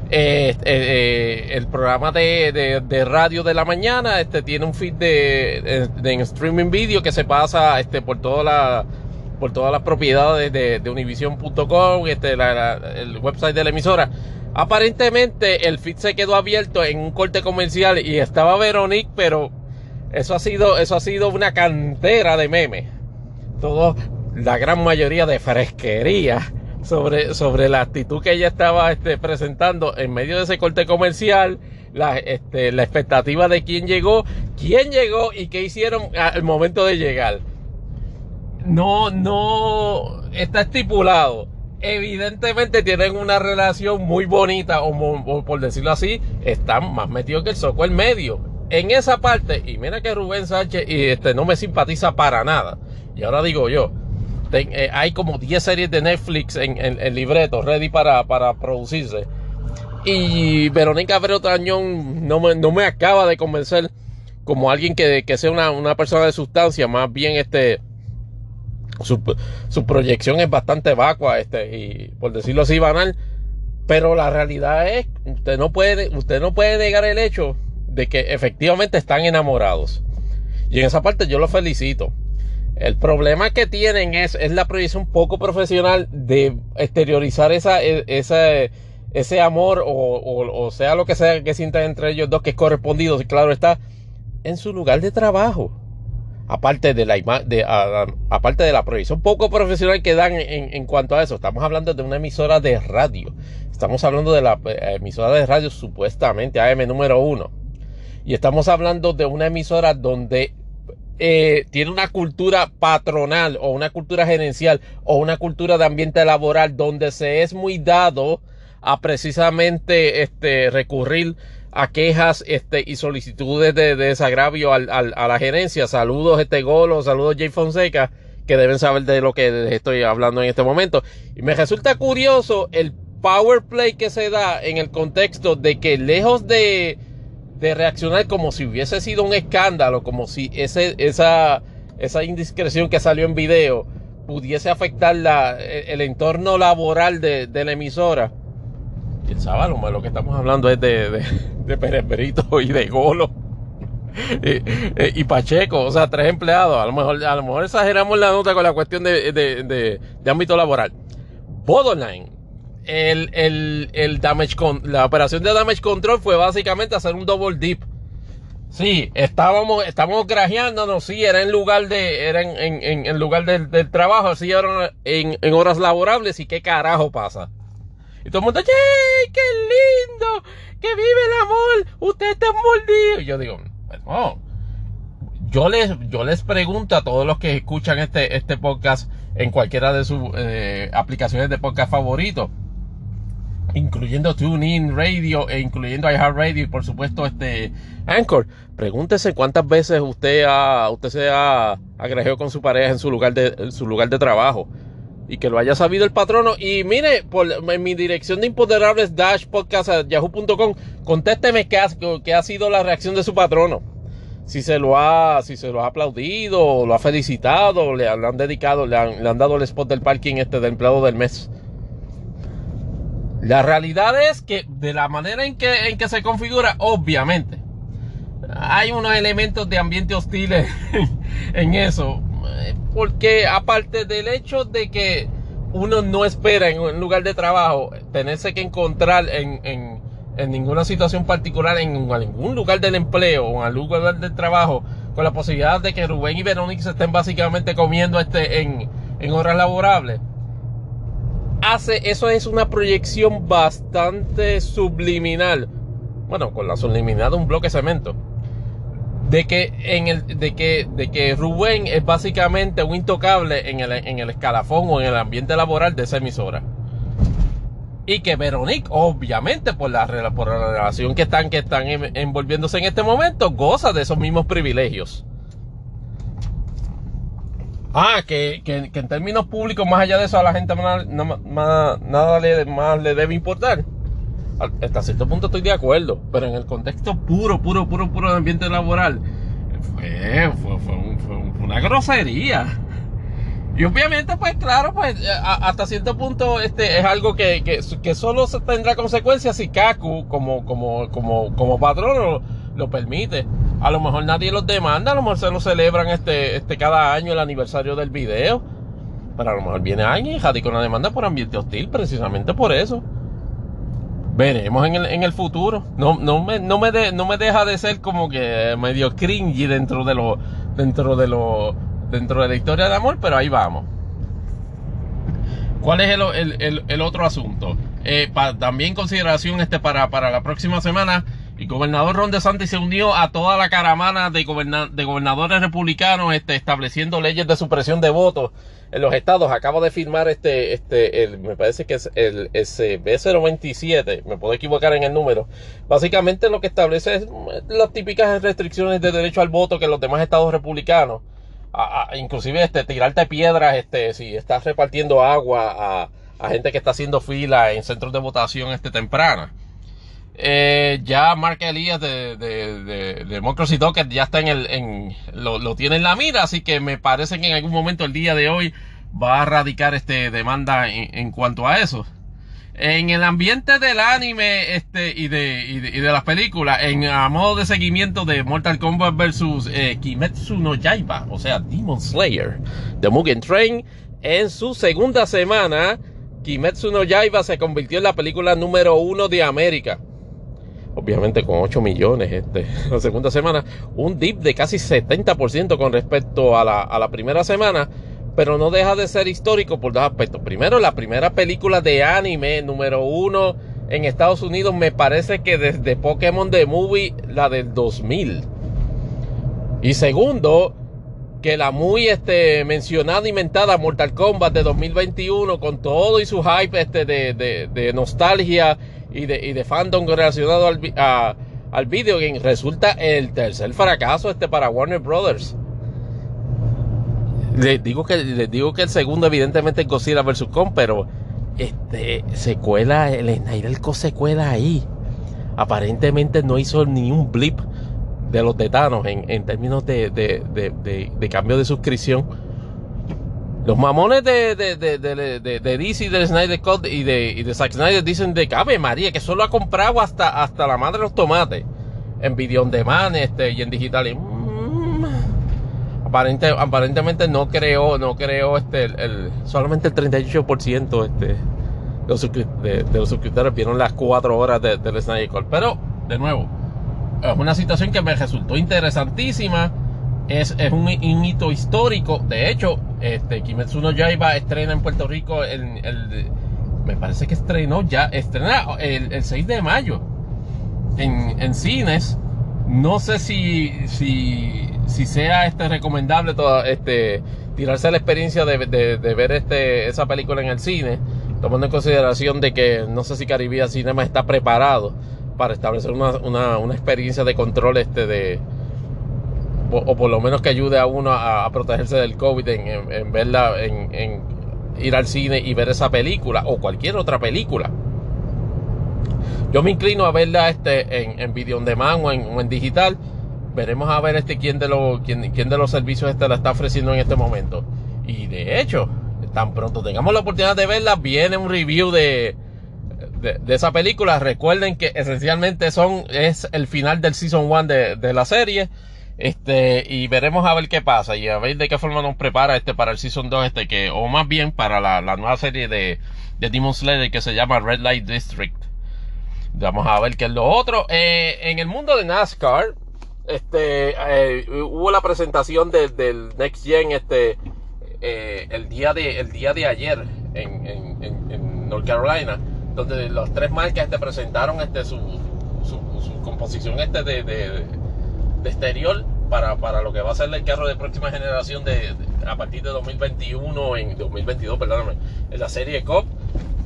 [SPEAKER 1] Eh, eh, el programa de, de, radio de la mañana este, tiene un feed de, de, streaming video que se pasa este, por toda la por todas las propiedades de, univision.com, este, el website de la emisora. Aparentemente el feed se quedó abierto en un corte comercial y estaba Veronique, pero eso ha sido, eso ha sido una cantera de memes. Todo, la gran mayoría de fresquería sobre, sobre la actitud que ella estaba este, presentando en medio de ese corte comercial, la, este, la expectativa de quién llegó, quién llegó y qué hicieron al momento de llegar no, no está estipulado. Evidentemente tienen una relación muy bonita, o, por decirlo así, están más metidos que el soco en medio. En esa parte, y mira que Rubén Sánchez y este, no me simpatiza para nada. Y ahora digo yo, eh, hay como 10 series de Netflix en, el libreto, ready para, para producirse. Y Verónica Breotañón no me, no me acaba de convencer como alguien que, que sea una, una persona de sustancia, más bien este su, proyección es bastante vacua, este, y por decirlo así, banal. Pero la realidad es, usted no puede, usted no puede negar el hecho de que efectivamente están enamorados. Y en esa parte yo lo felicito. El problema que tienen es, es la proyección poco profesional de exteriorizar esa, e, esa, ese amor o, o, sea lo que sea que sientan entre ellos dos que es correspondido, claro está, en su lugar de trabajo aparte de la de, aparte de la proyección poco profesional que dan en, cuanto a eso, estamos hablando de una emisora de radio. Estamos hablando de la eh, emisora de radio supuestamente AM número uno. Y estamos hablando de una emisora donde eh, tiene una cultura patronal o una cultura gerencial o una cultura de ambiente laboral donde se es muy dado a precisamente este, recurrir a quejas este, y solicitudes de, desagravio al, a la gerencia. Saludos, este Golo, saludos, Jay Fonseca, que deben saber de lo que estoy hablando en este momento. Y me resulta curioso el power play que se da en el contexto de que lejos de, de reaccionar como si hubiese sido un escándalo, como si ese, esa, esa indiscreción que salió en video pudiese afectar la, el entorno laboral de, de la emisora sabe, lo, que estamos hablando es de, de, de y de Golo. y, Pacheco, o sea, tres empleados. A lo mejor, a lo mejor exageramos la nota con la cuestión de, de, de ámbito laboral. Borderline, el, el, el damage con, la operación de damage control fue básicamente hacer un double dip. Sí, estábamos, estábamos grajeándonos, sí, era en lugar de, era en, en, en lugar del, del, trabajo, sí, era en, en horas laborables y qué carajo pasa. Y todo el mundo, ¡Yay! ¡Qué lindo! ¡Que vive el amor! ¡Usted está mordido! Y yo digo, no. Yo les, yo les pregunto a todos los que escuchan este, este podcast en cualquiera de sus eh, aplicaciones de podcast favoritos, incluyendo TuneIn Radio e incluyendo iHeartRadio y por supuesto este Anchor. Pregúntese cuántas veces usted ha, usted se ha agregado con su pareja en su lugar de, en su lugar de trabajo y que lo haya sabido el patrono. Y mire, por, en mi dirección de imponderables dash podcast yahoo.com, contésteme qué ha, ha sido la reacción de su patrono. Si se lo ha, si se lo ha aplaudido, lo ha felicitado, le, han dedicado, le han, dado el spot del parking este de empleado del mes. La realidad es que de la manera en que, en que se configura, obviamente, hay unos elementos de ambiente hostiles <laughs> en eso. Porque aparte del hecho de que uno no espera en un lugar de trabajo tenerse que encontrar en, en, ninguna situación particular, en ningún lugar del empleo o en algún lugar del trabajo, con la posibilidad de que Rubén y Verónica se estén básicamente comiendo este en, en horas laborables. Hace, eso es una proyección bastante subliminal. Bueno, con la subliminal de un bloque de cemento de que en el de que de que Rubén es básicamente un intocable en el, en el escalafón o en el ambiente laboral de esa emisora. Y que Veronique obviamente por la, por la relación que están que están envolviéndose en este momento goza de esos mismos privilegios. Ah que, que, en términos públicos más allá de eso a la gente nada le, más le debe importar hasta cierto punto estoy de acuerdo, pero en el contexto puro, puro, puro, puro de ambiente laboral, fue, fue, fue, una grosería. Y obviamente, pues claro, pues hasta cierto punto este es algo que, que, que solo tendrá consecuencias si Kaku como, como, como, como patrón lo, permite. A lo mejor nadie los demanda, a lo mejor se lo celebran este, este cada año el aniversario del video. Pero a lo mejor viene alguien y radica una demanda por ambiente hostil, precisamente por eso veremos en el, en el futuro. No, no, me, no, me no me deja de ser como que medio cringy dentro de lo, dentro de lo, dentro de la historia de amor, pero ahí vamos. ¿Cuál es el, el, el, otro asunto? Eh, también consideración este para, para la próxima semana. El gobernador Ron DeSantis se unió a toda la caravana de, de gobernadores republicanos este, estableciendo leyes de supresión de votos en los estados. Acabo de firmar este, este, el, me parece que es el SB027, me puedo equivocar en el número. Básicamente lo que establece es las típicas restricciones de derecho al voto que los demás estados republicanos, inclusive este, tirarte piedras este, si estás repartiendo agua a, a gente que está haciendo fila en centros de votación este, temprana. Eh, ya Mark Elías de, de, de, Democracy Docket ya está en el, en, lo, lo, tiene en la mira, así que me parece que en algún momento el día de hoy va a radicar este demanda en, cuanto a eso. En el ambiente del anime este, y, de, y, de, las películas, en a modo de seguimiento de Mortal Kombat vs eh, Kimetsu no Yaiba, o sea, Demon Slayer, de Mugen Train, en su segunda semana, Kimetsu no Yaiba se convirtió en la película número uno de América obviamente con 8 millones este, <laughs> la segunda semana, un dip de casi 70% con respecto a la, primera semana, pero no deja de ser histórico por dos aspectos. Primero, la primera película de anime número uno en Estados Unidos me parece que desde Pokémon The Movie, la del 2000. Y segundo, que la muy este, mencionada y mentada Mortal Kombat de 2021 con todo y su hype este, de nostalgia y de, y de fandom relacionado al, a, al video game resulta el tercer fracaso este para Warner Brothers. Les digo que, les digo que el segundo evidentemente es Godzilla vs. Kong, pero este, secuela, el Snyder secuela ahí. Aparentemente no hizo ni un blip de los tetanos en, en términos de, de, de, de cambio de suscripción los mamones de, de, de, de, de DC, del Snyder Cut y de, y de Zack Snyder dicen de Cabe María, que solo ha comprado hasta, hasta la madre de los tomates. En video on demand este, y en digital. Y, mm, aparente, aparentemente no creó, no creó este, el, solamente el 38% este, de, los de, los suscriptores vieron las cuatro horas del Snyder Cut. Pero, de nuevo, es una situación que me resultó interesantísima es, es un, hito histórico. De hecho, este, Kimetsu no Yaiba estrena en Puerto Rico el, me parece que estrenó ya, estrena el, el 6 de mayo en, en, cines. No sé si, si, si sea este recomendable todo, este, tirarse la experiencia de, de, de, ver este, esa película en el cine, tomando en consideración de que no sé si Caribbean Cinema está preparado para establecer una, una, una experiencia de control este de, o por lo menos que ayude a uno a, protegerse del COVID en, verla, en, ir al cine y ver esa película o cualquier otra película. Yo me inclino a verla este, en, en video on demand o en, digital. Veremos a ver este quién de los quién, quién de los servicios este la está ofreciendo en este momento. Y de hecho, tan pronto tengamos la oportunidad de verla, viene un review de de, esa película. Recuerden que esencialmente son, es el final del Season 1 de, de, la serie. Este, y veremos a ver qué pasa y a ver de qué forma nos prepara este para el Season 2, este que, o más bien para la, la nueva serie de, de Demon Slayer que se llama Red Light District. Vamos a ver qué es lo otro. Eh, en el mundo de NASCAR, este, eh, hubo la presentación del Next Gen, este, eh, el día de, el día de ayer en, en, North Carolina, donde los tres marcas este, presentaron este, su, su, composición este de, exterior para, para, lo que va a ser el carro de próxima generación de, a partir de 2021, en 2022, perdóname, en la serie COP.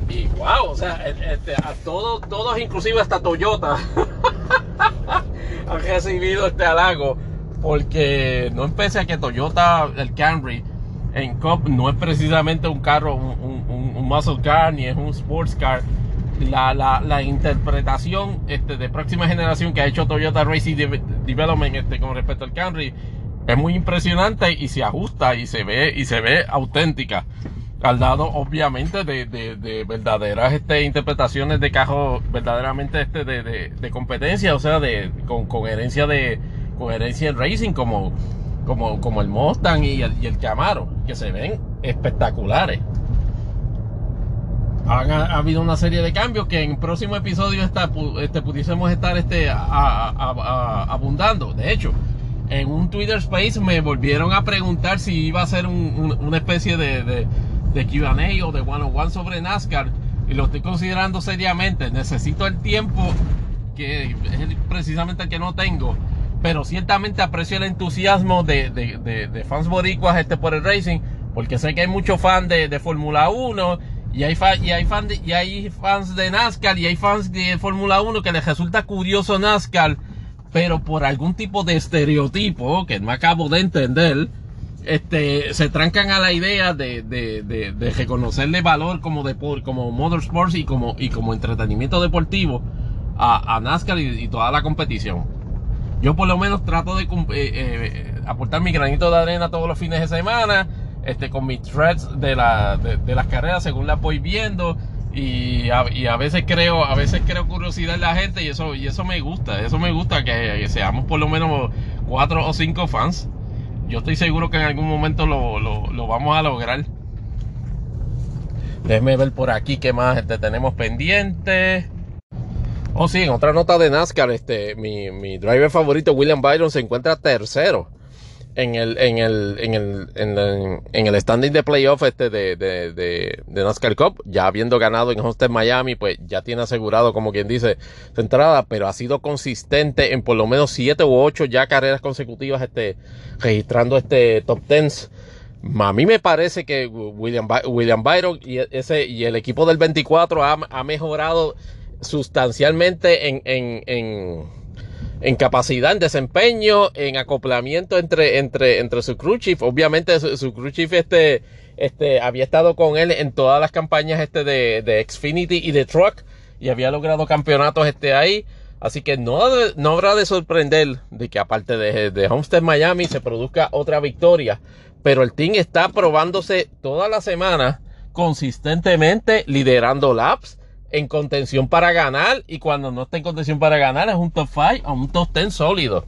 [SPEAKER 1] Y wow, o sea, este, a todos, todos, inclusive hasta Toyota, <laughs> han recibido este halago. Porque no empecé a que Toyota, el Camry, en COP no es precisamente un carro, un, un, muscle car, ni es un sports car. La, la, la, interpretación este, de próxima generación que ha hecho Toyota Racing Development este, con respecto al Camry es muy impresionante y se ajusta y se ve y se ve auténtica al lado obviamente de, de, verdaderas este, interpretaciones de carros verdaderamente este, de, de, competencia, o sea, de, con coherencia de coherencia en racing como, como, como el Mustang y el, y el Camaro, que se ven espectaculares. Ha, habido una serie de cambios que en el próximo episodio está, este, pudiésemos estar este, abundando. De hecho, en un Twitter Space me volvieron a preguntar si iba a ser una especie de, de QA o de one on one sobre NASCAR y lo estoy considerando seriamente. Necesito el tiempo que es precisamente el que no tengo. Pero ciertamente aprecio el entusiasmo de, de, fans boricuas este por el racing, porque sé que hay muchos fans de, Fórmula 1 y hay, y, hay fan y hay fans de NASCAR y hay fans de Fórmula 1 que les resulta curioso NASCAR, pero por algún tipo de estereotipo que no acabo de entender, este, se trancan a la idea de, de, de, reconocerle valor como como motorsports y como, y como entretenimiento deportivo a, a NASCAR y, toda la competición. Yo por lo menos trato de eh, eh, aportar mi granito de arena todos los fines de semana, este, con mis threads de, la, de, las carreras según las voy viendo. Y a, y a, veces creo, a veces creo curiosidad en la gente y eso, y eso me gusta, eso me gusta que seamos por lo menos cuatro o cinco fans yo estoy seguro que en algún momento lo, vamos a lograr. Déjeme ver por aquí qué más este, tenemos pendiente. Oh, sí, en otra nota de NASCAR, este, mi, mi driver favorito, William Byron, se encuentra tercero en el, en el, en el, en el, standing de playoff este de, de, de, NASCAR Cup, ya habiendo ganado en Homestead Miami, pues ya tiene asegurado, como quien dice, su entrada, pero ha sido consistente en por lo menos siete u ocho ya carreras consecutivas, este, registrando este top tens. A mí me parece que William, William Byron y, ese, y el equipo del 24 ha, ha mejorado sustancialmente en, en, en en capacidad, en desempeño, en acoplamiento entre, entre, entre su crew chief. Obviamente su, crew chief este, este, había estado con él en todas las campañas este de, de Xfinity y de Truck y había logrado campeonatos este ahí. Así que no, no habrá de sorprender de que aparte de, de Homestead Miami se produzca otra victoria. Pero el team está probándose toda la semana consistentemente liderando laps en contención para ganar y cuando no está en contención para ganar es un top 5 o un top 10 sólido.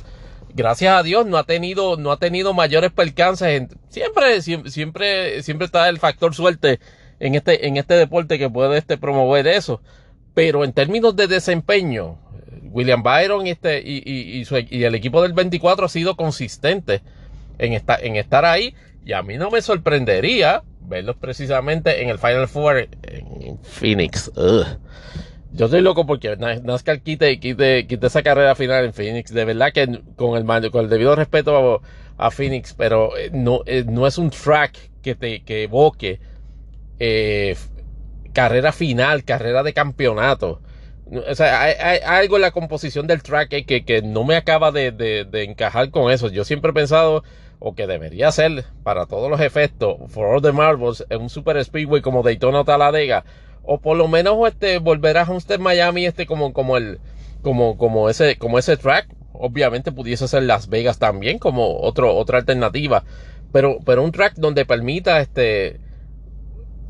[SPEAKER 1] Gracias a Dios no ha tenido, no ha tenido mayores percances. Siempre, siempre, siempre está el factor suerte en este, en este deporte que puede este, promover eso. Pero en términos de desempeño, William Byron y, este, y, y, y, el equipo del 24 ha sido consistente en, esta, en estar ahí. Y a mí no me sorprendería verlos precisamente en el Final Four en Phoenix. Yo estoy loco porque NASCAR quite, quite, quite esa carrera final en Phoenix. De verdad que con el, con el debido respeto a, Phoenix, pero eh, no, eh, no es un track que te que evoque eh, carrera final, carrera de campeonato. O sea, hay, algo en la composición del track que, que, no me acaba de, de, encajar con eso. Yo siempre he pensado o que debería ser para todos los efectos, for all the marbles, en un super speedway como Daytona o Talladega, o por lo menos este volver a Homestead Miami este como como el como como ese como ese track, obviamente pudiese ser Las Vegas también como otro otra alternativa, pero pero un track donde permita este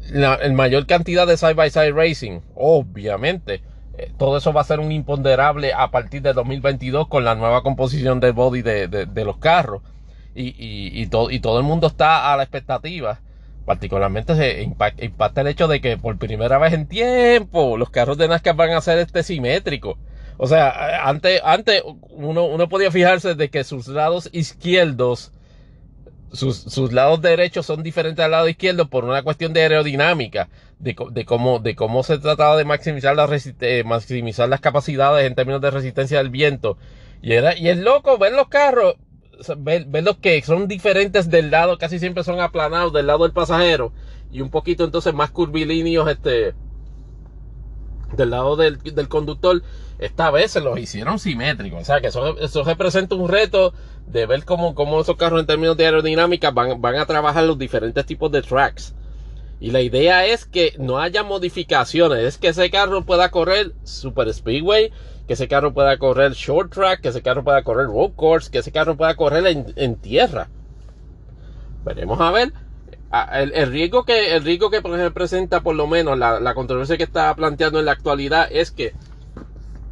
[SPEAKER 1] la mayor cantidad de side by side racing, obviamente. Eh, todo eso va a ser un imponderable a partir de 2022 con la nueva composición de body de, los carros. Y, y, todo, y todo el mundo está a la expectativa. Particularmente se impacta, el hecho de que por primera vez en tiempo los carros de NASCAR van a ser este simétricos. O sea, antes, antes uno, uno podía fijarse de que sus lados izquierdos sus, sus, lados derechos son diferentes al lado izquierdo por una cuestión de aerodinámica, de, de cómo, de cómo se trataba de maximizar, eh, maximizar las capacidades en términos de resistencia del viento. Y, era, y es loco ver los carros, ver, los que son diferentes del lado, casi siempre son aplanados del lado del pasajero y un poquito entonces más curvilíneos este, del lado del, del conductor esta vez se los hicieron simétricos. O sea que eso, eso representa un reto de ver cómo, cómo esos carros en términos de aerodinámica van, van a trabajar los diferentes tipos de tracks. Y la idea es que no haya modificaciones, es que ese carro pueda correr super speedway, que ese carro pueda correr short track, que ese carro pueda correr road course, que ese carro pueda correr en, tierra. Veremos a ver. El, el, riesgo que el riesgo que representa por lo menos la, la controversia que está planteando en la actualidad es que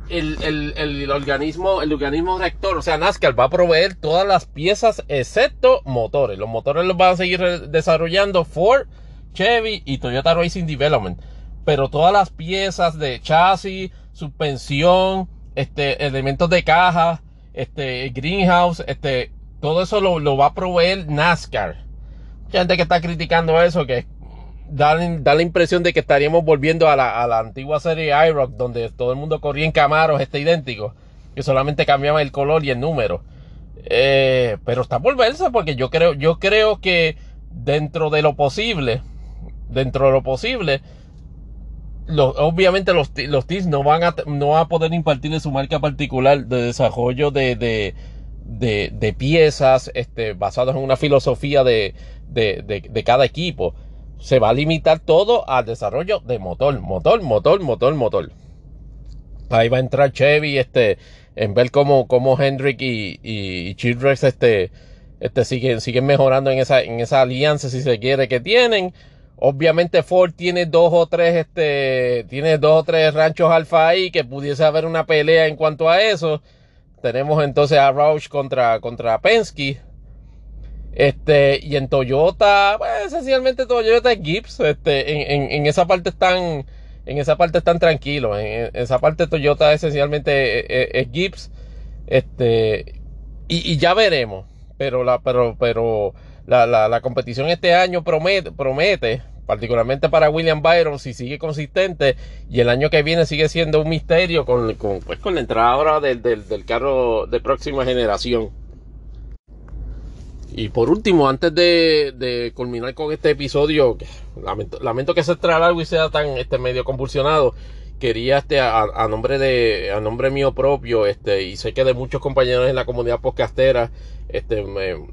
[SPEAKER 1] el, el, organismo, el organismo rector, o sea, NASCAR va a proveer todas las piezas excepto motores. Los motores los van a seguir desarrollando Ford, Chevy y Toyota Racing Development. Pero todas las piezas de chasis, suspensión, este, elementos de caja, este, greenhouse, este, todo eso lo, lo va a proveer NASCAR. Mucha gente que está criticando eso, que da, la impresión de que estaríamos volviendo a la, antigua serie iRock, donde todo el mundo corría en Camaros, este idéntico, que solamente cambiaba el color y el número. Eh, pero está por verse, porque yo creo, yo creo que dentro de lo posible, dentro de lo posible, obviamente los, los TIS no van, a, no van a poder impartirle su marca particular de desarrollo de, de, de, piezas este, basados en una filosofía de, de cada equipo se va a limitar todo al desarrollo de motor, motor, motor, motor, motor. Ahí va a entrar Chevy, este, en ver cómo, cómo Hendrick y, y, Childress, este, este, siguen, siguen mejorando en esa, en esa alianza, si se quiere, que tienen. Obviamente Ford tiene dos o tres, este, tiene dos o tres ranchos alfa ahí que pudiese haber una pelea en cuanto a eso. Tenemos entonces a Roush contra, contra Penske. Este, y en Toyota, pues esencialmente Toyota es Gibbs. Este, en, en, esa parte están, en esa parte están tranquilos. En, esa parte Toyota esencialmente es, Gibbs. Este, y, ya veremos. Pero la, pero, pero la, la, competición este año promete, promete, particularmente para William Byron, si sigue consistente. Y el año que viene sigue siendo un misterio con, con, pues, con la entrada ahora del, del, carro de próxima generación. Y por último, antes de, culminar con este episodio, lamento, que se extra largo y sea tan este, medio convulsionado, quería este, a, nombre de, a nombre mío propio, este, y sé que de muchos compañeros en la comunidad podcastera, este,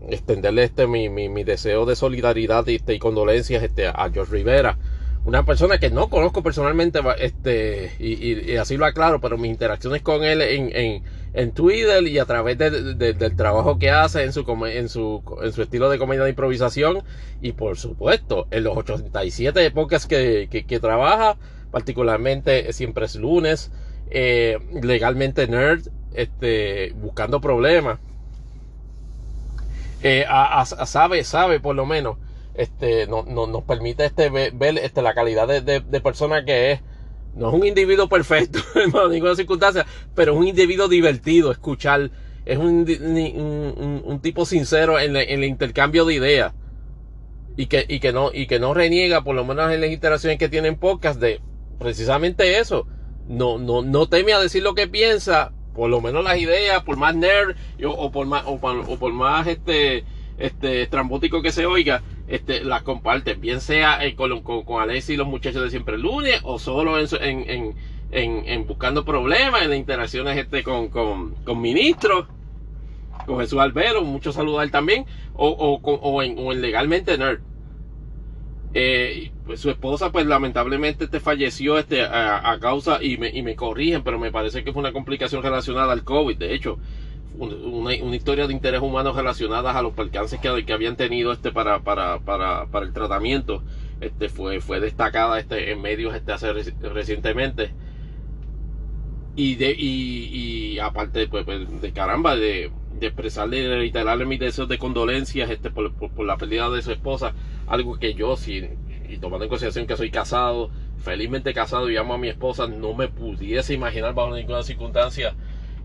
[SPEAKER 1] extenderle este, mi, mi, deseo de solidaridad este, y condolencias este, a George Rivera una persona que no conozco personalmente, este, y, así lo aclaro, pero mis interacciones con él en, en, Twitter y a través del trabajo que hace en su, en, su, en su estilo de comedia de improvisación y por supuesto en los 87 épocas que, que, trabaja, particularmente siempre es lunes, eh, legalmente nerd, este, buscando problemas. Eh, sabe, sabe por lo menos este, no, nos permite este, ver, este, la calidad de, persona que es. No es un individuo perfecto <laughs> en ninguna circunstancia, pero es un individuo divertido escuchar. Es un, un, tipo sincero en, el intercambio de ideas. Y que, y, que no, y que no reniega, por lo menos en las interacciones que tienen pocas, de precisamente eso. No, no, no teme a decir lo que piensa, por lo menos las ideas, por más nerd o, por más, o, por más este, este, estrambótico que se oiga, este, las comparten, bien sea eh, con, con, con y los muchachos de siempre el lunes, o solo en, en, en, en, buscando problemas, en interacciones este, con, con, con ministros, con Jesús Albero, mucho él también, o, o, o, o en legalmente nerd. Eh, pues su esposa pues lamentablemente este falleció este a, causa y me, y me corrigen pero me parece que fue una complicación relacionada al COVID de hecho una, historia de interés humano relacionadas a los percances que, que habían tenido este para, para, para, para el tratamiento. este, fue, fue destacada este, en medios este, hace recientemente. Y, de, y, aparte pues, pues, de caramba, de, de expresarle reiterarle mis deseos de condolencias este, por, la pérdida de su esposa, algo que yo, y tomando en consideración que soy casado, felizmente casado y amo a mi esposa, no me pudiese imaginar bajo ninguna circunstancia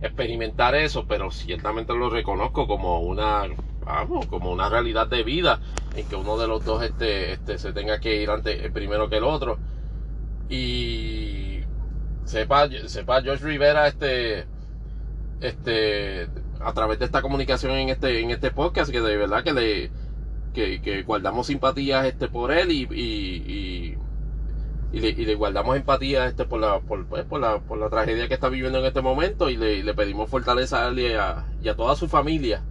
[SPEAKER 1] experimentar eso, pero ciertamente lo reconozco como una, vamos, como una realidad de vida en que uno de los dos este, este, se tenga que ir antes, primero que el otro. Y sepa, sepa George Rivera, este, este, a través de esta comunicación en este, en este podcast, que de verdad que le, que, guardamos simpatías este por él y, y, y, le, guardamos empatía este por la, por, pues, por, la, por la tragedia que está viviendo en este momento y le, pedimos fortaleza a él y a, y a toda su familia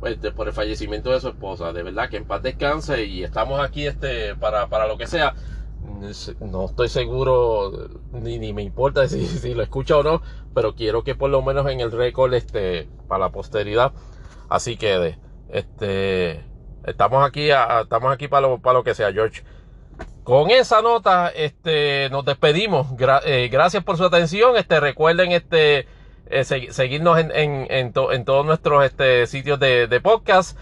[SPEAKER 1] pues, este, por el fallecimiento de su esposa. De verdad que en paz descanse y estamos aquí este, para, para lo que sea no estoy seguro ni, ni me importa <laughs> si, lo escucha o no, pero quiero que por lo menos en el récord este, para la posteridad así quede. Este, estamos aquí, estamos aquí para lo, para lo que sea, George. Con esa nota, este, nos despedimos. Eh, gracias por su atención. Este, recuerden, este, eh, seguirnos en, en, en, en, todos nuestros este, sitios de, de podcast.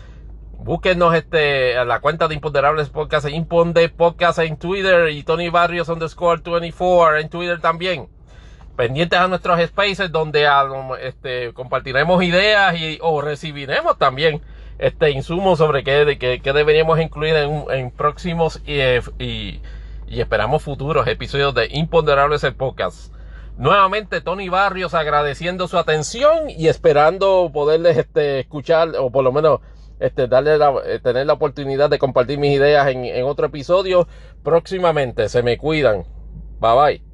[SPEAKER 1] Búsquenos este, a la cuenta de Imponderables Podcast, Imponde Podcast en Twitter y Tony Barrios underscore 24 en Twitter también. Pendientes a nuestros spaces donde este, compartiremos ideas y, o recibiremos también este insumos sobre qué, qué, deberíamos incluir en, próximos y, y, y, esperamos futuros episodios de Imponderables el Podcast. Nuevamente Tony Barrios agradeciendo su atención y esperando poderles este, escuchar o por lo menos este, darle la, eh, tener la oportunidad de compartir mis ideas en, en otro episodio próximamente. Se me cuidan. Bye bye.